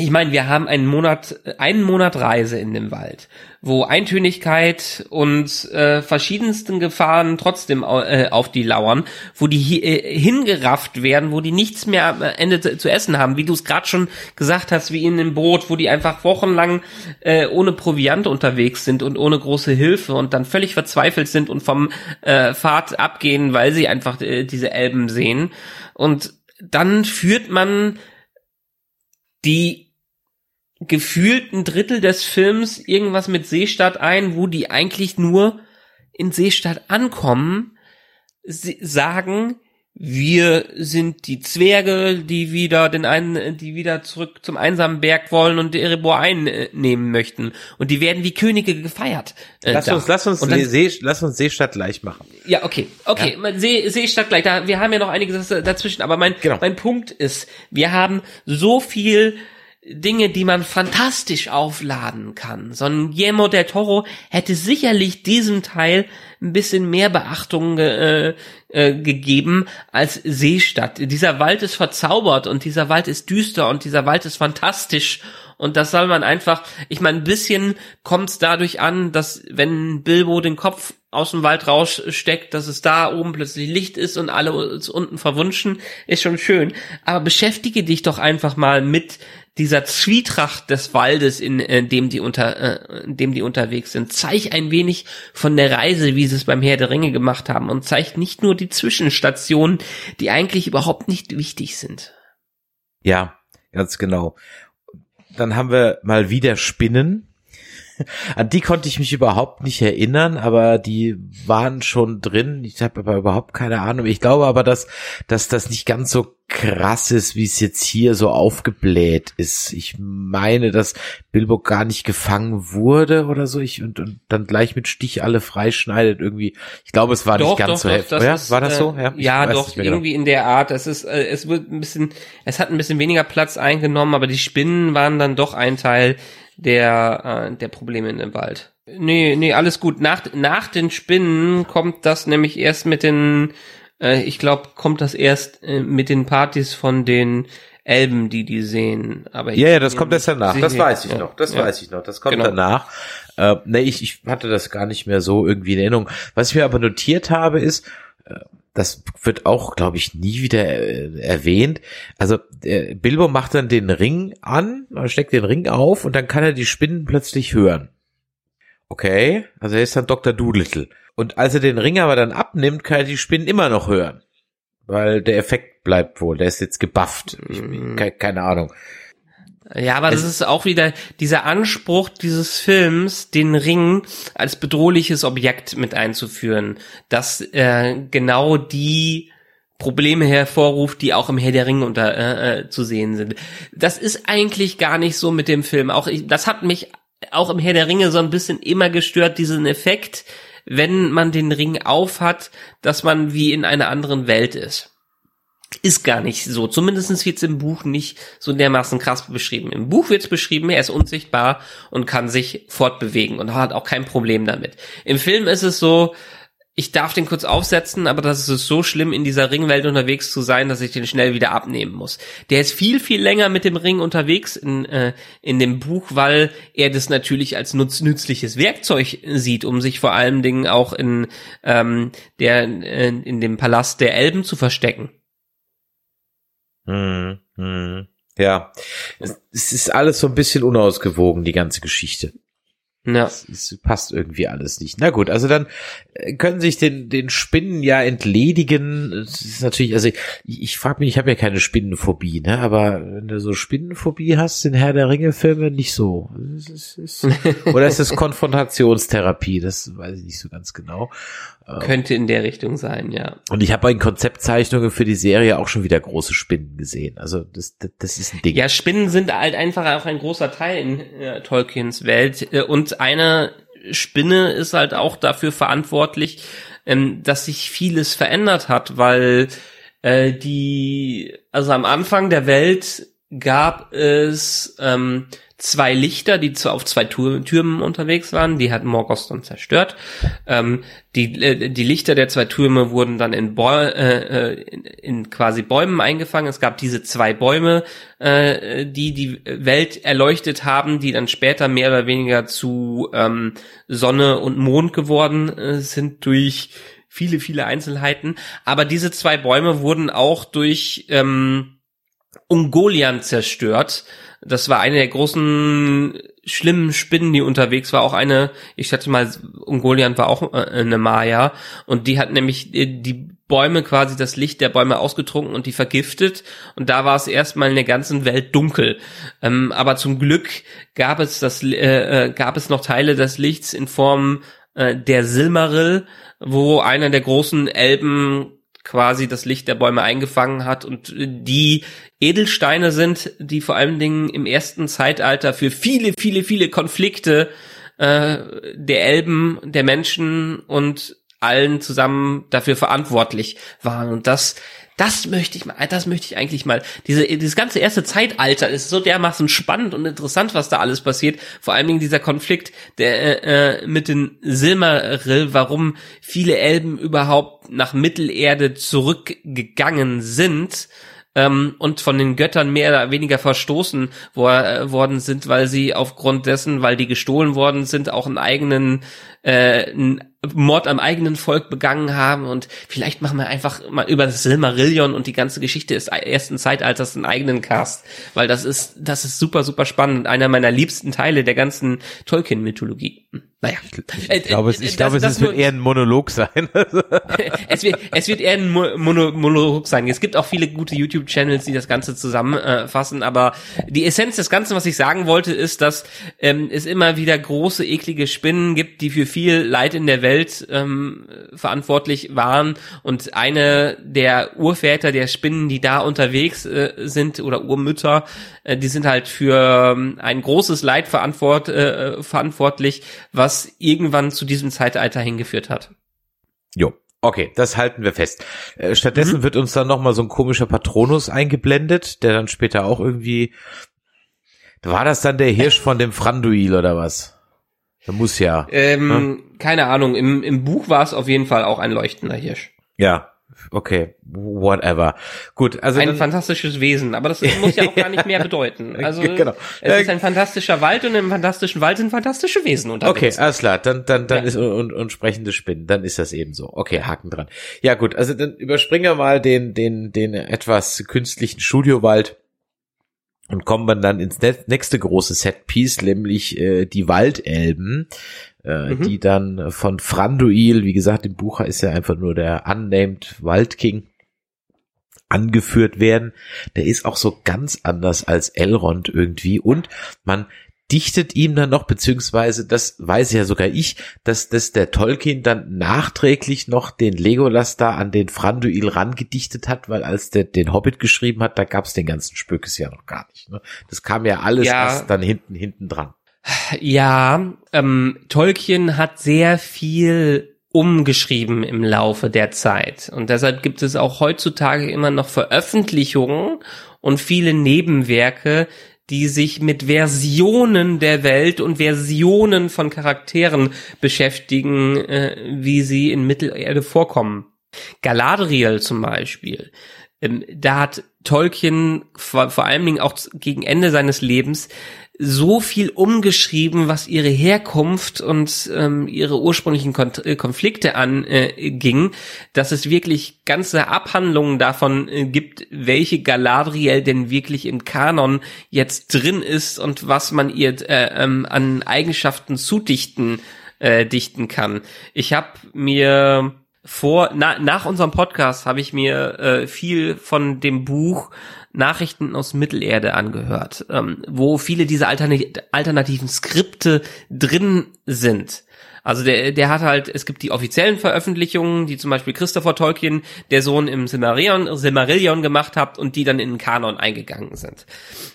ich meine, wir haben einen Monat, einen Monat Reise in dem Wald, wo Eintönigkeit und äh, verschiedensten Gefahren trotzdem äh, auf die lauern, wo die äh, hingerafft werden, wo die nichts mehr am Ende zu, zu essen haben, wie du es gerade schon gesagt hast, wie in dem Boot, wo die einfach wochenlang äh, ohne Proviant unterwegs sind und ohne große Hilfe und dann völlig verzweifelt sind und vom äh, Pfad abgehen, weil sie einfach äh, diese Elben sehen. Und dann führt man die gefühlten Drittel des Films irgendwas mit Seestadt ein, wo die eigentlich nur in Seestadt ankommen, sagen, wir sind die Zwerge, die wieder den einen, die wieder zurück zum einsamen Berg wollen und Erebor einnehmen möchten. Und die werden wie Könige gefeiert. Äh, lass da. uns, lass uns, dann, See, lass uns Seestadt gleich machen. Ja, okay, okay, ja. See, Seestadt gleich. Da, wir haben ja noch einiges dazwischen, aber mein, genau. mein Punkt ist, wir haben so viel Dinge, die man fantastisch aufladen kann. So ein Guillermo del Toro hätte sicherlich diesem Teil ein bisschen mehr Beachtung äh, äh, gegeben als Seestadt. Dieser Wald ist verzaubert und dieser Wald ist düster und dieser Wald ist fantastisch und das soll man einfach, ich meine, ein bisschen kommt es dadurch an, dass wenn Bilbo den Kopf aus dem Wald raussteckt, dass es da oben plötzlich Licht ist und alle unten verwunschen, ist schon schön. Aber beschäftige dich doch einfach mal mit dieser Zwietracht des Waldes, in, in dem die unter, äh, in dem die unterwegs sind. Zeig ein wenig von der Reise, wie sie es beim Herr der Ringe gemacht haben und zeigt nicht nur die Zwischenstationen, die eigentlich überhaupt nicht wichtig sind. Ja, ganz genau. Dann haben wir mal wieder Spinnen. An die konnte ich mich überhaupt nicht erinnern, aber die waren schon drin. Ich habe aber überhaupt keine Ahnung. Ich glaube aber, dass, dass das nicht ganz so krass ist, wie es jetzt hier so aufgebläht ist. Ich meine, dass Bilbo gar nicht gefangen wurde oder so. Ich und, und dann gleich mit Stich alle freischneidet irgendwie. Ich glaube, es war doch, nicht ganz doch, so heftig. Ja, war das so? Ja, ja doch, genau. irgendwie genau. in der Art. Es ist, äh, es wird ein bisschen, es hat ein bisschen weniger Platz eingenommen, aber die Spinnen waren dann doch ein Teil der, äh, der Probleme in dem Wald. Nee, nee, alles gut. Nach, nach den Spinnen kommt das nämlich erst mit den, äh, ich glaube, kommt das erst äh, mit den Partys von den Elben, die die sehen. Aber ja, ja, das kommt erst danach. Das weiß ich ja, noch. Das ja. weiß ich noch. Das kommt genau. danach. Äh, nee, ich, ich hatte das gar nicht mehr so irgendwie in Erinnerung. Was ich mir aber notiert habe, ist, äh, das wird auch, glaube ich, nie wieder äh, erwähnt. Also äh, Bilbo macht dann den Ring an, steckt den Ring auf und dann kann er die Spinnen plötzlich hören. Okay, also er ist dann Dr. Doolittle. Und als er den Ring aber dann abnimmt, kann er die Spinnen immer noch hören. Weil der Effekt bleibt wohl. Der ist jetzt gebufft. Ich, Mhm. keine, keine Ahnung. Ja, aber das ist auch wieder dieser Anspruch dieses Films, den Ring als bedrohliches Objekt mit einzuführen, dass äh, genau die Probleme hervorruft, die auch im Herr der Ringe unter äh, äh, zu sehen sind. Das ist eigentlich gar nicht so mit dem Film. Auch ich, das hat mich auch im Herr der Ringe so ein bisschen immer gestört, diesen Effekt, wenn man den Ring aufhat, dass man wie in einer anderen Welt ist ist gar nicht so. Zumindest wird es im Buch nicht so dermaßen krass beschrieben. Im Buch wird es beschrieben, er ist unsichtbar und kann sich fortbewegen und hat auch kein Problem damit. Im Film ist es so, ich darf den kurz aufsetzen, aber das ist so schlimm, in dieser Ringwelt unterwegs zu sein, dass ich den schnell wieder abnehmen muss. Der ist viel, viel länger mit dem Ring unterwegs in, äh, in dem Buch, weil er das natürlich als nutz nützliches Werkzeug sieht, um sich vor allen Dingen auch in, ähm, der, äh, in dem Palast der Elben zu verstecken. Hm, hm. Ja, es, es ist alles so ein bisschen unausgewogen, die ganze Geschichte. Ja. Es, es passt irgendwie alles nicht. Na gut, also dann äh, können sich den, den Spinnen ja entledigen. Es ist natürlich, also ich, ich frage mich, ich habe ja keine Spinnenphobie, ne? Aber wenn du so Spinnenphobie hast, in Herr der Ringe-Filme nicht so. Es ist, ist, oder ist es Konfrontationstherapie? Das weiß ich nicht so ganz genau. Könnte in der Richtung sein, ja. Und ich habe bei den Konzeptzeichnungen für die Serie auch schon wieder große Spinnen gesehen. Also das, das, das ist ein Ding. Ja, Spinnen sind halt einfach auch ein großer Teil in äh, Tolkiens Welt. Äh, und eine Spinne ist halt auch dafür verantwortlich, ähm, dass sich vieles verändert hat, weil äh, die, also am Anfang der Welt gab es ähm, zwei Lichter, die zu, auf zwei Tür Türmen unterwegs waren. Die hat Morgoth dann zerstört. Ähm, die, äh, die Lichter der zwei Türme wurden dann in, Bäu äh, in, in quasi Bäumen eingefangen. Es gab diese zwei Bäume, äh, die die Welt erleuchtet haben, die dann später mehr oder weniger zu ähm, Sonne und Mond geworden äh, sind durch viele, viele Einzelheiten. Aber diese zwei Bäume wurden auch durch ähm, Ungoliant zerstört. Das war eine der großen schlimmen Spinnen, die unterwegs war. Auch eine, ich schätze mal, Ungoliant war auch äh, eine Maya. Und die hat nämlich äh, die Bäume quasi das Licht der Bäume ausgetrunken und die vergiftet. Und da war es erstmal in der ganzen Welt dunkel. Ähm, aber zum Glück gab es das, äh, äh, gab es noch Teile des Lichts in Form äh, der Silmaril, wo einer der großen Elben quasi das Licht der Bäume eingefangen hat und die Edelsteine sind, die vor allen Dingen im ersten Zeitalter für viele, viele, viele Konflikte äh, der Elben, der Menschen und allen zusammen dafür verantwortlich waren. Und das, das möchte ich mal, das möchte ich eigentlich mal. Diese, dieses ganze erste Zeitalter ist so dermaßen spannend und interessant, was da alles passiert. Vor allen Dingen dieser Konflikt der, äh, mit den Silmaril, warum viele Elben überhaupt nach Mittelerde zurückgegangen sind ähm, und von den Göttern mehr oder weniger verstoßen wo, äh, worden sind, weil sie aufgrund dessen, weil die gestohlen worden sind, auch einen eigenen äh, einen Mord am eigenen Volk begangen haben und vielleicht machen wir einfach mal über Silmarillion und die ganze Geschichte des ersten Zeitalters einen eigenen Cast, weil das ist das ist super super spannend, einer meiner liebsten Teile der ganzen Tolkien-Mythologie. Naja, Ich glaube, es, ich glaube, es wird eher ein Monolog sein. es wird, es wird eher ein Mo- Mono, Monolog sein. Es gibt auch viele gute YouTube-Channels, die das Ganze zusammenfassen, äh, fassen, aber die Essenz des Ganzen, was ich sagen wollte, ist, dass ähm, es immer wieder große, eklige Spinnen gibt, die für viel Leid in der Welt ähm, verantwortlich waren. Und eine der Urväter der Spinnen, die da unterwegs äh, sind, oder Urmütter, äh, die sind halt für ähm, ein großes Leid verantwort, äh, verantwortlich, was irgendwann zu diesem Zeitalter hingeführt hat. Jo. Okay, das halten wir fest. Äh, stattdessen Mhm. wird uns dann nochmal so ein komischer Patronus eingeblendet, der dann später auch irgendwie. War das dann der Hirsch von dem Franduil oder was? Der muss ja. Ähm, keine Ahnung, im, im Buch war es auf jeden Fall auch ein leuchtender Hirsch. Ja. Okay. Whatever. Gut, also. Ein fantastisches Wesen, aber das muss ja auch gar nicht mehr bedeuten. Also Genau. es Äh, ist ein fantastischer Wald und im fantastischen Wald sind fantastische Wesen Okay, unterwegs. alles klar, dann, dann, dann Ja. ist und, und sprechende Spinnen, dann ist das eben so. Okay, Haken dran. Ja gut, also dann überspringen wir mal den, den, den etwas künstlichen Studiowald und kommen dann ins nächste große Setpiece, nämlich äh, die Waldelben, äh, mhm. die dann von Franduil, wie gesagt, im Buch ist ja einfach nur der unnamed Waldking, angeführt werden. Der ist auch so ganz anders als Elrond irgendwie und man dichtet ihm dann noch, beziehungsweise das weiß ja sogar ich, dass, dass der Tolkien dann nachträglich noch den Legolas da an den Franduil rangedichtet hat, weil als der den Hobbit geschrieben hat, da gab's den ganzen Spökes ja noch gar nicht. Ne? Das kam ja alles ja. erst dann hinten, hinten dran. Ja, ähm, Tolkien hat sehr viel umgeschrieben im Laufe der Zeit. Und deshalb gibt es auch heutzutage immer noch Veröffentlichungen und viele Nebenwerke, die sich mit Versionen der Welt und Versionen von Charakteren beschäftigen, äh, wie sie in Mittelerde vorkommen. Galadriel zum Beispiel. Ähm, da hat Tolkien vor, vor allen Dingen auch gegen Ende seines Lebens so viel umgeschrieben, was ihre Herkunft und ähm, ihre ursprünglichen Kon äh, Konflikte anging, äh, dass es wirklich ganze Abhandlungen davon äh, gibt, welche Galadriel denn wirklich im Kanon jetzt drin ist und was man ihr äh, ähm, an Eigenschaften zudichten äh, dichten kann. Ich habe mir vor na, nach unserem Podcast habe ich mir äh, viel von dem Buch Nachrichten aus Mittelerde angehört, ähm, wo viele dieser alternativen Skripte drin sind. Also der, der hat halt, es gibt die offiziellen Veröffentlichungen, die zum Beispiel Christopher Tolkien, der Sohn im Silmarillion, Silmarillion gemacht hat und die dann in den Kanon eingegangen sind.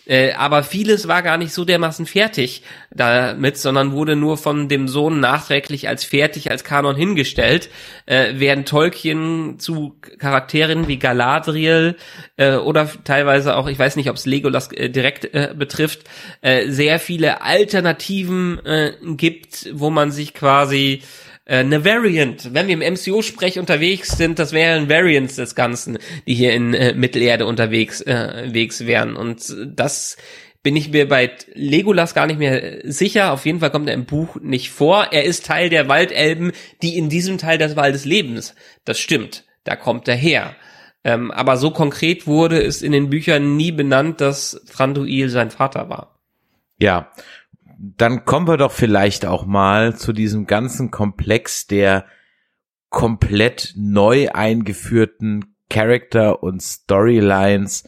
Äh, aber vieles war gar nicht so dermaßen fertig damit, sondern wurde nur von dem Sohn nachträglich als fertig, als Kanon hingestellt, äh, während Tolkien zu Charakteren wie Galadriel äh, oder teilweise auch, ich weiß nicht, ob es Legolas äh, direkt äh, betrifft, äh, sehr viele Alternativen gibt, wo man sich quasi quasi äh, eine Variant. Wenn wir im MCO-Sprech unterwegs sind, das wären Variants des Ganzen, die hier in äh, Mittelerde unterwegs äh, wegs wären. Und das bin ich mir bei Legolas gar nicht mehr sicher. Auf jeden Fall kommt er im Buch nicht vor. Er ist Teil der Waldelben, die in diesem Teil des Waldes Lebens. Das stimmt. Da kommt er her. Ähm, aber so konkret wurde es in den Büchern nie benannt, dass Thranduil sein Vater war. Ja, dann kommen wir doch vielleicht auch mal zu diesem ganzen Komplex der komplett neu eingeführten Character und Storylines,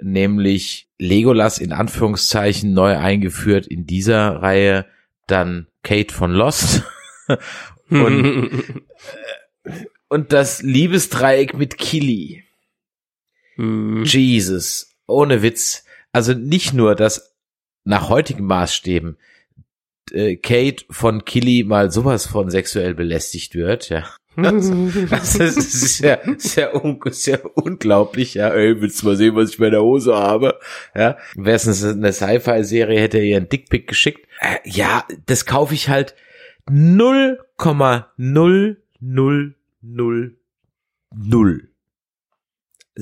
nämlich Legolas in Anführungszeichen neu eingeführt in dieser Reihe, dann Kate von Lost und, und das Liebesdreieck mit Killy. Mhm. Jesus, ohne Witz. Also nicht nur, dass nach heutigen Maßstäben äh, Kate von Killy mal sowas von sexuell belästigt wird, ja. Das, das ist sehr, sehr, un sehr unglaublich, ja. Ey, willst du mal sehen, was ich bei der Hose habe? Ja. Wäre es eine Sci-Fi-Serie, hätte er ihr einen Dickpick geschickt. Äh, ja, das kaufe ich halt 0,0000.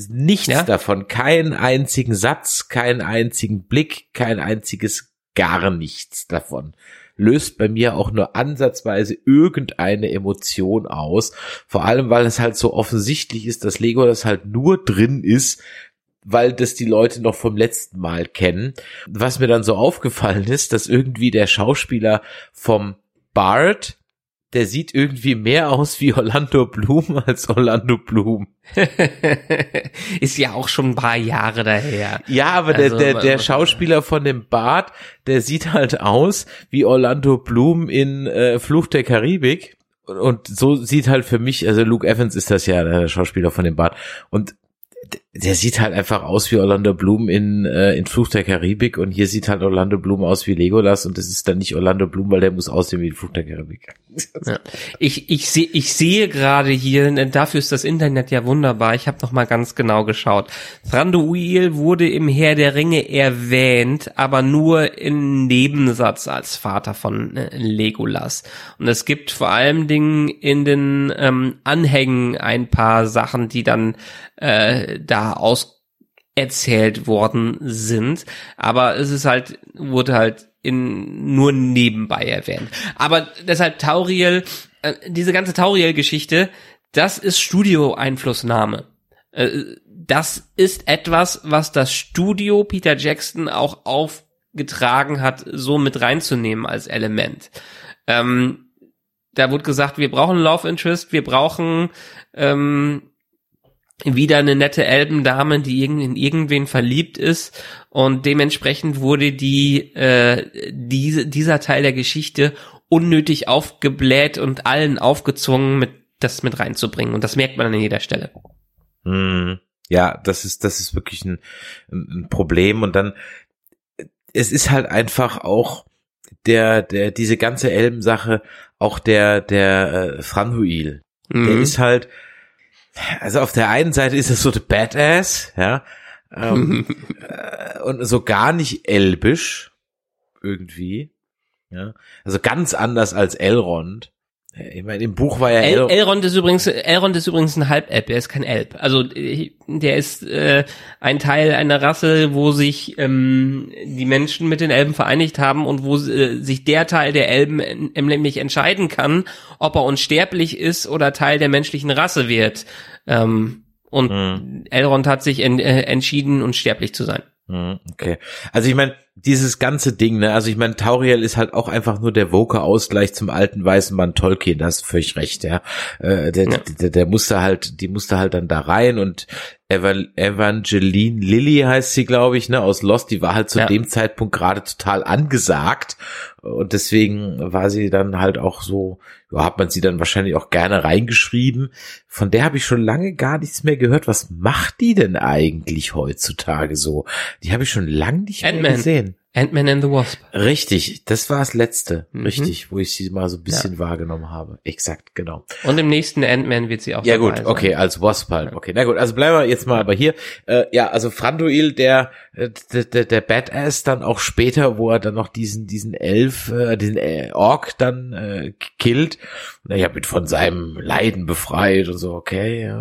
Nichts ja? davon, keinen einzigen Satz, keinen einzigen Blick, kein einziges gar nichts davon löst bei mir auch nur ansatzweise irgendeine Emotion aus. Vor allem, weil es halt so offensichtlich ist, dass Lego das halt nur drin ist, weil das die Leute noch vom letzten Mal kennen. Was mir dann so aufgefallen ist, dass irgendwie der Schauspieler vom Bart der sieht irgendwie mehr aus wie Orlando Bloom als Orlando Bloom. ist ja auch schon ein paar Jahre daher. Ja, aber also, der, der, der Schauspieler von dem Bart, der sieht halt aus wie Orlando Bloom in äh, Fluch der Karibik. Und so sieht halt für mich, also Luke Evans ist das ja, der Schauspieler von dem Bart. Und der sieht halt einfach aus wie Orlando Bloom in, äh, in Fluch der Karibik und hier sieht halt Orlando Bloom aus wie Legolas und das ist dann nicht Orlando Bloom, weil der muss aussehen wie Fluch der Karibik. Ja. Ich, ich, seh, ich sehe gerade hier, dafür ist das Internet ja wunderbar, ich habe mal ganz genau geschaut. Thranduil wurde im Herr der Ringe erwähnt, aber nur im Nebensatz als Vater von äh, Legolas. Und es gibt vor allen Dingen in den ähm, Anhängen ein paar Sachen, die dann äh, da aus erzählt worden sind, aber es ist halt wurde halt in nur nebenbei erwähnt. Aber deshalb Tauriel, äh, diese ganze Tauriel-Geschichte, das ist Studio-Einflussnahme. Äh, das ist etwas, was das Studio Peter Jackson auch aufgetragen hat, so mit reinzunehmen als Element. Ähm, da wurde gesagt, wir brauchen Love Interest, wir brauchen ähm, wieder eine nette Elbendame, die in irgendwen verliebt ist und dementsprechend wurde die äh, diese, dieser Teil der Geschichte unnötig aufgebläht und allen aufgezwungen, mit das mit reinzubringen und das merkt man an jeder Stelle. Hm. Ja, das ist das ist wirklich ein, ein Problem und dann es ist halt einfach auch der der diese ganze Elbensache auch der der äh, Franhuil. Mhm. Der ist halt also auf der einen Seite ist er so der Badass, ja, ähm, äh, und so gar nicht elbisch irgendwie, ja, also ganz anders als Elrond. Ich meine, im Buch war ja El Elrond ist übrigens Elrond ist übrigens ein Halbelb, er ist kein Elb. Also der ist äh, ein Teil einer Rasse, wo sich ähm, die Menschen mit den Elben vereinigt haben und wo äh, sich der Teil der Elben nämlich entscheiden kann, ob er unsterblich ist oder Teil der menschlichen Rasse wird. Ähm, und hm. Elrond hat sich en äh, entschieden, unsterblich zu sein. Hm, okay. Also ich meine, dieses ganze Ding, ne, also ich meine, Tauriel ist halt auch einfach nur der woke Ausgleich zum alten weißen Mann Tolkien, da hast du völlig recht, ja. Äh, der, ja. Der, der musste halt, die musste halt dann da rein und Evangeline Lilly heißt sie, glaube ich, ne, aus Lost, die war halt zu ja. dem Zeitpunkt gerade total angesagt und deswegen war sie dann halt auch so, ja, hat man sie dann wahrscheinlich auch gerne reingeschrieben. Von der habe ich schon lange gar nichts mehr gehört. Was macht die denn eigentlich heutzutage so? Die habe ich schon lange nicht mehr gesehen. Ant-Man and the Wasp. Richtig, das war das letzte, mhm. richtig, wo ich sie mal so ein bisschen ja. wahrgenommen habe. Exakt, genau. Und im nächsten Ant-Man wird sie auch Ja gut, sein. okay, als Wasp halt. Okay, na gut, also bleiben wir jetzt mal aber hier. Äh, ja, also Franduil, der, äh, der, der, der Badass dann auch später, wo er dann noch diesen, diesen Elf, äh, den äh, Ork dann äh, killt. Er wird von seinem Leiden befreit und so, okay,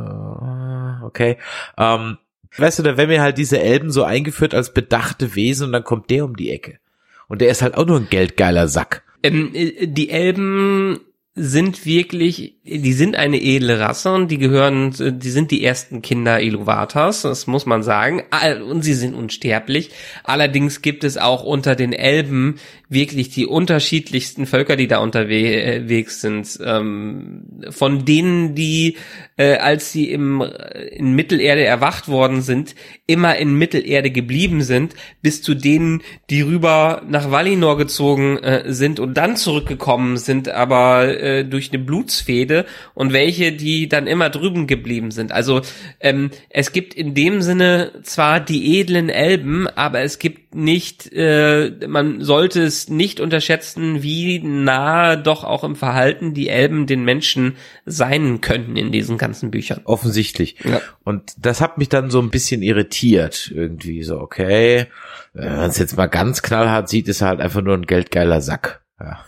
okay. Ähm, Weißt du, da werden mir halt diese Elben so eingeführt als bedachte Wesen und dann kommt der um die Ecke. Und der ist halt auch nur ein geldgeiler Sack. Ähm, äh, die Elben sind wirklich, die sind eine edle Rasse und die gehören, die sind die ersten Kinder Iluvaters, das muss man sagen. Und sie sind unsterblich. Allerdings gibt es auch unter den Elben wirklich die unterschiedlichsten Völker, die da unterwegs sind. Ähm, von denen, die, äh, als sie im, in Mittelerde erwacht worden sind, immer in Mittelerde geblieben sind, bis zu denen, die rüber nach Valinor gezogen äh, sind und dann zurückgekommen sind, aber äh, durch eine Blutsfehde und welche, die dann immer drüben geblieben sind. Also ähm, es gibt in dem Sinne zwar die edlen Elben, aber es gibt nicht, äh, man sollte es nicht unterschätzen, wie nah doch auch im Verhalten die Elben den Menschen sein könnten in diesen ganzen Büchern. Offensichtlich. Ja. Und das hat mich dann so ein bisschen irritiert irgendwie so, okay, wenn man es jetzt mal ganz knallhart sieht, ist er halt einfach nur ein geldgeiler Sack. Ja.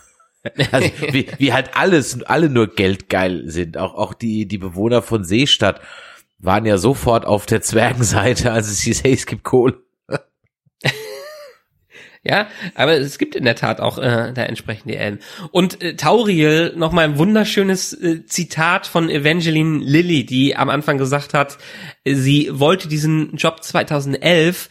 Also wie, wie halt alles, alle nur geldgeil sind. Auch, auch die, die Bewohner von Seestadt waren ja sofort auf der Zwergenseite, als es hieß, hey, es gibt Kohle. Ja, aber es gibt in der Tat auch äh, da entsprechende Elben. Und äh, Tauriel, nochmal ein wunderschönes äh, Zitat von Evangeline Lilly, die am Anfang gesagt hat, sie wollte diesen Job 2011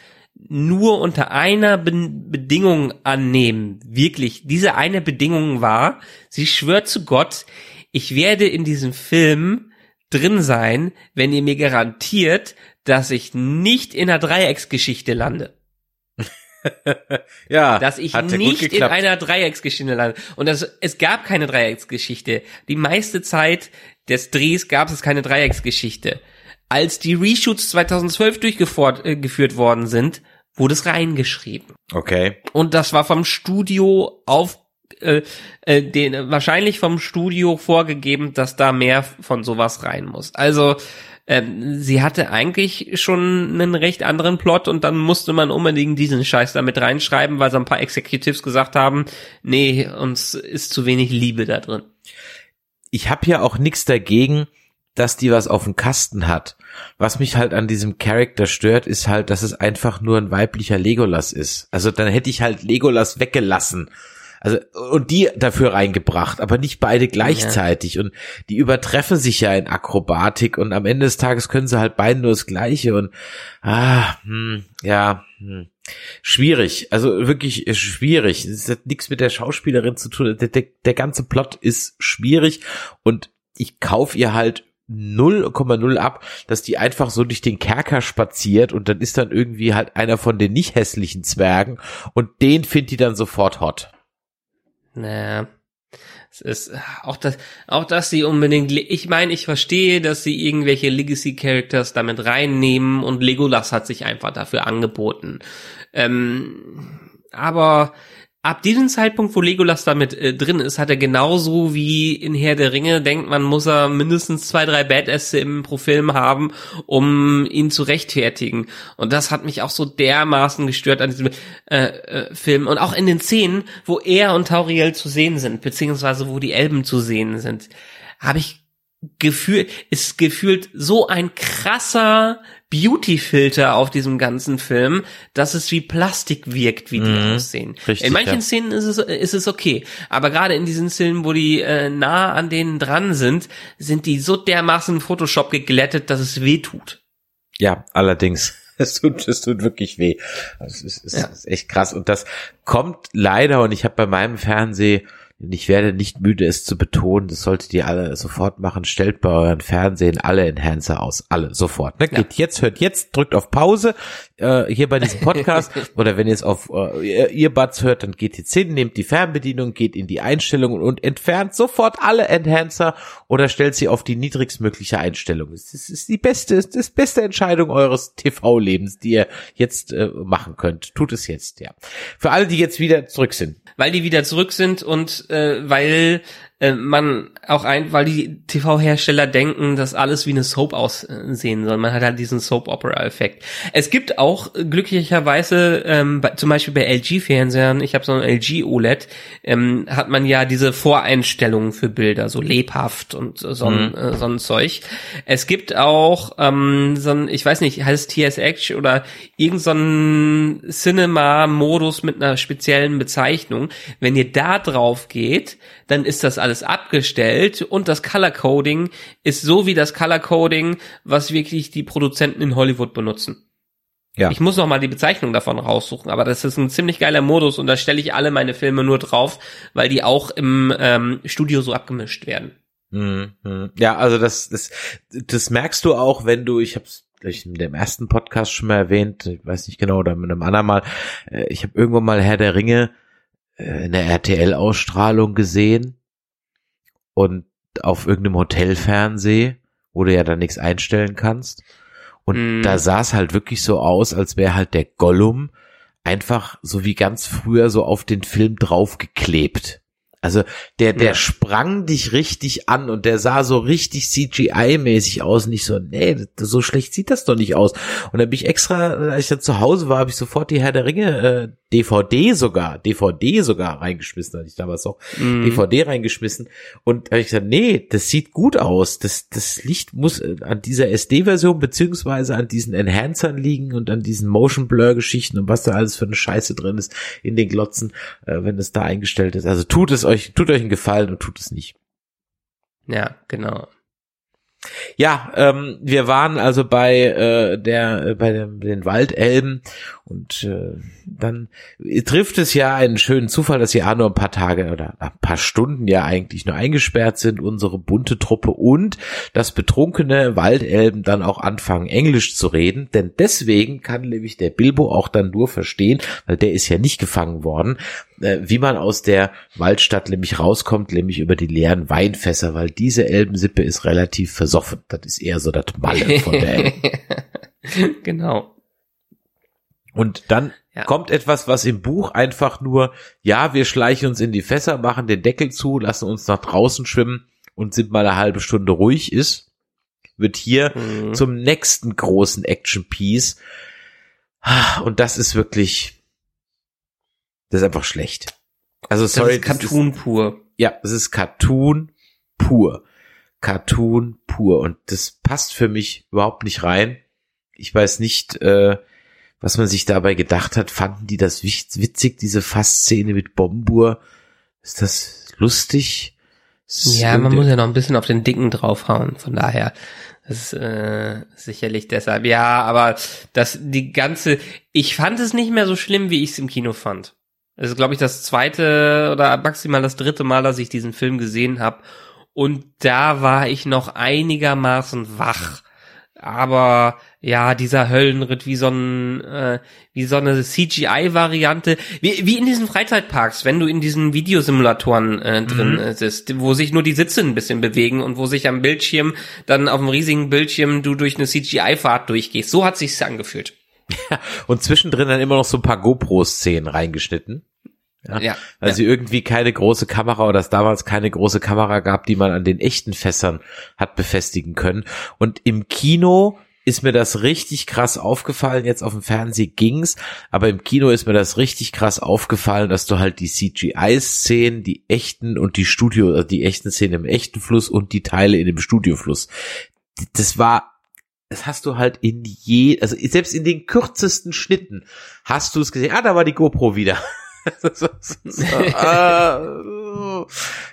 nur unter einer Be Bedingung annehmen. Wirklich, diese eine Bedingung war, sie schwört zu Gott, ich werde in diesem Film drin sein, wenn ihr mir garantiert, dass ich nicht in einer Dreiecksgeschichte lande. ja, dass ich nicht in einer Dreiecksgeschichte lande. Und das, es gab keine Dreiecksgeschichte. Die meiste Zeit des Drehs gab es keine Dreiecksgeschichte. Als die Reshoots 2012 durchgeführt äh, worden sind, wurde es reingeschrieben. Okay. Und das war vom Studio auf äh, äh, den wahrscheinlich vom Studio vorgegeben, dass da mehr von sowas rein muss. Also ähm, sie hatte eigentlich schon einen recht anderen Plot und dann musste man unbedingt diesen Scheiß damit reinschreiben, weil so ein paar Executives gesagt haben, nee, uns ist zu wenig Liebe da drin. Ich habe ja auch nichts dagegen, dass die was auf dem Kasten hat. Was mich halt an diesem Charakter stört, ist halt, dass es einfach nur ein weiblicher Legolas ist. Also dann hätte ich halt Legolas weggelassen Also, und die dafür reingebracht, aber nicht beide gleichzeitig. Ja. Und die übertreffen sich ja in Akrobatik und am Ende des Tages können sie halt beide nur das Gleiche und, ah, hm, ja, hm. Schwierig, also wirklich schwierig. Es hat nichts mit der Schauspielerin zu tun. Der, der, der ganze Plot ist schwierig und ich kauf ihr halt 0,0 ab, dass die einfach so durch den Kerker spaziert und dann ist dann irgendwie halt einer von den nicht hässlichen Zwergen und den findet die dann sofort hot. Naja. Es ist auch das, auch dass sie unbedingt, ich meine, ich verstehe, dass sie irgendwelche Legacy Characters damit reinnehmen und Legolas hat sich einfach dafür angeboten. Ähm, aber ab diesem Zeitpunkt, wo Legolas damit äh, drin ist, hat er genauso wie in Herr der Ringe denkt man, muss er mindestens zwei, drei Badass im pro Film haben, um ihn zu rechtfertigen. Und das hat mich auch so dermaßen gestört an diesem äh, äh, Film. Und auch in den Szenen, wo er und Tauriel zu sehen sind, beziehungsweise wo die Elben zu sehen sind, habe ich gefühlt, ist gefühlt so ein krasser Beauty-Filter auf diesem ganzen Film, dass es wie Plastik wirkt, wie die mhm, aussehen. Richtig, in manchen ja. Szenen ist es, ist es okay, aber gerade in diesen Szenen, wo die äh, nah an denen dran sind, sind die so dermaßen Photoshop geglättet, dass es weh tut. Ja, allerdings. Es tut, es tut wirklich weh. Es ist, es ja. ist echt krass. Und das kommt leider, und ich habe bei meinem Fernseh ich werde nicht müde, es zu betonen, das solltet ihr alle sofort machen. Stellt bei euren Fernsehen alle Enhancer aus. Alle, sofort. Ne? Geht jetzt, hört jetzt, drückt auf Pause äh, hier bei diesem Podcast. oder wenn ihr es auf äh, Earbuds hört, dann geht jetzt hin, nehmt die Fernbedienung, geht in die Einstellungen und entfernt sofort alle Enhancer oder stellt sie auf die niedrigstmögliche Einstellung. Das ist die beste, das beste Entscheidung eures TV-Lebens, die ihr jetzt äh, machen könnt. Tut es jetzt, ja. Für alle, die jetzt wieder zurück sind weil die wieder zurück sind und äh, weil äh, man auch ein, weil die TV-Hersteller denken, dass alles wie eine Soap aussehen soll. Man hat halt diesen Soap-Opera-Effekt. Es gibt auch äh, glücklicherweise, ähm, bei, zum Beispiel bei LG-Fernsehern, ich habe so ein LG OLED, ähm, hat man ja diese Voreinstellungen für Bilder, so lebhaft und so, mhm. äh, so ein Zeug. Es gibt auch ähm, so ein, ich weiß nicht, heißt es TSX oder irgend so ein Cinema-Modus mit einer speziellen Bezeichnung. Wenn ihr da drauf geht, dann ist das alles abgestellt und das Color Coding ist so wie das Color Coding, was wirklich die Produzenten in Hollywood benutzen. Ja. Ich muss noch mal die Bezeichnung davon raussuchen, aber das ist ein ziemlich geiler Modus und da stelle ich alle meine Filme nur drauf, weil die auch im ähm, Studio so abgemischt werden. Mhm. Ja, also das, das, das merkst du auch, wenn du, ich habe vielleicht in dem ersten Podcast schon mal erwähnt, ich weiß nicht genau, oder mit einem anderen Mal, äh, ich habe irgendwann mal Herr der Ringe in der RTL-Ausstrahlung gesehen und auf irgendeinem Hotelfernseh, wo du ja dann nichts einstellen kannst. Und mm. da sah es halt wirklich so aus, als wäre halt der Gollum einfach so wie ganz früher so auf den Film draufgeklebt. Also der, der ja. sprang dich richtig an und der sah so richtig CGI-mäßig aus. Nicht so, nee, so schlecht sieht das doch nicht aus. Und dann bin ich extra, als ich dann zu Hause war, habe ich sofort die Herr der Ringe äh, DVD sogar, DVD sogar reingeschmissen, hatte ich damals auch mm. DVD reingeschmissen. Und habe ich gesagt, nee, das sieht gut aus. Das, das Licht muss äh, an dieser SD-Version beziehungsweise an diesen Enhancern liegen und an diesen Motion Blur-Geschichten und was da alles für eine Scheiße drin ist in den Glotzen, äh, wenn es da eingestellt ist. Also tut es euch euch, tut euch einen Gefallen und tut es nicht. Ja, genau. Ja, ähm, wir waren also bei äh, der äh, bei dem, den Waldelben und äh, dann trifft es ja einen schönen Zufall, dass wir auch nur ein paar Tage oder ein paar Stunden ja eigentlich nur eingesperrt sind, unsere bunte Truppe und das betrunkene Waldelben dann auch anfangen Englisch zu reden, denn deswegen kann nämlich der Bilbo auch dann nur verstehen, weil der ist ja nicht gefangen worden, äh, wie man aus der Waldstadt nämlich rauskommt, nämlich über die leeren Weinfässer, weil diese Elbensippe ist relativ versoffen. Das ist eher so das Malle von der Elben. genau. Und dann ja. kommt etwas, was im Buch einfach nur, ja, wir schleichen uns in die Fässer, machen den Deckel zu, lassen uns nach draußen schwimmen und sind mal eine halbe Stunde ruhig ist, wird hier mhm. zum nächsten großen Action-Piece. Und das ist wirklich, das ist einfach schlecht. Also sorry. Das ist Cartoon das ist, pur. Ja, es ist Cartoon pur. Cartoon pur. Und das passt für mich überhaupt nicht rein. Ich weiß nicht, äh, was man sich dabei gedacht hat. Fanden die das witzig, diese Fassszene mit Bombur? Ist das lustig? Ist Ja, man muss ja noch ein bisschen auf den Dicken draufhauen, von daher. Das ist äh, sicherlich deshalb. Ja, aber das die ganze. Ich fand es nicht mehr so schlimm, wie ich es im Kino fand. Das ist, glaube ich, das zweite oder maximal das dritte Mal, dass ich diesen Film gesehen habe. Und da war ich noch einigermaßen wach. Aber ja, dieser Höllenritt wie so ein äh, wie so eine CGI-Variante, wie, wie in diesen Freizeitparks, wenn du in diesen Videosimulatoren äh, drin Mhm. sitzt, wo sich nur die Sitze ein bisschen bewegen und wo sich am Bildschirm dann auf dem riesigen Bildschirm du durch eine CGI-Fahrt durchgehst. So hat sich's angefühlt. Und zwischendrin dann immer noch so ein paar GoPro-Szenen reingeschnitten. Ja. Ja. Weil sie irgendwie keine große Kamera oder es damals keine große Kamera gab, die man an den echten Fässern hat befestigen können. Und im Kino ist mir das richtig krass aufgefallen. Jetzt auf dem Fernsehen ging's, aber im Kino ist mir das richtig krass aufgefallen, dass du halt die CGI-Szenen, die echten und die Studio, also die echten Szenen im echten Fluss und die Teile in dem Studiofluss. Das war das hast du halt in je, also selbst in den kürzesten Schnitten hast du es gesehen. Ah, da war die GoPro wieder. so, so, so, ah,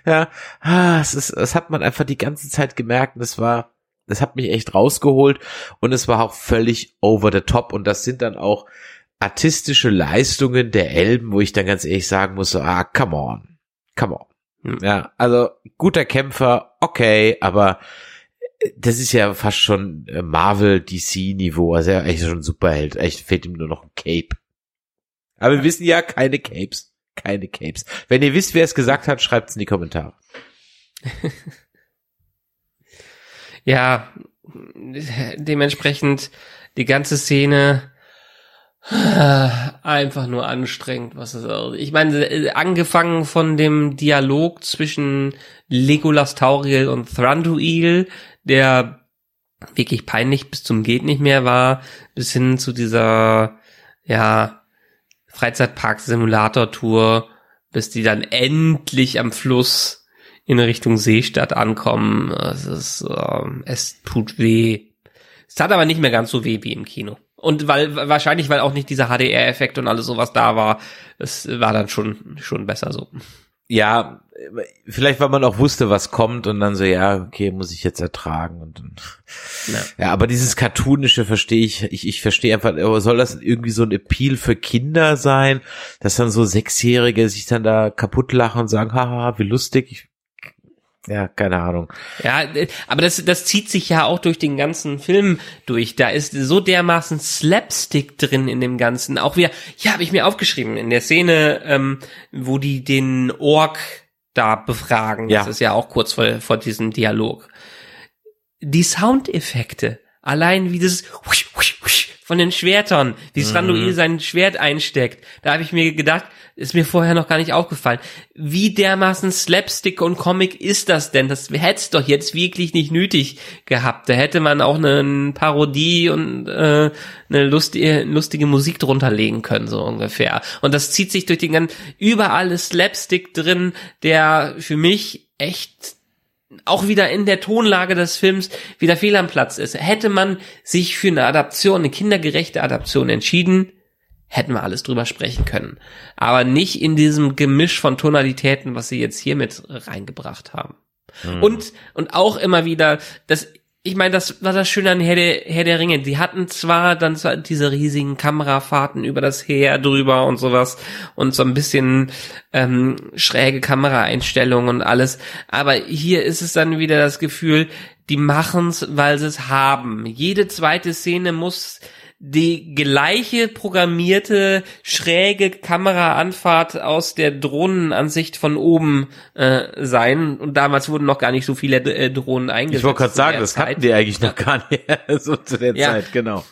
ja, ah, es ist, das hat man einfach die ganze Zeit gemerkt. Und das war, das hat mich echt rausgeholt und es war auch völlig over the top. Und das sind dann auch artistische Leistungen der Elben, wo ich dann ganz ehrlich sagen muss, so, ah, come on, come on. Hm. Ja, also guter Kämpfer, okay, aber das ist ja fast schon äh, Marvel DC Niveau, also ja echt schon Superheld. Echt fehlt ihm nur noch ein Cape. Aber wir wissen ja keine Capes, keine Capes. Wenn ihr wisst, wer es gesagt hat, schreibt's in die Kommentare. Ja, dementsprechend die ganze Szene äh, einfach nur anstrengend, was es Ich meine, äh, angefangen von dem Dialog zwischen Legolas Tauriel und Thranduil, der wirklich peinlich bis zum geht nicht mehr war, bis hin zu dieser ja Freizeitpark-Simulator-Tour, bis die dann endlich am Fluss in Richtung Seestadt ankommen. Es ist, ähm, es tut weh. Es tat aber nicht mehr ganz so weh wie im Kino. Und weil, wahrscheinlich, weil auch nicht dieser HDR-Effekt und alles sowas da war, es war dann schon, schon besser so. Ja, vielleicht weil man auch wusste, was kommt und dann so, ja, okay, muss ich jetzt ertragen und dann, Ja. ja, aber dieses cartoonische verstehe ich, ich, ich verstehe einfach, aber soll das irgendwie so ein Appeal für Kinder sein, dass dann so Sechsjährige sich dann da kaputt lachen und sagen, haha, wie lustig, ich, ja, keine Ahnung. Ja, äh, aber das, das zieht sich ja auch durch den ganzen Film durch. Da ist so dermaßen Slapstick drin in dem Ganzen. Auch wieder, ja, habe ich mir aufgeschrieben, in der Szene, ähm, wo die den Ork da befragen. Ja. Das ist ja auch kurz vor, vor diesem Dialog. Die Soundeffekte, allein wie das von den Schwertern, wie Stranduil sein Schwert einsteckt, da habe ich mir gedacht, ist mir vorher noch gar nicht aufgefallen. Wie dermaßen Slapstick und Comic ist das denn? Das hätte es doch jetzt wirklich nicht nötig gehabt. Da hätte man auch eine Parodie und äh, eine lustige, lustige Musik drunter legen können, so ungefähr. Und das zieht sich durch den ganzen, überall ist Slapstick drin, der für mich echt auch wieder in der Tonlage des Films wieder fehl am Platz ist. Hätte man sich für eine Adaption, eine kindergerechte Adaption entschieden, hätten wir alles drüber sprechen können. Aber nicht in diesem Gemisch von Tonalitäten, was sie jetzt hier mit reingebracht haben. Und, und auch immer wieder, das, ich meine, das war das Schöne an Herr der, Herr der Ringe. Die hatten zwar dann so diese riesigen Kamerafahrten über das Heer drüber und sowas und so ein bisschen ähm, schräge Kameraeinstellungen und alles, aber hier ist es dann wieder das Gefühl, die machen's, weil sie es haben. Jede zweite Szene muss die gleiche programmierte schräge Kameraanfahrt aus der Drohnenansicht von oben äh, sein. Und damals wurden noch gar nicht so viele äh, Drohnen eingesetzt. Ich wollte gerade sagen, das Zeit. hatten die eigentlich noch gar nicht, so zu der Ja. Zeit, genau.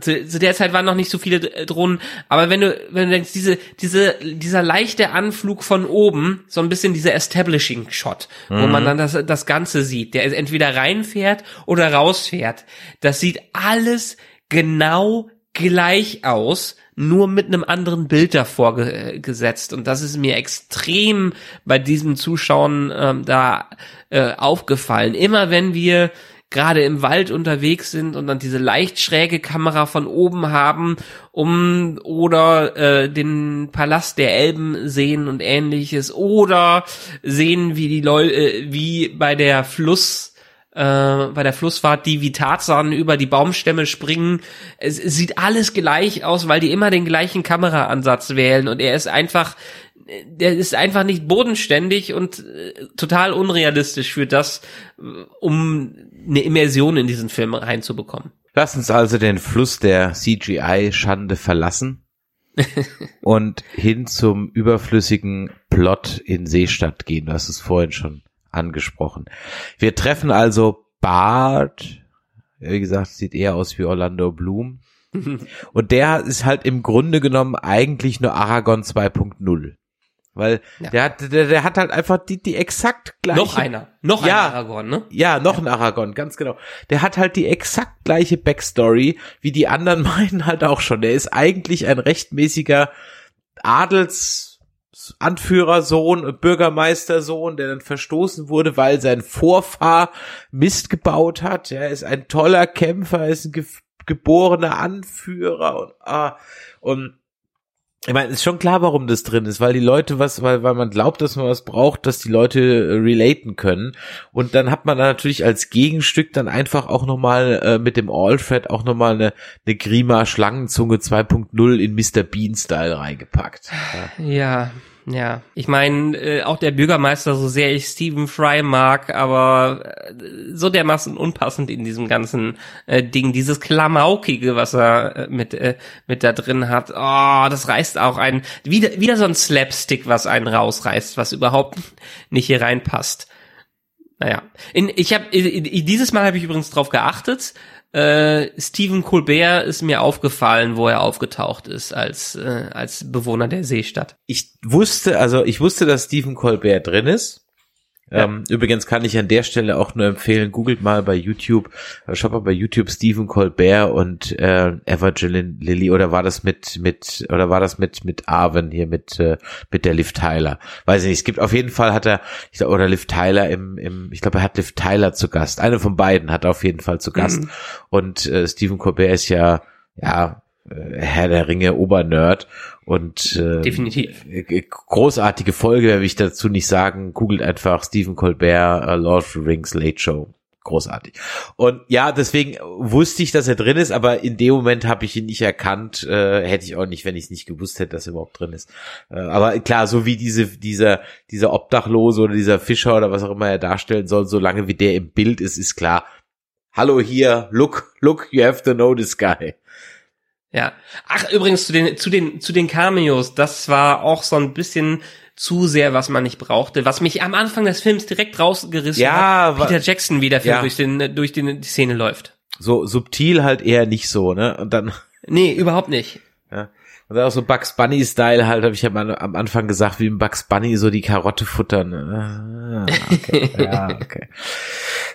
zu, zu der Zeit waren noch nicht so viele äh, Drohnen, aber wenn du, wenn du denkst, diese, diese, dieser leichte Anflug von oben, so ein bisschen dieser Establishing Shot, wo man dann das, das Ganze sieht, der entweder reinfährt oder rausfährt, das sieht alles genau gleich aus, nur mit einem anderen Bild davor ge gesetzt. Und das ist mir extrem bei diesem Zuschauen ähm, da äh, aufgefallen. Immer wenn wir gerade im Wald unterwegs sind und dann diese leicht schräge Kamera von oben haben, um oder äh, den Palast der Elben sehen und ähnliches oder sehen, wie die Leute, äh, wie bei der Fluss äh, bei der Flussfahrt, die wie Tarzan über die Baumstämme springen. Es, es sieht alles gleich aus, weil die immer den gleichen Kameraansatz wählen und er ist einfach der ist einfach nicht bodenständig und äh, total unrealistisch für das, äh, um eine Immersion in diesen Film reinzubekommen. Lass uns also den Fluss der CGI-Schande verlassen und hin zum überflüssigen Plot in Seestadt gehen. Du hast es vorhin schon angesprochen. Wir treffen also Bart, wie gesagt, sieht eher aus wie Orlando Bloom. Und der ist halt im Grunde genommen eigentlich nur Aragon 2.0. Weil ja. der hat, der, der hat halt einfach die, die exakt gleiche. Noch einer. Noch ja, ein Aragorn, ne? Ja, noch ein Aragorn, ganz genau. Der hat halt die exakt gleiche Backstory, wie die anderen meinen halt auch schon. Der ist eigentlich ein rechtmäßiger Adels, Anführersohn, Bürgermeistersohn, der dann verstoßen wurde, weil sein Vorfahr Mist gebaut hat. Er ist ein toller Kämpfer, er ist ein ge geborener Anführer und, ah, und ich meine, ist schon klar, warum das drin ist, weil die Leute was, weil, weil man glaubt, dass man was braucht, dass die Leute äh, relaten können. Und dann hat man dann natürlich als Gegenstück dann einfach auch nochmal äh, mit dem Alfred auch nochmal eine, eine Grima Schlangenzunge 2.0 in Mr. Bean Style reingepackt. Ja. ja. Ja, ich meine, äh, auch der Bürgermeister, so sehr ich Stephen Fry mag, aber äh, so dermaßen unpassend in diesem ganzen äh, Ding, dieses Klamaukige, was er äh, mit äh, mit da drin hat. Oh, das reißt auch ein wieder wieder so ein Slapstick, was einen rausreißt, was überhaupt nicht hier reinpasst. Naja, in, ich habe dieses Mal habe ich übrigens drauf geachtet äh, Stephen Colbert ist mir aufgefallen, wo er aufgetaucht ist als äh, als Bewohner der Seestadt. Ich wusste, also ich wusste, dass Stephen Colbert drin ist. Ja. Ähm, übrigens kann ich an der Stelle auch nur empfehlen, googelt mal bei YouTube, äh, schaut mal bei YouTube Stephen Colbert und äh, Evangeline Lilly oder war das mit mit oder war das mit mit Arwen hier mit äh, mit der Liv Tyler? Weiß ich nicht. Es gibt auf jeden Fall hat er ich glaub, oder Liv Tyler im im ich glaube er hat Liv Tyler zu Gast. Eine von beiden hat er auf jeden Fall zu Gast mhm. und äh, Stephen Colbert ist ja ja Herr der Ringe Obernerd und äh, definitiv äh, großartige Folge, will ich dazu nicht sagen. Googelt einfach Stephen Colbert, uh, Lord of the Rings Late Show. Großartig. Und ja, deswegen wusste ich, dass er drin ist, aber in dem Moment habe ich ihn nicht erkannt. Äh, hätte ich auch nicht, wenn ich es nicht gewusst hätte, dass er überhaupt drin ist. Äh, aber klar, so wie diese, dieser, dieser Obdachlose oder dieser Fischer oder was auch immer er darstellen soll, solange wie der im Bild ist, ist klar. Hallo hier, look, look, you have to know this guy. Ja. Ach, übrigens zu den, zu den, zu den Cameos, das war auch so ein bisschen zu sehr, was man nicht brauchte, was mich am Anfang des Films direkt rausgerissen ja, hat. Peter Jackson wieder ja. durch den, durch den, die Szene läuft. So subtil halt eher nicht so, ne? Und dann. Nee, überhaupt nicht. Und dann auch so Bugs Bunny Style halt, habe ich ja mal am Anfang gesagt, wie ein Bugs Bunny so die Karotte futtern. Ah, okay. ja, okay.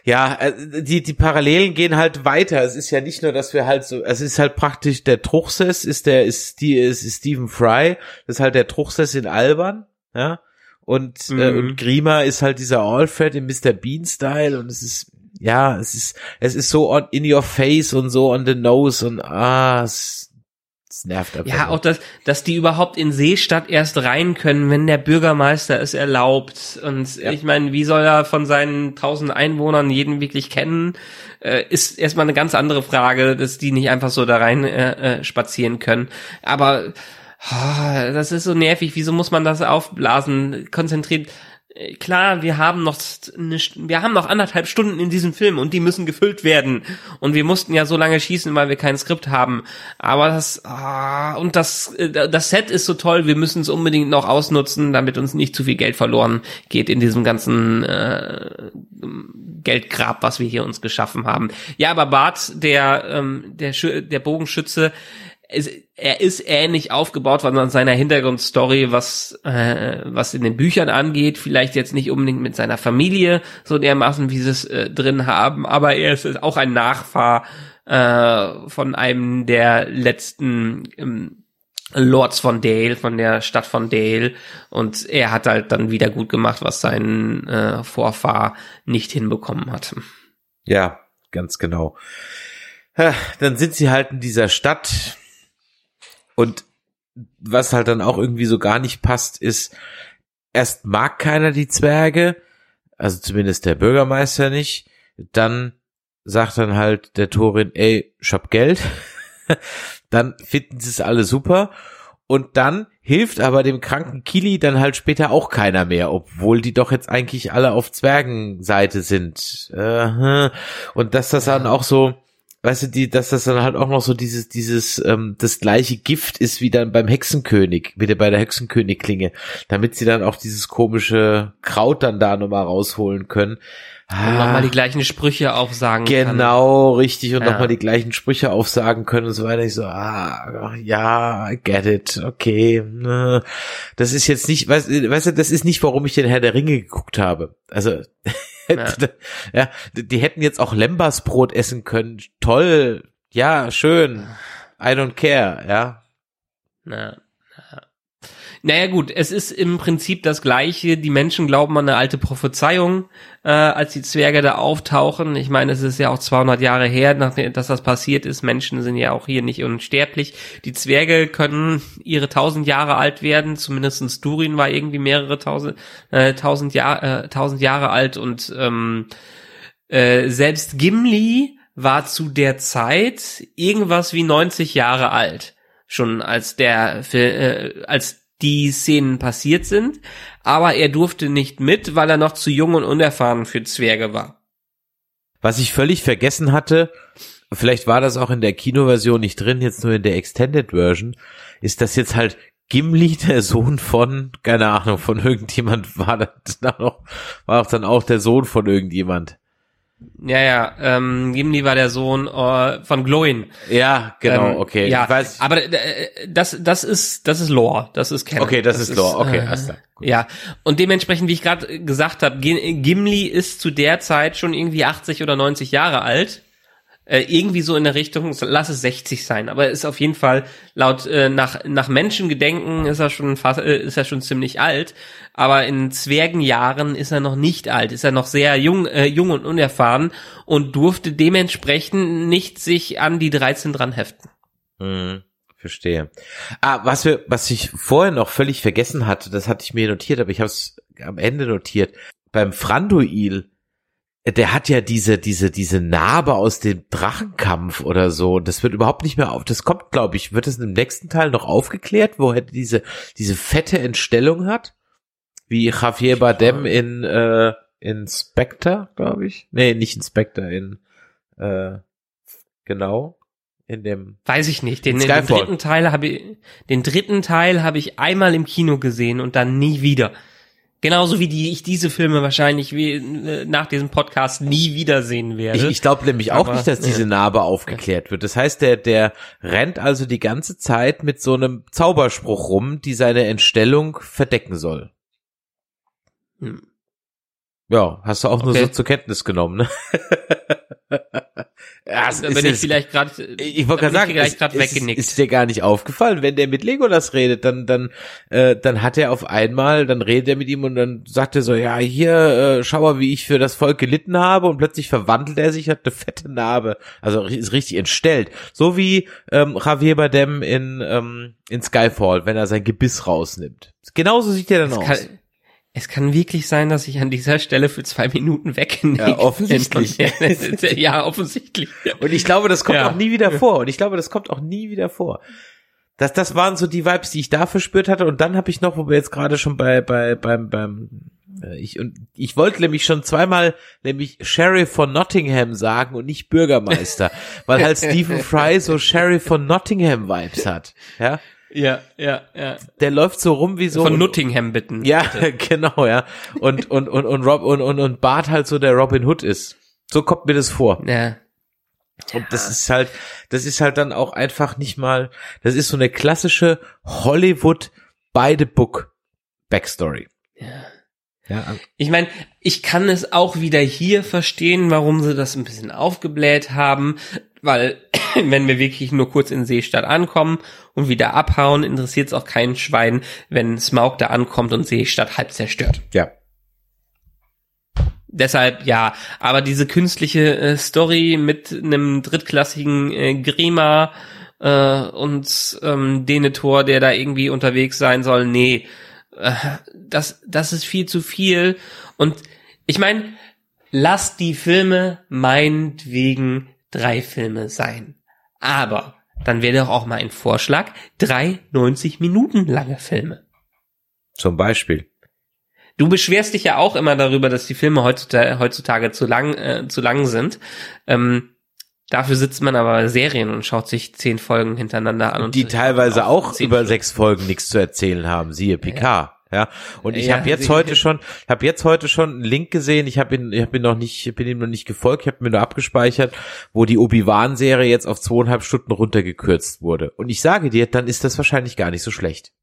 Ja, äh, die die Parallelen gehen halt weiter. Es ist ja nicht nur, dass wir halt so, es ist halt praktisch der Truchsess ist der ist die ist Stephen Fry, das ist halt der Truchsess in Alban, ja. Und, mhm. äh, und Grima ist halt dieser Alfred im Mr. Bean Style und es ist ja, es ist es ist so on, in your face und so on the nose und ah, es, das nervt einfach. Ja, auch dass, dass die überhaupt in Seestadt erst rein können, wenn der Bürgermeister es erlaubt. Und ja. ich meine, wie soll er von seinen tausend Einwohnern jeden wirklich kennen? Äh, ist erstmal eine ganz andere Frage, dass die nicht einfach so da rein äh, äh, spazieren können. Aber oh, das ist so nervig. Wieso muss man das aufblasen? Konzentriert klar, wir haben noch eine, wir haben noch anderthalb Stunden in diesem Film und die müssen gefüllt werden und wir mussten ja so lange schießen, weil wir kein Skript haben. Aber das ah, und das äh, das Set ist so toll, wir müssen es unbedingt noch ausnutzen, damit uns nicht zu viel Geld verloren geht in diesem ganzen äh, Geldgrab, was wir hier uns geschaffen haben. Ja, aber Bart, der ähm, der der Bogenschütze, es, er ist ähnlich aufgebaut von seiner Hintergrundstory, was äh, was in den Büchern angeht, vielleicht jetzt nicht unbedingt mit seiner Familie so dermaßen, wie sie es äh, drin haben, aber er ist auch ein Nachfahr äh, von einem der letzten ähm, Lords von Dale, von der Stadt von Dale und er hat halt dann wieder gut gemacht, was sein äh, Vorfahr nicht hinbekommen hat. Ja, ganz genau. Ja, Dann sind sie halt in dieser Stadt und was halt dann auch irgendwie so gar nicht passt, ist, erst mag keiner die Zwerge, also zumindest der Bürgermeister nicht, dann sagt dann halt der Torin, ey, ich hab Geld, dann finden sie es alle super. Und dann hilft aber dem kranken Kili dann halt später auch keiner mehr, obwohl die doch jetzt eigentlich alle auf Zwergenseite sind. Und dass das dann auch so, weißt du, die, dass das dann halt auch noch so dieses, dieses, ähm, das gleiche Gift ist wie dann beim Hexenkönig, wieder bei der Hexenkönigklinge, damit sie dann auch dieses komische Kraut dann da nochmal rausholen können. Und nochmal die gleichen Sprüche aufsagen kann. Ah. Genau, richtig. Und Ja. nochmal die gleichen Sprüche aufsagen können und so weiter. Ich so, ah, ja, I get it, okay. ne. Das ist jetzt nicht, weißt, weißt du, das ist nicht, warum ich den Herr der Ringe geguckt habe. Also, Ja. ja, die hätten jetzt auch Lembasbrot essen können. Toll, ja, schön. I don't care, ja. Na. Naja gut, es ist im Prinzip das gleiche. Die Menschen glauben an eine alte Prophezeiung, äh, als die Zwerge da auftauchen. Ich meine, es ist ja auch 200 Jahre her, nachdem dass das passiert ist. Menschen sind ja auch hier nicht unsterblich. Die Zwerge können ihre tausend Jahre alt werden. Zumindestens Durin war irgendwie mehrere tausend, äh, tausend, Jahr, äh, tausend Jahre alt und ähm, äh, selbst Gimli war zu der Zeit irgendwas wie 90 Jahre alt, schon als der äh, als die Szenen passiert sind, aber er durfte nicht mit, weil er noch zu jung und unerfahren für Zwerge war. Was ich völlig vergessen hatte, vielleicht war das auch in der Kinoversion nicht drin, jetzt nur in der Extended Version, ist, dass jetzt halt Gimli, der Sohn von, keine Ahnung, von irgendjemand war das dann auch, war auch dann auch der Sohn von irgendjemand. Ja, ja, ähm, Gimli war der Sohn äh, von Gloin. Ja, genau, ähm, okay. Ja, Ich weiß, aber äh, das, das ist, das ist Lore, das ist Canon. Okay, das ist Lore, okay, äh, alles klar. Gut. Ja, und dementsprechend, wie ich gerade gesagt habe, Gimli ist zu der Zeit schon irgendwie 80 oder 90 Jahre alt. Äh, irgendwie so in der Richtung, lass es 60 sein, aber ist auf jeden Fall laut äh, nach nach Menschengedenken ist er schon fast äh, ist er schon ziemlich alt, aber in Zwergenjahren ist er noch nicht alt, ist er noch sehr jung äh, jung und unerfahren und durfte dementsprechend nicht sich an die 13 dran heften. Hm, verstehe. Ah, was wir, was ich vorher noch völlig vergessen hatte, das hatte ich mir notiert, aber ich habe es am Ende notiert. Beim Franduil, der hat ja diese, diese, diese Narbe aus dem Drachenkampf oder so. Das wird überhaupt nicht mehr auf. Das kommt, glaube ich, wird es im nächsten Teil noch aufgeklärt, wo er diese, diese fette Entstellung hat? Wie Javier Bardem in, äh, in Spectre, glaube ich. Nee, nicht in Spectre, in, äh, genau. In dem, Weiß ich nicht. Den, den dritten Teil habe ich, den dritten Teil habe ich einmal im Kino gesehen und dann nie wieder. Genauso wie die ich diese Filme wahrscheinlich wie, äh, nach diesem Podcast nie wiedersehen werde. Ich, ich glaube nämlich auch Aber, nicht, dass diese. Narbe aufgeklärt wird. Das heißt, der, der rennt also die ganze Zeit mit so einem Zauberspruch rum, die seine Entstellung verdecken soll. Hm. Ja, hast du auch nur Okay. so zur Kenntnis genommen, ne? ist bin ich vielleicht gerade ich wollte gerade sagen, vielleicht gerade es weggenickt. ist dir gar nicht aufgefallen, wenn der mit Legolas redet, dann dann äh, dann hat er auf einmal, dann redet er mit ihm und dann sagt er so, ja hier, äh, schau mal, wie ich für das Volk gelitten habe und plötzlich verwandelt er sich, hat eine fette Narbe, also ist richtig entstellt, so wie ähm, Javier Bardem in ähm, in Skyfall, wenn er sein Gebiss rausnimmt. Genauso sieht er dann es aus. kann, es kann wirklich sein, dass ich an dieser Stelle für zwei Minuten weggenickt Ja, offensichtlich. ja, offensichtlich. Und ich glaube, das kommt Ja. auch nie wieder vor. Und ich glaube, das kommt auch nie wieder vor. Das, das waren so die Vibes, die ich da verspürt hatte. Und dann habe ich noch, wo wir jetzt gerade schon bei, bei, beim, beim, äh, ich, und ich wollte nämlich schon zweimal nämlich Sheriff von Nottingham sagen und nicht Bürgermeister, weil halt Stephen Fry so Sheriff von Nottingham Vibes hat. Ja, Ja, ja, ja. der läuft so rum wie so Von Nottingham bitten. ja, genau, ja. Und und und und Rob und und und Bart halt so der Robin Hood ist. So kommt mir das vor. Ja. Und das ist halt, das ist halt dann auch einfach nicht mal, das ist so eine klassische Hollywood by the book Backstory. ja. Ja, Ich meine, ich kann es auch wieder hier verstehen, warum sie das ein bisschen aufgebläht haben, weil wenn wir wirklich nur kurz in Seestadt ankommen und wieder abhauen, interessiert es auch keinen Schwein, wenn Smaug da ankommt und Seestadt halb zerstört. ja. Deshalb ja, aber diese künstliche äh, Story mit einem drittklassigen äh, Grima äh, und ähm, Denethor, der da irgendwie unterwegs sein soll, nee, äh, das das ist viel zu viel und ich meine, lass die Filme meinetwegen drei Filme sein. Aber dann wäre doch auch mal ein Vorschlag, drei 90 Minuten lange Filme. Zum Beispiel. Du beschwerst dich ja auch immer darüber, dass die Filme heutzutage, heutzutage zu lang, äh, zu lang sind. Ähm, dafür sitzt man aber Serien und schaut sich zehn Folgen hintereinander an. Und die teilweise auch über Stunden. sechs Folgen nichts zu erzählen haben, siehe PK. Ja, und ich ja, habe jetzt heute schon, habe jetzt heute schon einen Link gesehen. Ich habe ihn, ich habe ihn noch nicht, bin ihm noch nicht gefolgt. Ich habe mir nur abgespeichert, wo die Obi Wan Serie jetzt auf zweieinhalb Stunden runtergekürzt wurde. Und ich sage dir, dann ist das wahrscheinlich gar nicht so schlecht.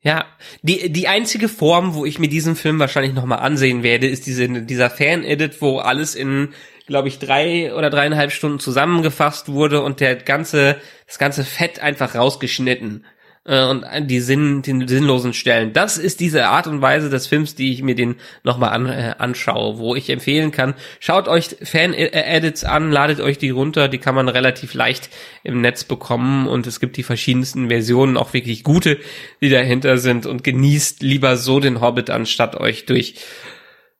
Ja, die, die einzige Form, wo ich mir diesen Film wahrscheinlich nochmal ansehen werde, ist diese, dieser Fan-Edit, wo alles in, glaube ich, drei oder dreieinhalb Stunden zusammengefasst wurde und der ganze, das ganze Fett einfach rausgeschnitten äh, und die, Sinn, die sinnlosen Stellen. Das ist diese Art und Weise des Films, die ich mir den nochmal an, äh, anschaue, wo ich empfehlen kann, schaut euch Fan-Edits an, ladet euch die runter, die kann man relativ leicht im Netz bekommen. Und es gibt die verschiedensten Versionen, auch wirklich gute, die dahinter sind. Und genießt lieber so den Hobbit, anstatt euch durch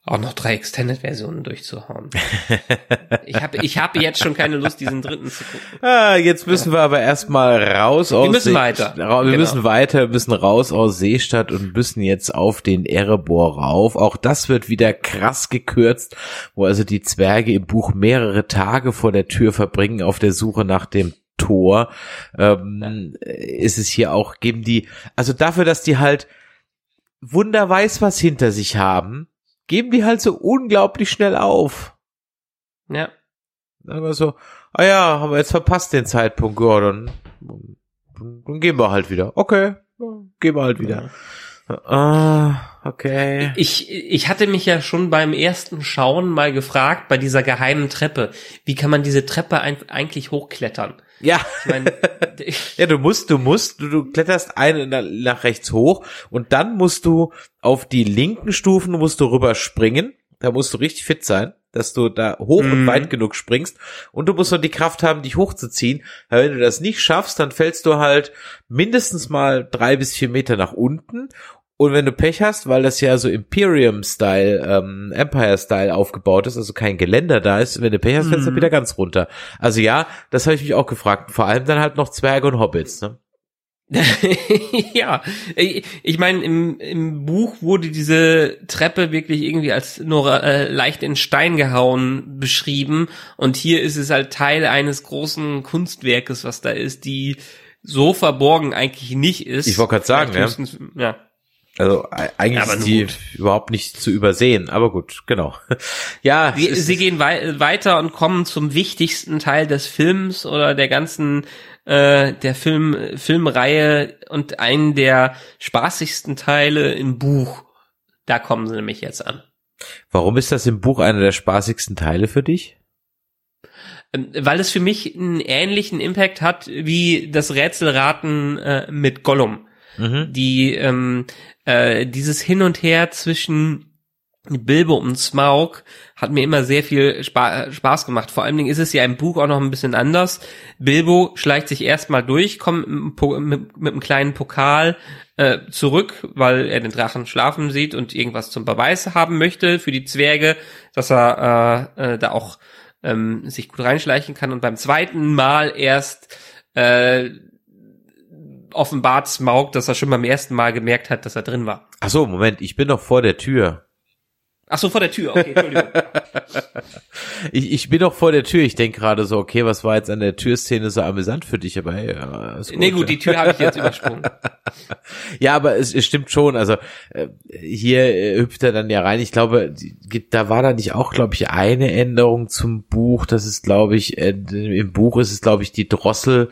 auch noch drei Extended-Versionen durchzuhauen. ich habe ich hab jetzt schon keine Lust, diesen dritten zu gucken. Ah, jetzt müssen wir aber erstmal raus aus. Wir müssen See weiter. Wir genau. müssen weiter, wir müssen raus aus Seestadt und müssen jetzt auf den Erebor rauf. Auch das wird wieder krass gekürzt, wo also die Zwerge im Buch mehrere Tage vor der Tür verbringen auf der Suche nach dem Tor. Ähm, ja. Ist es hier auch, geben die, also dafür, dass die halt Wunder weiß was hinter sich haben, geben die halt so unglaublich schnell auf. Ja. Dann so, ah ja, haben wir jetzt verpasst den Zeitpunkt, ja, dann, dann gehen wir halt wieder. Okay, gehen wir halt wieder. Ja. Ah, okay. Ich, ich hatte mich ja schon beim ersten Schauen mal gefragt, bei dieser geheimen Treppe, wie kann man diese Treppe eigentlich hochklettern? Ja. Ich mein, ja, du musst, du musst, du, du kletterst eine nach rechts hoch und dann musst du auf die linken Stufen musst du rüber springen. Da musst du richtig fit sein, dass du da hoch mhm. und weit genug springst. Und du musst noch die Kraft haben, dich hochzuziehen. Weil wenn du das nicht schaffst, dann fällst du halt mindestens mal drei bis vier Meter nach unten und wenn du Pech hast, weil das ja so Imperium-Style, ähm, Empire-Style aufgebaut ist, also kein Geländer da ist, wenn du Pech hast, fällst du mhm. wieder ganz runter. Also ja, das habe ich mich auch gefragt. Vor allem dann halt noch Zwerge und Hobbits, ne? ja, ich meine, im, im Buch wurde diese Treppe wirklich irgendwie als nur äh, leicht in Stein gehauen beschrieben und hier ist es halt Teil eines großen Kunstwerkes, was da ist, die so verborgen eigentlich nicht ist. Ich wollte gerade sagen, ja. ja. Also eigentlich ja, ist die gut. überhaupt nicht zu übersehen, aber gut, genau. ja. Sie, sie gehen wei weiter und kommen zum wichtigsten Teil des Films oder der ganzen äh, der Film Filmreihe und einen der spaßigsten Teile im Buch. Da kommen sie nämlich jetzt an. Warum ist das im Buch einer der spaßigsten Teile für dich? Ähm, weil es für mich einen ähnlichen Impact hat wie das Rätselraten äh, mit Gollum. Mhm. Die ähm, äh, dieses Hin und Her zwischen Bilbo und Smaug hat mir immer sehr viel Spa Spaß gemacht. Vor allen Dingen ist es ja im Buch auch noch ein bisschen anders. Bilbo schleicht sich erstmal durch, kommt mit, mit, einem kleinen Pokal äh, zurück, weil er den Drachen schlafen sieht und irgendwas zum Beweis haben möchte für die Zwerge, dass er äh, äh, da auch ähm, sich gut reinschleichen kann. Und beim zweiten Mal erst äh, offenbart Smaug, dass er schon beim ersten Mal gemerkt hat, dass er drin war. Ach so, Moment, ich bin doch vor der Tür. Ach so, vor der Tür, okay, Entschuldigung. ich, ich bin doch vor der Tür. Ich denke gerade so, okay, was war jetzt an der Türszene so amüsant für dich? Aber hey, gut, nee, gut, die Tür habe ich jetzt übersprungen. ja, aber es, es stimmt schon. Also äh, hier äh, hüpft er dann ja rein. Ich glaube, da war da nicht auch, glaube ich, eine Änderung zum Buch. Das ist, glaube ich, äh, im Buch ist es, glaube ich, die Drossel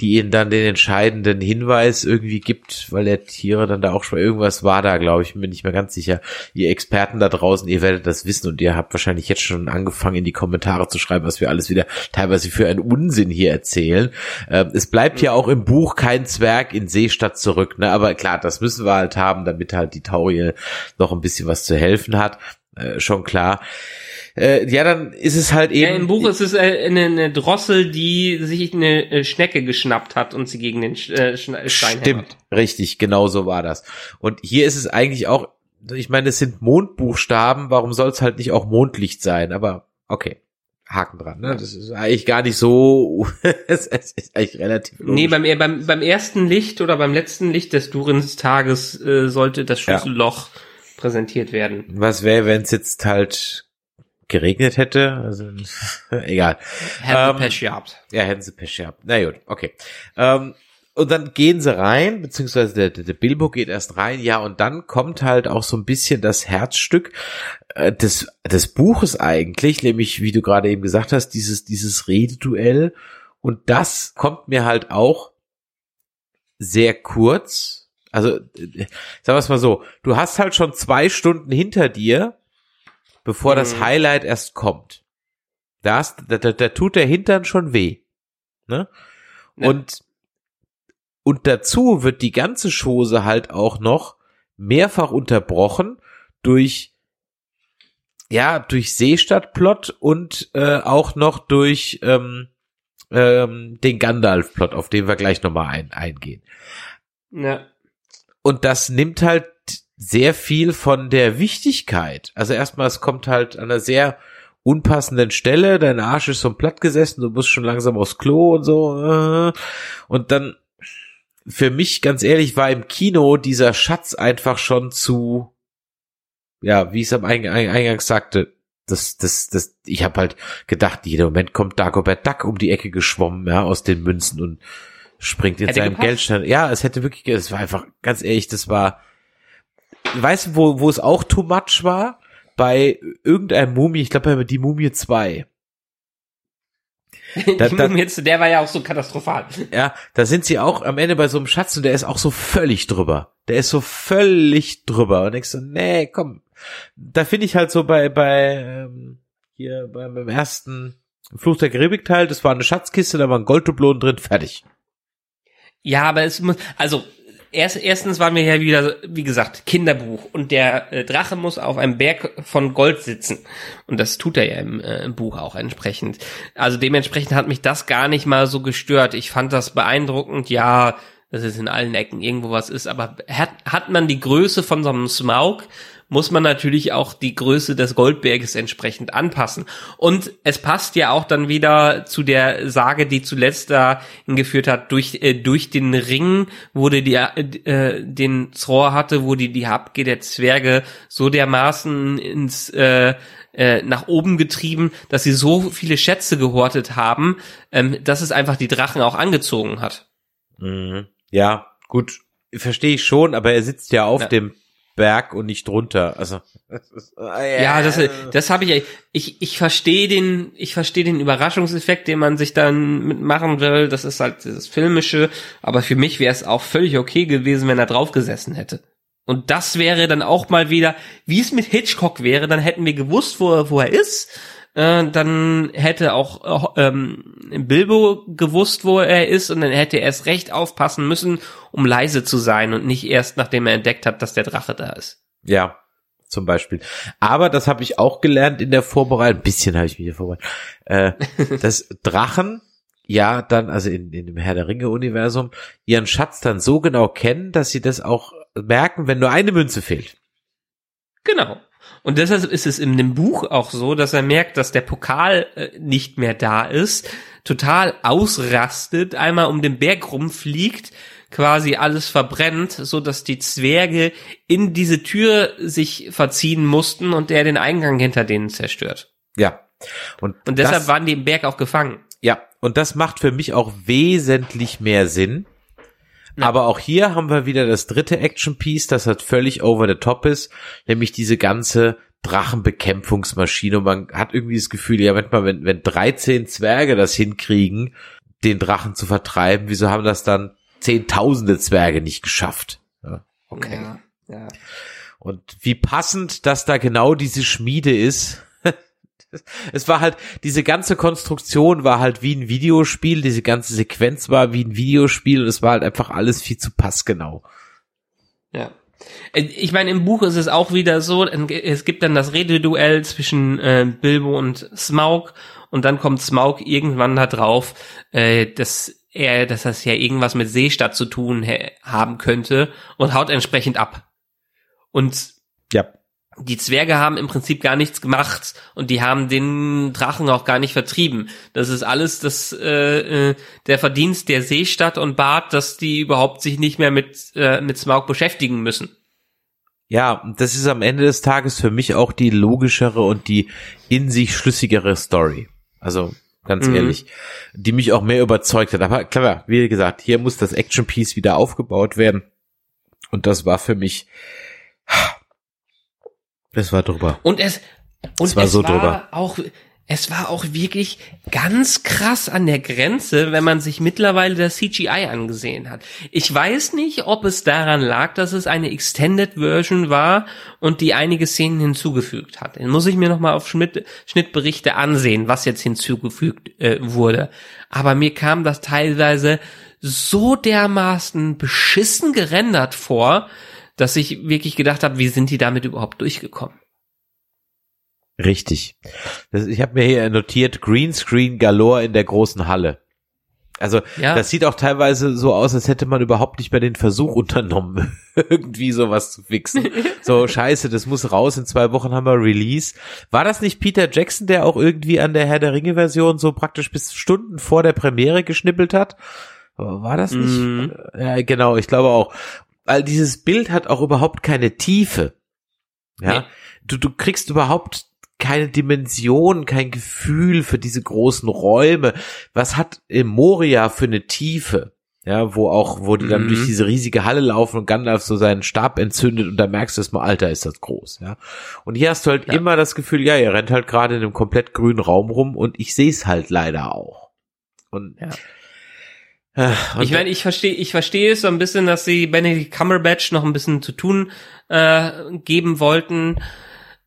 die ihnen dann den entscheidenden Hinweis irgendwie gibt, weil der Tiere dann da auch schon irgendwas war da, glaube ich, bin ich mir ganz sicher. Ihr Experten da draußen, ihr werdet das wissen und ihr habt wahrscheinlich jetzt schon angefangen in die Kommentare zu schreiben, was wir alles wieder teilweise für einen Unsinn hier erzählen. Ähm, es bleibt ja auch im Buch kein Zwerg in Seestadt zurück, ne? Aber klar, das müssen wir halt haben, damit halt die Taurie noch ein bisschen was zu helfen hat. Äh, schon klar. Äh, ja, dann ist es halt eben. Ja, Im Buch ist es äh, eine, eine Drossel, die sich eine äh, Schnecke geschnappt hat und sie gegen den äh, Stein Stimmt, hämmert. richtig, genau so war das. Und hier ist es eigentlich auch, ich meine, es sind Mondbuchstaben, warum soll es halt nicht auch Mondlicht sein? Aber okay, Haken dran, ne? Das ist eigentlich gar nicht so, es ist eigentlich relativ logisch. Nee, beim, beim, beim ersten Licht oder beim letzten Licht des Durins-Tages äh, sollte das Ja. Präsentiert werden. Was wäre, wenn es jetzt halt geregnet hätte? Also, egal. Hätte Ähm, Pech gehabt. Ja, hätten sie Pech gehabt. Na gut, okay. Ähm, und dann gehen sie rein, beziehungsweise der, der, der Bilbo geht erst rein, ja, und dann kommt halt auch so ein bisschen das Herzstück äh, des, des Buches eigentlich, nämlich, wie du gerade eben gesagt hast, dieses, dieses Rededuell. Und das kommt mir halt auch sehr kurz. Also, äh, sagen wir es mal so, du hast halt schon zwei Stunden hinter dir, bevor das Mhm. Highlight erst kommt. Da, hast, da, da, da tut der Hintern schon weh. Ne? Ja. Und, und dazu wird die ganze Chose halt auch noch mehrfach unterbrochen durch ja, durch Seestadtplot und äh, auch noch durch ähm, ähm, den Gandalf-Plot, auf den wir gleich nochmal ein, eingehen. Ja. Und das nimmt halt sehr viel von der Wichtigkeit. Also erstmal, es kommt halt an einer sehr unpassenden Stelle, dein Arsch ist so platt gesessen, du musst schon langsam aufs Klo und so. Und dann, für mich, ganz ehrlich, war im Kino dieser Schatz einfach schon zu, ja, wie ich es am Eing Eing Eingangs sagte, das, das, das, ich habe halt gedacht, jeder Moment kommt Dagobert Duck um die Ecke geschwommen, ja, aus den Münzen und springt in seinem. Geldstein. Ja, es hätte wirklich, es war einfach, ganz ehrlich, das war, weißt du, wo, wo es auch too much war? Bei irgendeinem Mumie, ich glaube bei die Mumie 2. Da- Die da- Mumie jetzt, der war ja auch so katastrophal. Ja, da sind sie auch am Ende bei so einem Schatz und der ist auch so völlig drüber. Der ist so völlig drüber und denkst so, nee, komm. Da finde ich halt so bei, bei, ähm, hier beim, ersten Fluch der Karibik Teil, das war eine Schatzkiste, da waren Golddublonen drin, fertig. Ja, aber es muss, also erst, erstens waren wir ja wieder, wie gesagt, Kinderbuch und der äh, Drache muss auf einem Berg von Gold sitzen und das tut er ja im, äh, im Buch auch entsprechend. Also dementsprechend hat mich das gar nicht mal so gestört. Ich fand das beeindruckend, ja, dass es in allen Ecken irgendwo was ist, aber hat, hat man die Größe von so einem Smaug, muss man natürlich auch die Größe des Goldberges entsprechend anpassen. Und es passt ja auch dann wieder zu der Sage, die zuletzt da hingeführt hat, durch, äh, durch den Ring wurde die, äh, den Zrohr hatte, wurde die Habgier der Zwerge so dermaßen ins, äh, äh, nach oben getrieben, dass sie so viele Schätze gehortet haben, ähm, dass es einfach die Drachen auch angezogen hat. Mhm. Ja, gut, verstehe ich schon, aber er sitzt ja auf Ja. dem Berg und nicht drunter. Also, äh, Ja, das, das habe ich. Ich, ich verstehe den, ich verstehe den Überraschungseffekt, den man sich dann mitmachen will. Das ist halt das Filmische. Aber für mich wäre es auch völlig okay gewesen, wenn er drauf gesessen hätte. Und das wäre dann auch mal wieder, wie es mit Hitchcock wäre. Dann hätten wir gewusst, wo er, wo er ist. Äh, dann hätte auch äh, ähm, Bilbo gewusst, wo er ist, und dann hätte er erst recht aufpassen müssen, um leise zu sein und nicht erst, nachdem er entdeckt hat, dass der Drache da ist. Ja, zum Beispiel. Aber das habe ich auch gelernt in der Vorbereitung. Ein bisschen habe ich mich hier vorbereitet. Äh, dass Drachen ja dann, also in, in dem Herr der Ringe-Universum, ihren Schatz dann so genau kennen, dass sie das auch merken, wenn nur eine Münze fehlt. Genau. Und deshalb ist es in dem Buch auch so, dass er merkt, dass der Pokal äh, nicht mehr da ist, total ausrastet, einmal um den Berg rumfliegt, quasi alles verbrennt, so dass die Zwerge in diese Tür sich verziehen mussten und der den Eingang hinter denen zerstört. Ja. Und, Und deshalb das, waren die im Berg auch gefangen. ja, und das macht für mich auch wesentlich mehr Sinn. Ja. Aber auch hier haben wir wieder das dritte Action-Piece, das halt völlig over the top ist, nämlich diese ganze Drachenbekämpfungsmaschine. Und man hat irgendwie das Gefühl, ja, manchmal, wenn, wenn 13 Zwerge das hinkriegen, den Drachen zu vertreiben, wieso haben das dann zehntausende Zwerge nicht geschafft? Ja, okay. Ja, ja. Und wie passend, dass da genau diese Schmiede ist. Es war halt, diese ganze Konstruktion war halt wie ein Videospiel, diese ganze Sequenz war wie ein Videospiel und es war halt einfach alles viel zu passgenau. Ja. Äh, Ich meine, im Buch ist es auch wieder so, es gibt dann das Rededuell zwischen äh, Bilbo und Smaug und dann kommt Smaug irgendwann da drauf, äh, dass er, dass das ja irgendwas mit Seestadt zu tun haben könnte und haut entsprechend ab. Und Ja. Die Zwerge haben im Prinzip gar nichts gemacht und die haben den Drachen auch gar nicht vertrieben. Das ist alles das äh, äh, der Verdienst der Seestadt und Bart, dass die überhaupt sich nicht mehr mit äh, mit Smaug beschäftigen müssen. Ja, das ist am Ende des Tages für mich auch die logischere und die in sich schlüssigere Story. Also ganz Mhm. ehrlich, die mich auch mehr überzeugt hat. Aber klar, wie gesagt, hier muss das Action Piece wieder aufgebaut werden. Und das war für mich, das war drüber. Und es und Es war es so war drüber. auch es war auch wirklich ganz krass an der Grenze, wenn man sich mittlerweile das CGI angesehen hat. Ich weiß nicht, ob es daran lag, dass es eine Extended Version war und die einige Szenen hinzugefügt hat. Den muss ich mir nochmal auf Schnitt, Schnittberichte ansehen, was jetzt hinzugefügt äh, wurde. Aber mir kam das teilweise so dermaßen beschissen gerendert vor, dass ich wirklich gedacht habe, wie sind die damit überhaupt durchgekommen? Richtig. Das, ich habe mir hier notiert, Greenscreen galore in der großen Halle. Also Ja. das sieht auch teilweise so aus, als hätte man überhaupt nicht mehr den Versuch unternommen, irgendwie sowas zu fixen. So scheiße, das muss raus, in zwei Wochen haben wir Release. War das nicht Peter Jackson, der auch irgendwie an der Herr der Ringe Version so praktisch bis Stunden vor der Premiere geschnippelt hat? War das nicht? Mhm. Ja, genau, ich glaube auch. Weil dieses Bild hat auch überhaupt keine Tiefe. Ja, Nee. du, du kriegst überhaupt keine Dimension, kein Gefühl für diese großen Räume. Was hat Moria für eine Tiefe? Ja, wo auch, wo die dann Mhm. durch diese riesige Halle laufen und Gandalf so seinen Stab entzündet und da merkst du erstmal, Alter, ist das groß, ja. Und hier hast du halt Ja. immer das Gefühl, ja, ihr rennt halt gerade in einem komplett grünen Raum rum und ich sehe es halt leider auch. Und, Ja. Äh, und Ich meine, ich verstehe, ich verstehe es so ein bisschen, dass sie Benedict Cumberbatch noch ein bisschen zu tun äh, geben wollten.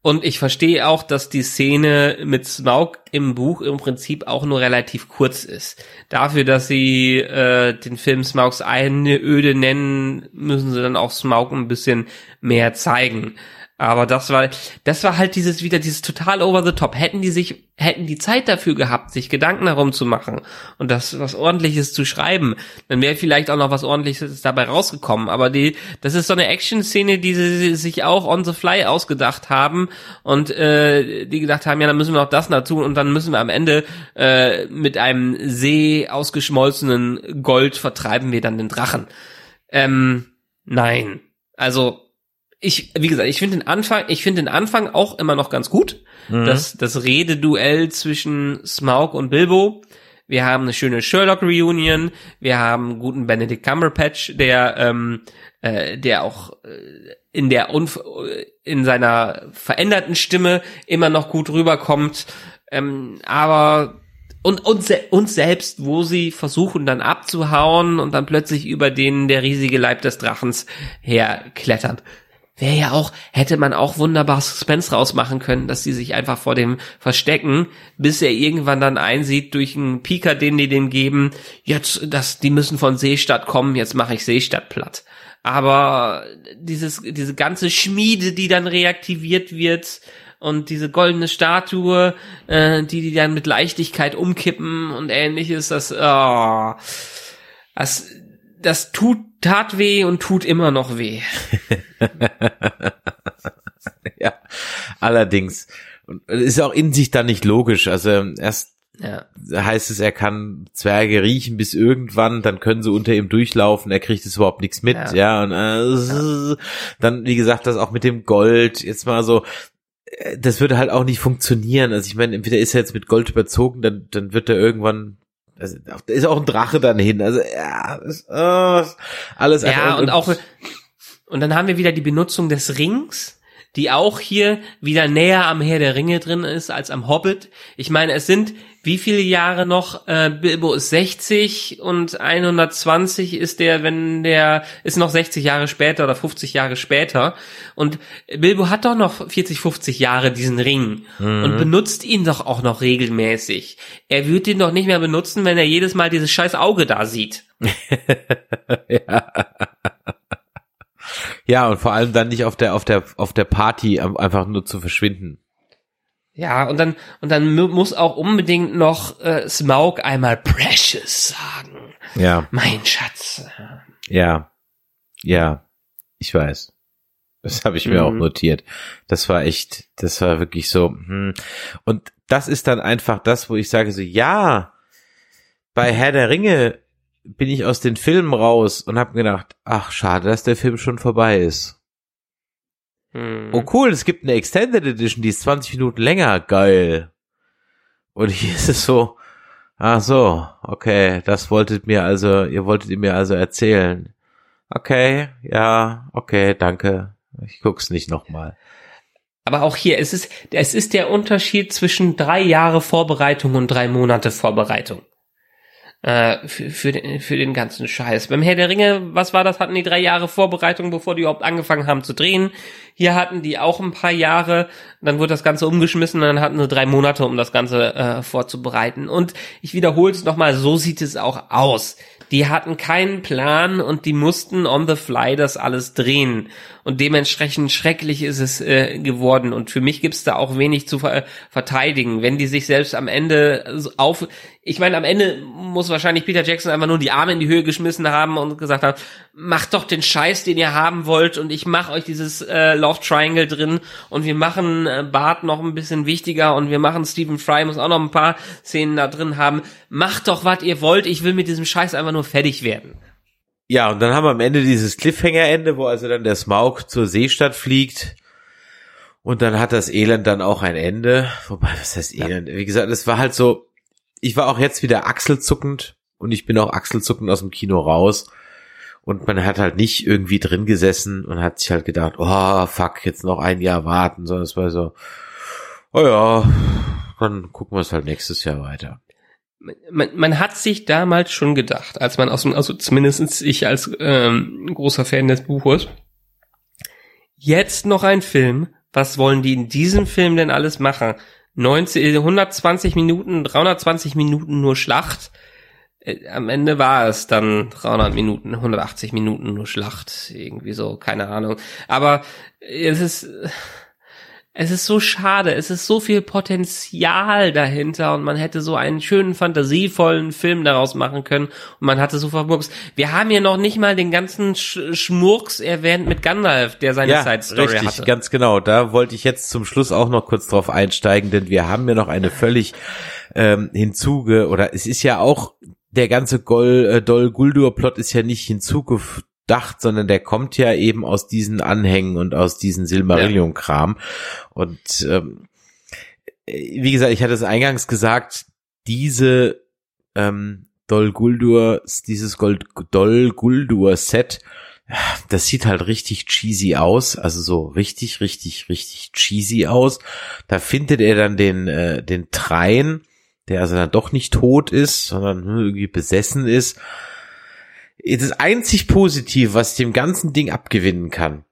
Und ich verstehe auch, dass die Szene mit Smaug im Buch im Prinzip auch nur relativ kurz ist. Dafür, dass sie äh, den Film Smaugs eine Öde nennen, müssen sie dann auch Smaug ein bisschen mehr zeigen. Aber das war, das war halt dieses wieder dieses total over the top. Hätten die sich, hätten die Zeit dafür gehabt, sich Gedanken darum zu machen und das was ordentliches zu schreiben, dann wäre vielleicht auch noch was ordentliches dabei rausgekommen. Aber die, das ist so eine Action-Szene, die sie sich auch on the fly ausgedacht haben und äh, die gedacht haben, ja, dann müssen wir noch das dazu und dann müssen wir am Ende äh, mit einem See ausgeschmolzenen Gold vertreiben wir dann den Drachen. Ähm, nein. Also ich, wie gesagt, ich finde den Anfang, ich finde den Anfang auch immer noch ganz gut. Mhm. Das, das Rededuell zwischen Smaug und Bilbo. Wir haben eine schöne Sherlock-Reunion. Wir haben einen guten Benedict Cumberbatch, der, ähm, äh, der auch äh, in der Unf in seiner veränderten Stimme immer noch gut rüberkommt. Ähm, aber und uns, uns selbst, wo sie versuchen dann abzuhauen und dann plötzlich über den der riesige Leib des Drachens herklettert. Wäre ja auch, hätte man auch wunderbar Suspense rausmachen können, dass sie sich einfach vor dem verstecken, bis er irgendwann dann einsieht durch einen Pika, den die dem geben, jetzt, das, die müssen von Seestadt kommen, jetzt mache ich Seestadt platt. Aber dieses, diese ganze Schmiede, die dann reaktiviert wird, und diese goldene Statue, äh, die die dann mit Leichtigkeit umkippen und ähnliches, das, oh, das, das tut, tat weh und tut immer noch weh. ja, allerdings. Ist auch in sich dann nicht logisch. Also erst Ja. heißt es, er kann Zwerge riechen bis irgendwann, dann können sie unter ihm durchlaufen, er kriegt es überhaupt nichts mit, Ja. ja, und äh, dann, wie gesagt, das auch mit dem Gold, jetzt mal so, äh, das würde halt auch nicht funktionieren. Also ich meine, entweder ist er jetzt mit Gold überzogen, dann, dann wird er irgendwann, also, da ist auch ein Drache dann hin, also ja, das, äh, alles Ja, einfach- und auch, und dann haben wir wieder die Benutzung des Rings, die auch hier wieder näher am Herr der Ringe drin ist als am Hobbit. Ich meine, es sind wie viele Jahre noch? Äh, Bilbo ist 60 und 120 ist der, wenn der ist noch 60 Jahre später oder 50 Jahre später. Und Bilbo hat doch noch 40, 50 Jahre diesen Ring und benutzt ihn doch auch noch regelmäßig. Er wird ihn doch nicht mehr benutzen, wenn er jedes Mal dieses scheiß Auge da sieht. Ja, und vor allem dann nicht auf der, auf der, auf der Party einfach nur zu verschwinden. Ja, und dann, und dann muss auch unbedingt noch äh, Smaug einmal Precious sagen. Ja. Mein Schatz. Ja. Ja. Ich weiß. Das habe ich mir mhm. auch notiert. Das war echt, das war wirklich so. Hm. Und das ist dann einfach das, wo ich sage so, ja, bei Herr der Ringe bin ich aus den Filmen raus und habe gedacht, ach schade, dass der Film schon vorbei ist. Hm. Oh cool, es gibt eine Extended Edition, die ist 20 Minuten länger, geil. Und hier ist es so, ach so, okay, das wolltet mir also, ihr wolltet mir also erzählen. Okay, ja, okay, danke. Ich guck's nicht nochmal. Aber auch hier, es ist, es ist der Unterschied zwischen drei Jahre Vorbereitung und drei Monate Vorbereitung äh, für, für, den, für den ganzen Scheiß. Beim Herr der Ringe, was war das? Hatten die drei Jahre Vorbereitung, bevor die überhaupt angefangen haben zu drehen. Hier hatten die auch ein paar Jahre, dann wurde das Ganze umgeschmissen und dann hatten sie drei Monate, um das Ganze äh, vorzubereiten. Und ich wiederhole es nochmal, so sieht es auch aus. Die hatten keinen Plan und die mussten on the fly das alles drehen. Und dementsprechend schrecklich ist es äh, geworden. Und für mich gibt's da auch wenig zu ver verteidigen. Wenn die sich selbst am Ende auf, ich meine, am Ende muss wahrscheinlich Peter Jackson einfach nur die Arme in die Höhe geschmissen haben und gesagt haben, macht doch den Scheiß, den ihr haben wollt und ich mache euch dieses äh, Love Triangle drin und wir machen äh, Bart noch ein bisschen wichtiger und wir machen Stephen Fry muss auch noch ein paar Szenen da drin haben. Macht doch, was ihr wollt, ich will mit diesem Scheiß einfach nur fertig werden. Ja, und dann haben wir am Ende dieses Cliffhanger-Ende, wo also dann der Smaug zur Seestadt fliegt. Und dann hat das Elend dann auch ein Ende. Wobei, was heißt Elend? Wie gesagt, es war halt so, ich war auch jetzt wieder achselzuckend und ich bin auch achselzuckend aus dem Kino raus. Und man hat halt nicht irgendwie drin gesessen und hat sich halt gedacht, oh fuck, jetzt noch ein Jahr warten, sondern es war so, oh ja, dann gucken wir es halt nächstes Jahr weiter. Man, man hat sich damals schon gedacht, als man aus dem, also zumindestens ich als ähm, großer Fan des Buches, jetzt noch ein Film, was wollen die in diesem Film denn alles machen? 90, 120 Minuten, 320 Minuten nur Schlacht. Äh, am Ende war es dann 300 Minuten, 180 Minuten nur Schlacht, irgendwie so, keine Ahnung. Aber es ist, es ist so schade, es ist so viel Potenzial dahinter und man hätte so einen schönen, fantasievollen Film daraus machen können und man hatte so vermurks. Wir haben hier noch nicht mal den ganzen Sch Schmurks erwähnt mit Gandalf, der seine ja, Side Story richtig, hatte. ganz genau. Da wollte ich jetzt zum Schluss auch noch kurz drauf einsteigen, denn wir haben ja noch eine völlig ähm, hinzuge, oder es ist ja auch der ganze Gol, äh, Dol Guldur Plot ist ja nicht hinzugefügt gedacht, sondern der kommt ja eben aus diesen Anhängen und aus diesen Silmarillion-Kram. Und ähm, wie gesagt, ich hatte es eingangs gesagt, diese ähm, Dol Guldur, dieses Gold, Dol Guldur Set, das sieht halt richtig cheesy aus, also so richtig, richtig, richtig cheesy aus. Da findet er dann den, äh, den Trein, der also dann doch nicht tot ist, sondern irgendwie besessen ist das einzig Positive, was ich dem ganzen Ding abgewinnen kann,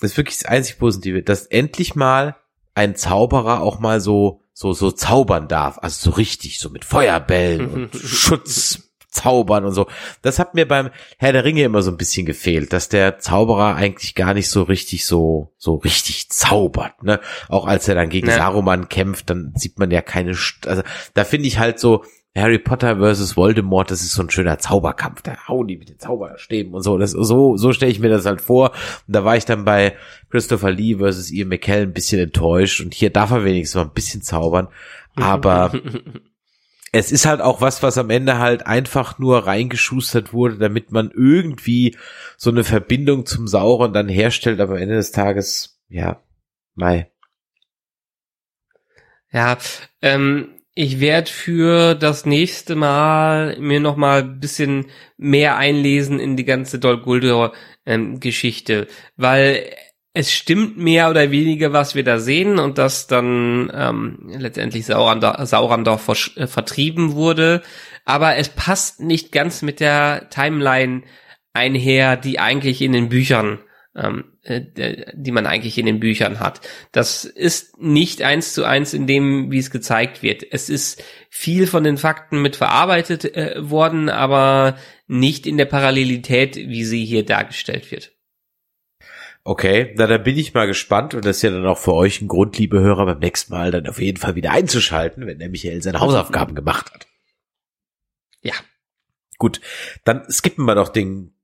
ist wirklich das einzig Positive, dass endlich mal ein Zauberer auch mal so, so, so zaubern darf. Also so richtig, so mit Feuerbällen und Schutzzaubern und so. Das hat mir beim Herr der Ringe immer so ein bisschen gefehlt, dass der Zauberer eigentlich gar nicht so richtig so, so richtig zaubert, ne? Auch als er dann gegen ja. Saruman kämpft, dann sieht man ja keine, also da finde ich halt so, Harry Potter versus Voldemort, das ist so ein schöner Zauberkampf, da hauen die mit den Zauberstäben und so. Das, so, so stelle ich mir das halt vor. Und da war ich dann bei Christopher Lee versus Ian McKellen ein bisschen enttäuscht. Und hier darf er wenigstens mal ein bisschen zaubern. Aber es ist halt auch was, was am Ende halt einfach nur reingeschustert wurde, damit man irgendwie so eine Verbindung zum Sauron dann herstellt. Aber am Ende des Tages, ja, mai. Ja, ähm, ich werde für das nächste Mal mir noch mal ein bisschen mehr einlesen in die ganze Dol Guldur ähm, Geschichte, weil es stimmt mehr oder weniger, was wir da sehen und dass dann ähm, letztendlich Saurandorf, Saurandorf äh, vertrieben wurde, aber es passt nicht ganz mit der Timeline einher, die eigentlich in den Büchern ähm, äh, die man eigentlich in den Büchern hat. Das ist nicht eins zu eins in dem, wie es gezeigt wird. Es ist viel von den Fakten mit verarbeitet äh, worden, aber nicht in der Parallelität, wie sie hier dargestellt wird. Okay, na dann bin ich mal gespannt und das ist ja dann auch für euch ein Grund, liebe Hörer, beim nächsten Mal dann auf jeden Fall wieder einzuschalten, wenn der Michael seine Hausaufgaben gemacht hat. Ja. Gut, dann skippen wir doch den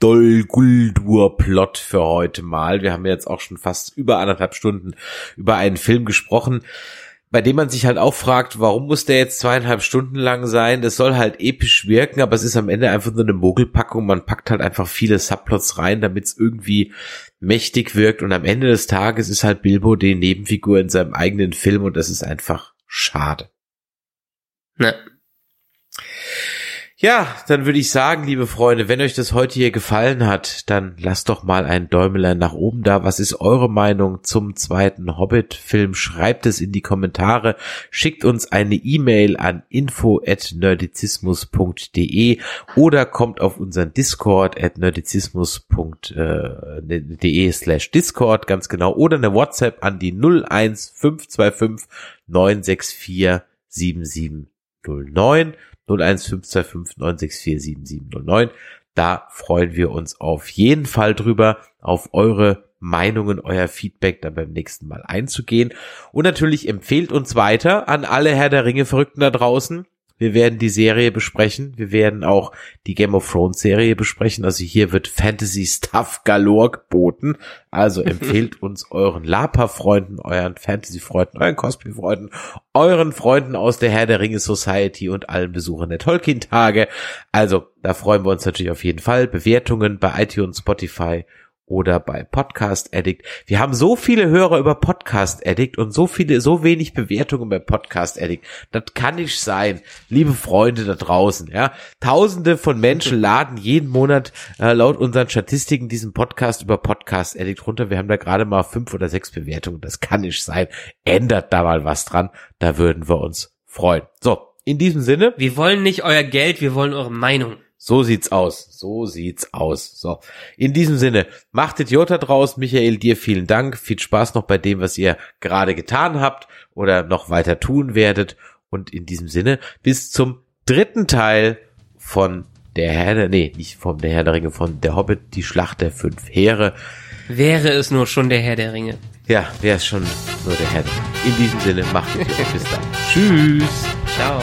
Dol Guldur Plot für heute mal. Wir haben jetzt auch schon fast über anderthalb Stunden über einen Film gesprochen, bei dem man sich halt auch fragt, warum muss der jetzt zweieinhalb Stunden lang sein? Das soll halt episch wirken, aber es ist am Ende einfach nur eine Mogelpackung. Man packt halt einfach viele Subplots rein, damit es irgendwie mächtig wirkt. Und am Ende des Tages ist halt Bilbo die Nebenfigur in seinem eigenen Film und das ist einfach schade. Ne. Ja, dann würde ich sagen, liebe Freunde, wenn euch das heute hier gefallen hat, dann lasst doch mal ein Däumelein nach oben da. Was ist eure Meinung zum zweiten Hobbit-Film? Schreibt es in die Kommentare. Schickt uns eine E-Mail an info@nerdizismus.de oder kommt auf unseren Discord at nerdizismus.de slash Discord, ganz genau, oder eine WhatsApp an die 01525 964 7709. 0152596477709. Da freuen wir uns auf jeden Fall drüber, auf eure Meinungen, euer Feedback dann beim nächsten Mal einzugehen. Und natürlich empfehlt uns weiter an alle Herr der Ringe Verrückten da draußen. Wir werden die Serie besprechen. Wir werden auch die Game of Thrones Serie besprechen. Also hier wird Fantasy Stuff galore geboten. Also empfehlt uns euren Lapa-Freunden, euren Fantasy-Freunden, euren Cosplay-Freunden, euren Freunden aus der Herr der Ringe Society und allen Besuchern der Tolkien-Tage. Also da freuen wir uns natürlich auf jeden Fall. Bewertungen bei iTunes, Spotify oder bei Podcast Addict. Wir haben so viele Hörer über Podcast Addict und so viele, so wenig Bewertungen bei Podcast Addict. Das kann nicht sein, liebe Freunde da draußen. Ja, Tausende von Menschen laden jeden Monat äh, laut unseren Statistiken diesen Podcast über Podcast Addict runter. Wir haben da gerade mal fünf oder sechs Bewertungen. Das kann nicht sein. Ändert da mal was dran. Da würden wir uns freuen. So, in diesem Sinne. Wir wollen nicht euer Geld, wir wollen eure Meinung. So sieht's aus. So sieht's aus. So. In diesem Sinne, macht Idiota draus. Michael, dir vielen Dank. Viel Spaß noch bei dem, was ihr gerade getan habt oder noch weiter tun werdet. Und in diesem Sinne, bis zum dritten Teil von der Herr der, nee, nicht von der Herr der Ringe, von der Hobbit, die Schlacht der fünf Heere. Wäre es nur schon der Herr der Ringe. Ja, wäre es schon nur der Herr. In diesem Sinne, macht Idiota. bis dann. Tschüss. Ciao.